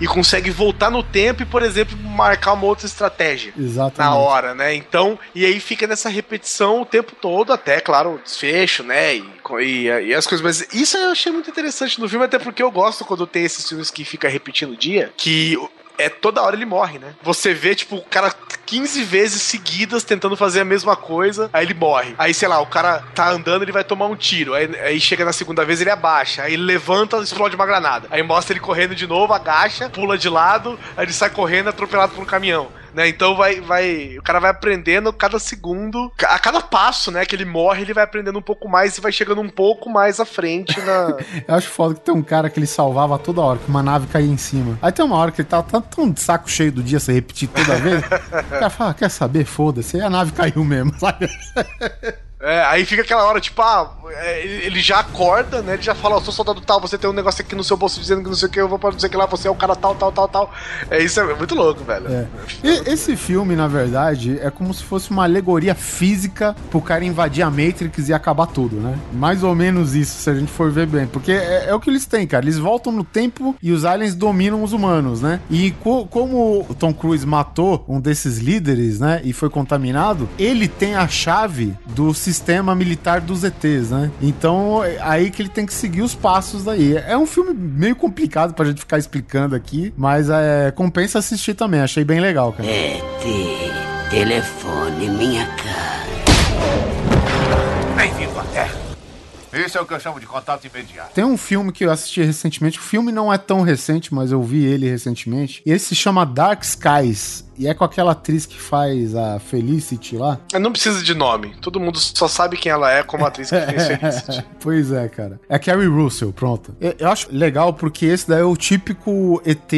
e consegue voltar no tempo e, por exemplo, marcar uma outra estratégia. Exatamente. Na hora, né? Então, e aí fica nessa repetição o tempo todo, até, claro, o desfecho, né? E, e, e as coisas. Mas isso eu achei muito interessante no filme, até porque eu gosto quando tem esses filmes que fica repetindo o dia, que é toda hora ele morre, né? Você vê, tipo, o cara 15 vezes seguidas tentando fazer a mesma coisa, aí ele morre. Aí, sei lá, o cara tá andando, ele vai tomar um tiro. Aí, aí chega na segunda vez, ele abaixa. Aí ele levanta explode uma granada. Aí mostra ele correndo de novo, agacha, pula de lado, aí ele sai correndo atropelado por um caminhão. Né? Então vai, vai. O cara vai aprendendo cada segundo. A cada passo, né, que ele morre, ele vai aprendendo um pouco mais e vai chegando um pouco mais à frente na. Eu acho foda que tem um cara que ele salvava toda hora, que uma nave caía em cima. Aí tem uma hora que ele tava tão, tão de saco cheio do dia, se repetir toda vez. o cara fala, "Ah, quer saber? Foda-se. Aí a nave caiu mesmo, sabe? É, aí fica aquela hora, tipo, ah, é, ele já acorda, né? Ele já fala, ó, sou soldado tal, você tem um negócio aqui no seu bolso dizendo que não sei o que, eu vou pra não sei o que lá, você é o cara tal, tal, tal, tal. É isso, é muito louco, velho. É. E esse filme, na verdade, é como se fosse uma alegoria física pro cara invadir a Matrix e acabar tudo, né? Mais ou menos isso, se a gente for ver bem. Porque é, é o que eles têm, cara. Eles voltam no tempo e os aliens dominam os humanos, né? E co- como o Tom Cruise matou um desses líderes, né? E foi contaminado, ele tem a chave do sistema militar dos ETs, né? Então, é aí que ele tem que seguir os passos daí. É um filme meio complicado pra gente ficar explicando aqui, mas é, compensa assistir também. Achei bem legal, cara. ET, telefone minha cara. Bem-vindo à Terra. Esse é o que eu chamo de contato imediato. Tem um filme que eu assisti recentemente. O filme não é tão recente, mas eu vi ele recentemente. E ele se chama Dark Skies. E é com aquela atriz que faz a Felicity lá. Não precisa de nome. Todo mundo só sabe quem ela é como atriz que fez Felicity. pois é, cara. É Carrie Russell, pronto. Eu, eu acho legal porque esse daí é o típico ET,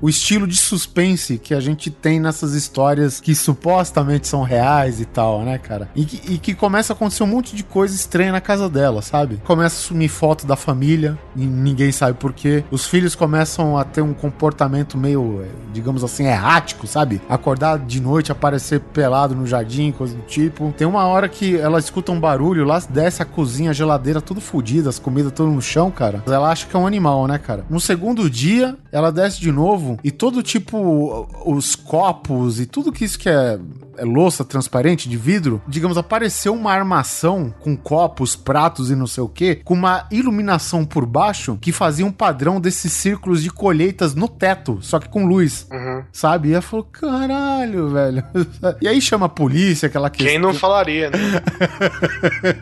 o estilo de suspense que a gente tem nessas histórias que supostamente são reais e tal, né, cara? E que, e que começa a acontecer um monte de coisa estranha na casa dela, sabe? Começa a sumir foto da família e ninguém sabe por quê. Os filhos começam a ter um comportamento meio, eh, digamos assim, errático, sabe? Acordar de noite, aparecer pelado no jardim, coisa do tipo. Tem uma hora que ela escuta um barulho lá, desce a cozinha, a geladeira tudo fodida, as comidas tudo no chão, cara. Ela acha que é um animal, né, cara? No segundo dia, ela desce de novo e todo tipo, os copos e tudo que isso que é, é louça transparente de vidro, digamos, apareceu uma armação com copos, pratos e não sei o que, com uma iluminação por baixo que fazia um padrão desses círculos de colheitas no teto, só que com luz, sabe? E ela falou, caralho, velho. E aí chama a polícia, aquela questão. Quem não falaria, né?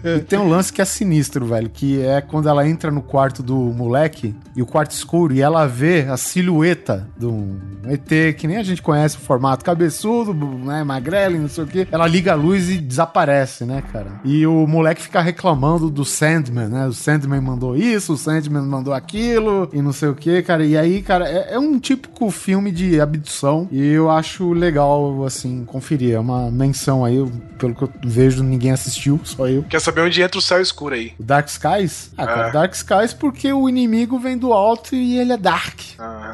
E tem um lance que é sinistro, velho, que é quando ela entra no quarto do moleque e o quarto escuro e ela vê a silhueta de um ET que nem a gente conhece o formato cabeçudo, né, magrelo, não sei o que. Ela liga a luz e desaparece, né, cara? E o moleque fica reclamando do Sandman, né? O Sandman mandou isso, o Sandman mandou aquilo e não sei o que, cara. E aí, cara, é, é um típico filme de abdução e eu acho legal, assim, conferir. É uma menção aí, eu- pelo que eu vejo, ninguém assistiu, só eu. Quer saber onde entra o céu escuro aí? O Dark Skies? Ah, cara, É. Dark Skies porque o inimigo vem do alto e ele é dark.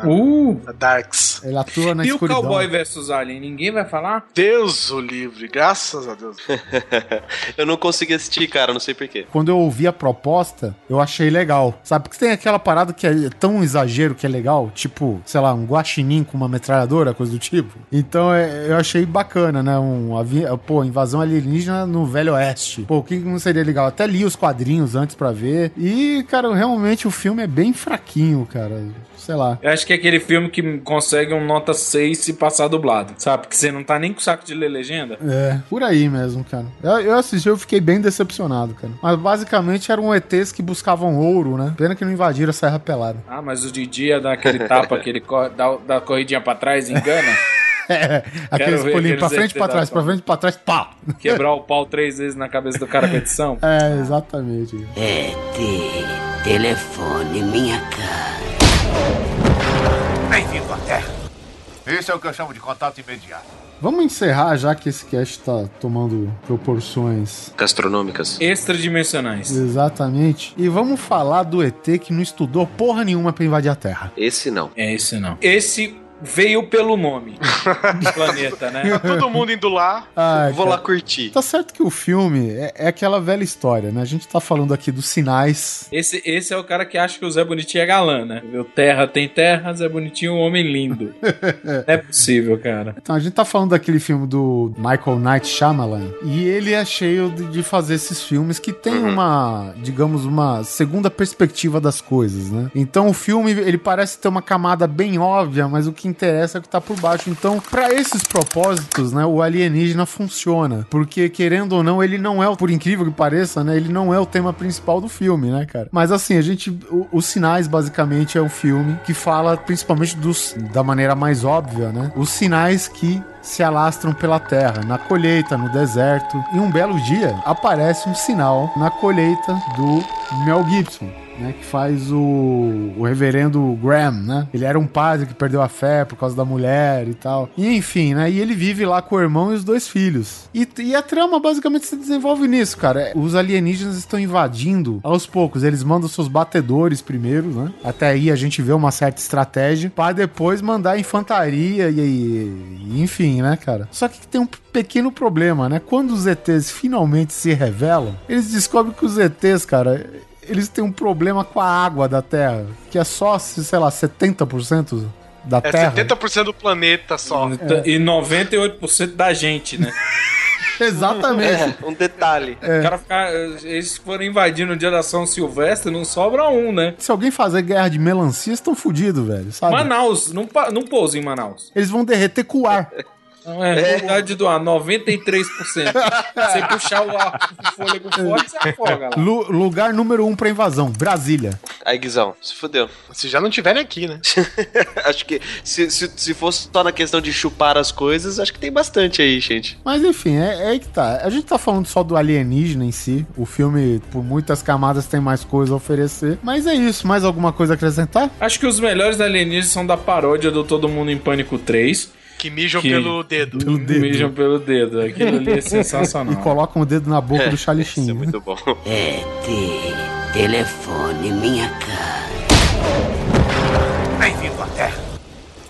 Uh! Darks. Ele atua na e o escuridão. Cowboy versus Alien? Ninguém vai falar? Deus o livre, graças a Deus. eu não consegui assistir, cara, não sei porquê. Quando eu ouvi a proposta, eu achei legal. Sabe? Porque tem aquela parada que é tão exagero que é legal, tipo, sei lá, um guaxinim com uma metralhadora, coisa do tipo. Então é, eu achei bacana, né? Um, pô, invasão alienígena no Velho Oeste. Pô, o que não seria legal? Até li os quadrinhos antes pra ver. E, cara, realmente o filme é bem fraquinho, cara. Sei lá. Eu acho que é aquele filme que consegue um nota 6 se passar dublado, sabe? Porque você não tá nem com saco de ler legenda. É, por aí mesmo, cara. Eu, eu assisti, eu fiquei bem decepcionado, cara. Mas basicamente eram ETs que buscavam ouro, né? Pena que não invadiram a Serra Pelada. Ah, mas o Didi ia dar aquele tapa, aquele co- dá, dá a corridinha pra trás, engana. É, aqueles ver pulinhos pra frente, pra ET trás, pra frente, pra trás, pá! Quebrar o pau três vezes na cabeça do cara com edição. É, exatamente. ET, telefone minha cara. Bem-vindo à Terra. Esse é o que eu chamo de contato imediato. Vamos encerrar já que esse cast tá tomando proporções. Gastronômicas. Extradimensionais. Exatamente. E vamos falar do ET que não estudou porra nenhuma pra invadir a Terra. Esse não. É esse não. Esse veio pelo nome do planeta, né? Tá todo mundo indo lá. Ai, Vou cara. lá curtir. Tá certo que o filme é, é aquela velha história, né? A gente tá falando aqui dos sinais. Esse, esse é o cara que acha que o Zé Bonitinho é galã, né? Viu? Terra tem terra, Zé Bonitinho é um homem lindo. Não é possível, cara. Então, a gente tá falando daquele filme do Michael Knight Shyamalan. E ele é cheio de, de fazer esses filmes que tem uma, digamos, uma segunda perspectiva das coisas, né? Então, o filme, ele parece ter uma camada bem óbvia, mas o que interessa o que tá por baixo. Então, pra esses propósitos, né, o alienígena funciona. Porque, querendo ou não, ele não é, por incrível que pareça, né, ele não é o tema principal do filme, né, cara? Mas, assim, a gente, o- os sinais, basicamente, é um filme que fala principalmente dos, da maneira mais óbvia, né? Os sinais que se alastram pela terra, na colheita, no deserto. E um belo dia aparece um sinal na colheita do Mel Gibson. Né, que faz o, o reverendo Graham, né? Ele era um padre que perdeu a fé por causa da mulher e tal. E enfim, né? E ele vive lá com o irmão e os dois filhos. E, e a trama basicamente se desenvolve nisso, cara. Os alienígenas estão invadindo aos poucos. Eles mandam seus batedores primeiro, né? Até aí a gente vê uma certa estratégia para depois mandar infantaria e, e- e enfim, né, cara? Só que tem um pequeno problema, né? Quando os ETs finalmente se revelam, eles descobrem que os ETs, cara, eles têm um problema com a água da Terra, que é só, sei lá, 70% da É Terra. 70% do planeta só. E 98% da gente, né? Exatamente. um detalhe. É. O cara ficar, eles foram invadindo no dia da São Silvestre, não sobra um, né? Se alguém fazer guerra de melancia, estão fodidos, velho, sabe? Manaus, não, não pousa em Manaus. Eles vão derreter com o ar. Não é, quantidade do ar, 93%. Você puxar o, ar, o fôlego forte, você afoga lá. Lu- lugar número um pra invasão, Brasília. Aí, Guizão, se fudeu. Se já não tiverem aqui, né? acho que se, se, se fosse só na questão de chupar as coisas, acho que tem bastante aí, gente. Mas enfim, é, é aí que tá. A gente tá falando só do alienígena em si. O filme, por muitas camadas, tem mais coisa a oferecer. Mas é isso. Mais alguma coisa a acrescentar? Acho que os melhores alienígenas são da paródia do Todo Mundo em Pânico 3. Que mijam Que- pelo dedo. Pelo dedo. Mijam pelo dedo. Aquilo ali é E sensacional. colocam o dedo na boca do Charlie Sheen. né? Muito bom. ET, telefone minha cara.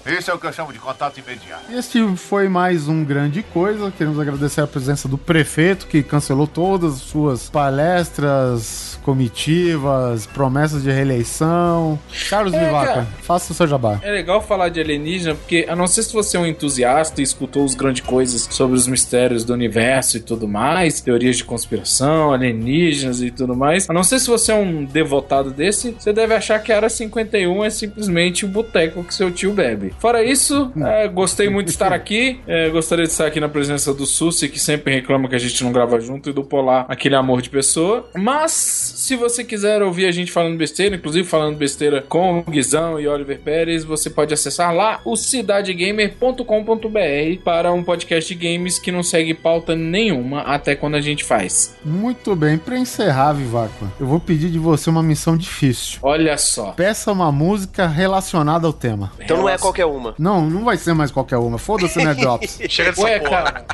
Esse é o que eu chamo de contato imediato. Este foi mais um grande coisa. Queremos agradecer a presença do prefeito, que cancelou todas as suas palestras, comitivas, promessas de reeleição. Carlos É, Vivaca, cara. faça o seu jabá. É legal falar de alienígena, porque a não ser se você é um entusiasta e escutou os grandes coisas sobre os mistérios do universo e tudo mais, teorias de conspiração, alienígenas e tudo mais, a não ser se você é um devotado desse, você deve achar que a Área 51 é simplesmente o boteco que seu tio bebe. Fora isso, é, gostei muito de estar aqui, é, gostaria de estar aqui na presença do Sussi, que sempre reclama que a gente não grava junto, e do Polar, aquele amor de pessoa. Mas, se você quiser ouvir a gente falando besteira, inclusive falando besteira com o Guizão e Oliver Pérez, você pode acessar lá o cidadegamer.com.br para um podcast de games que não segue pauta nenhuma até quando a gente faz. Muito bem, pra encerrar, Vivaca, eu vou pedir de você uma missão difícil. Olha só. Peça uma música relacionada ao tema. Então não é qualquer uma. uma. Não, não vai ser mais qualquer uma. Foda-se, né, Drops? Chega dessa Ué, porra. cara.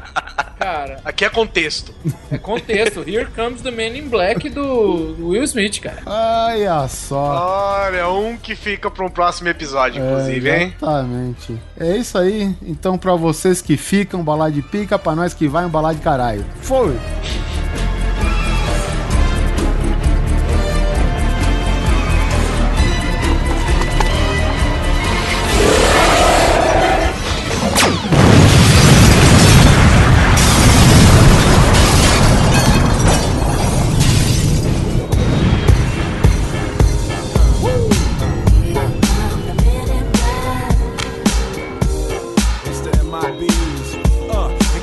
Cara, Aqui é contexto. é contexto. Here comes the Man in Black do Will Smith, cara. Olha só. Olha, um que fica pra um próximo episódio, inclusive, é, hein? Exatamente. É isso aí. Então, pra vocês que ficam, balar de pica, pra nós que vai, um balar de caralho. Foi!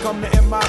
Uh, here come the MIBs.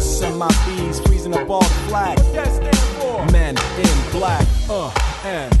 the fearless. MIBs freezing up all the flag. What that stand for? Men in black. Uh, and.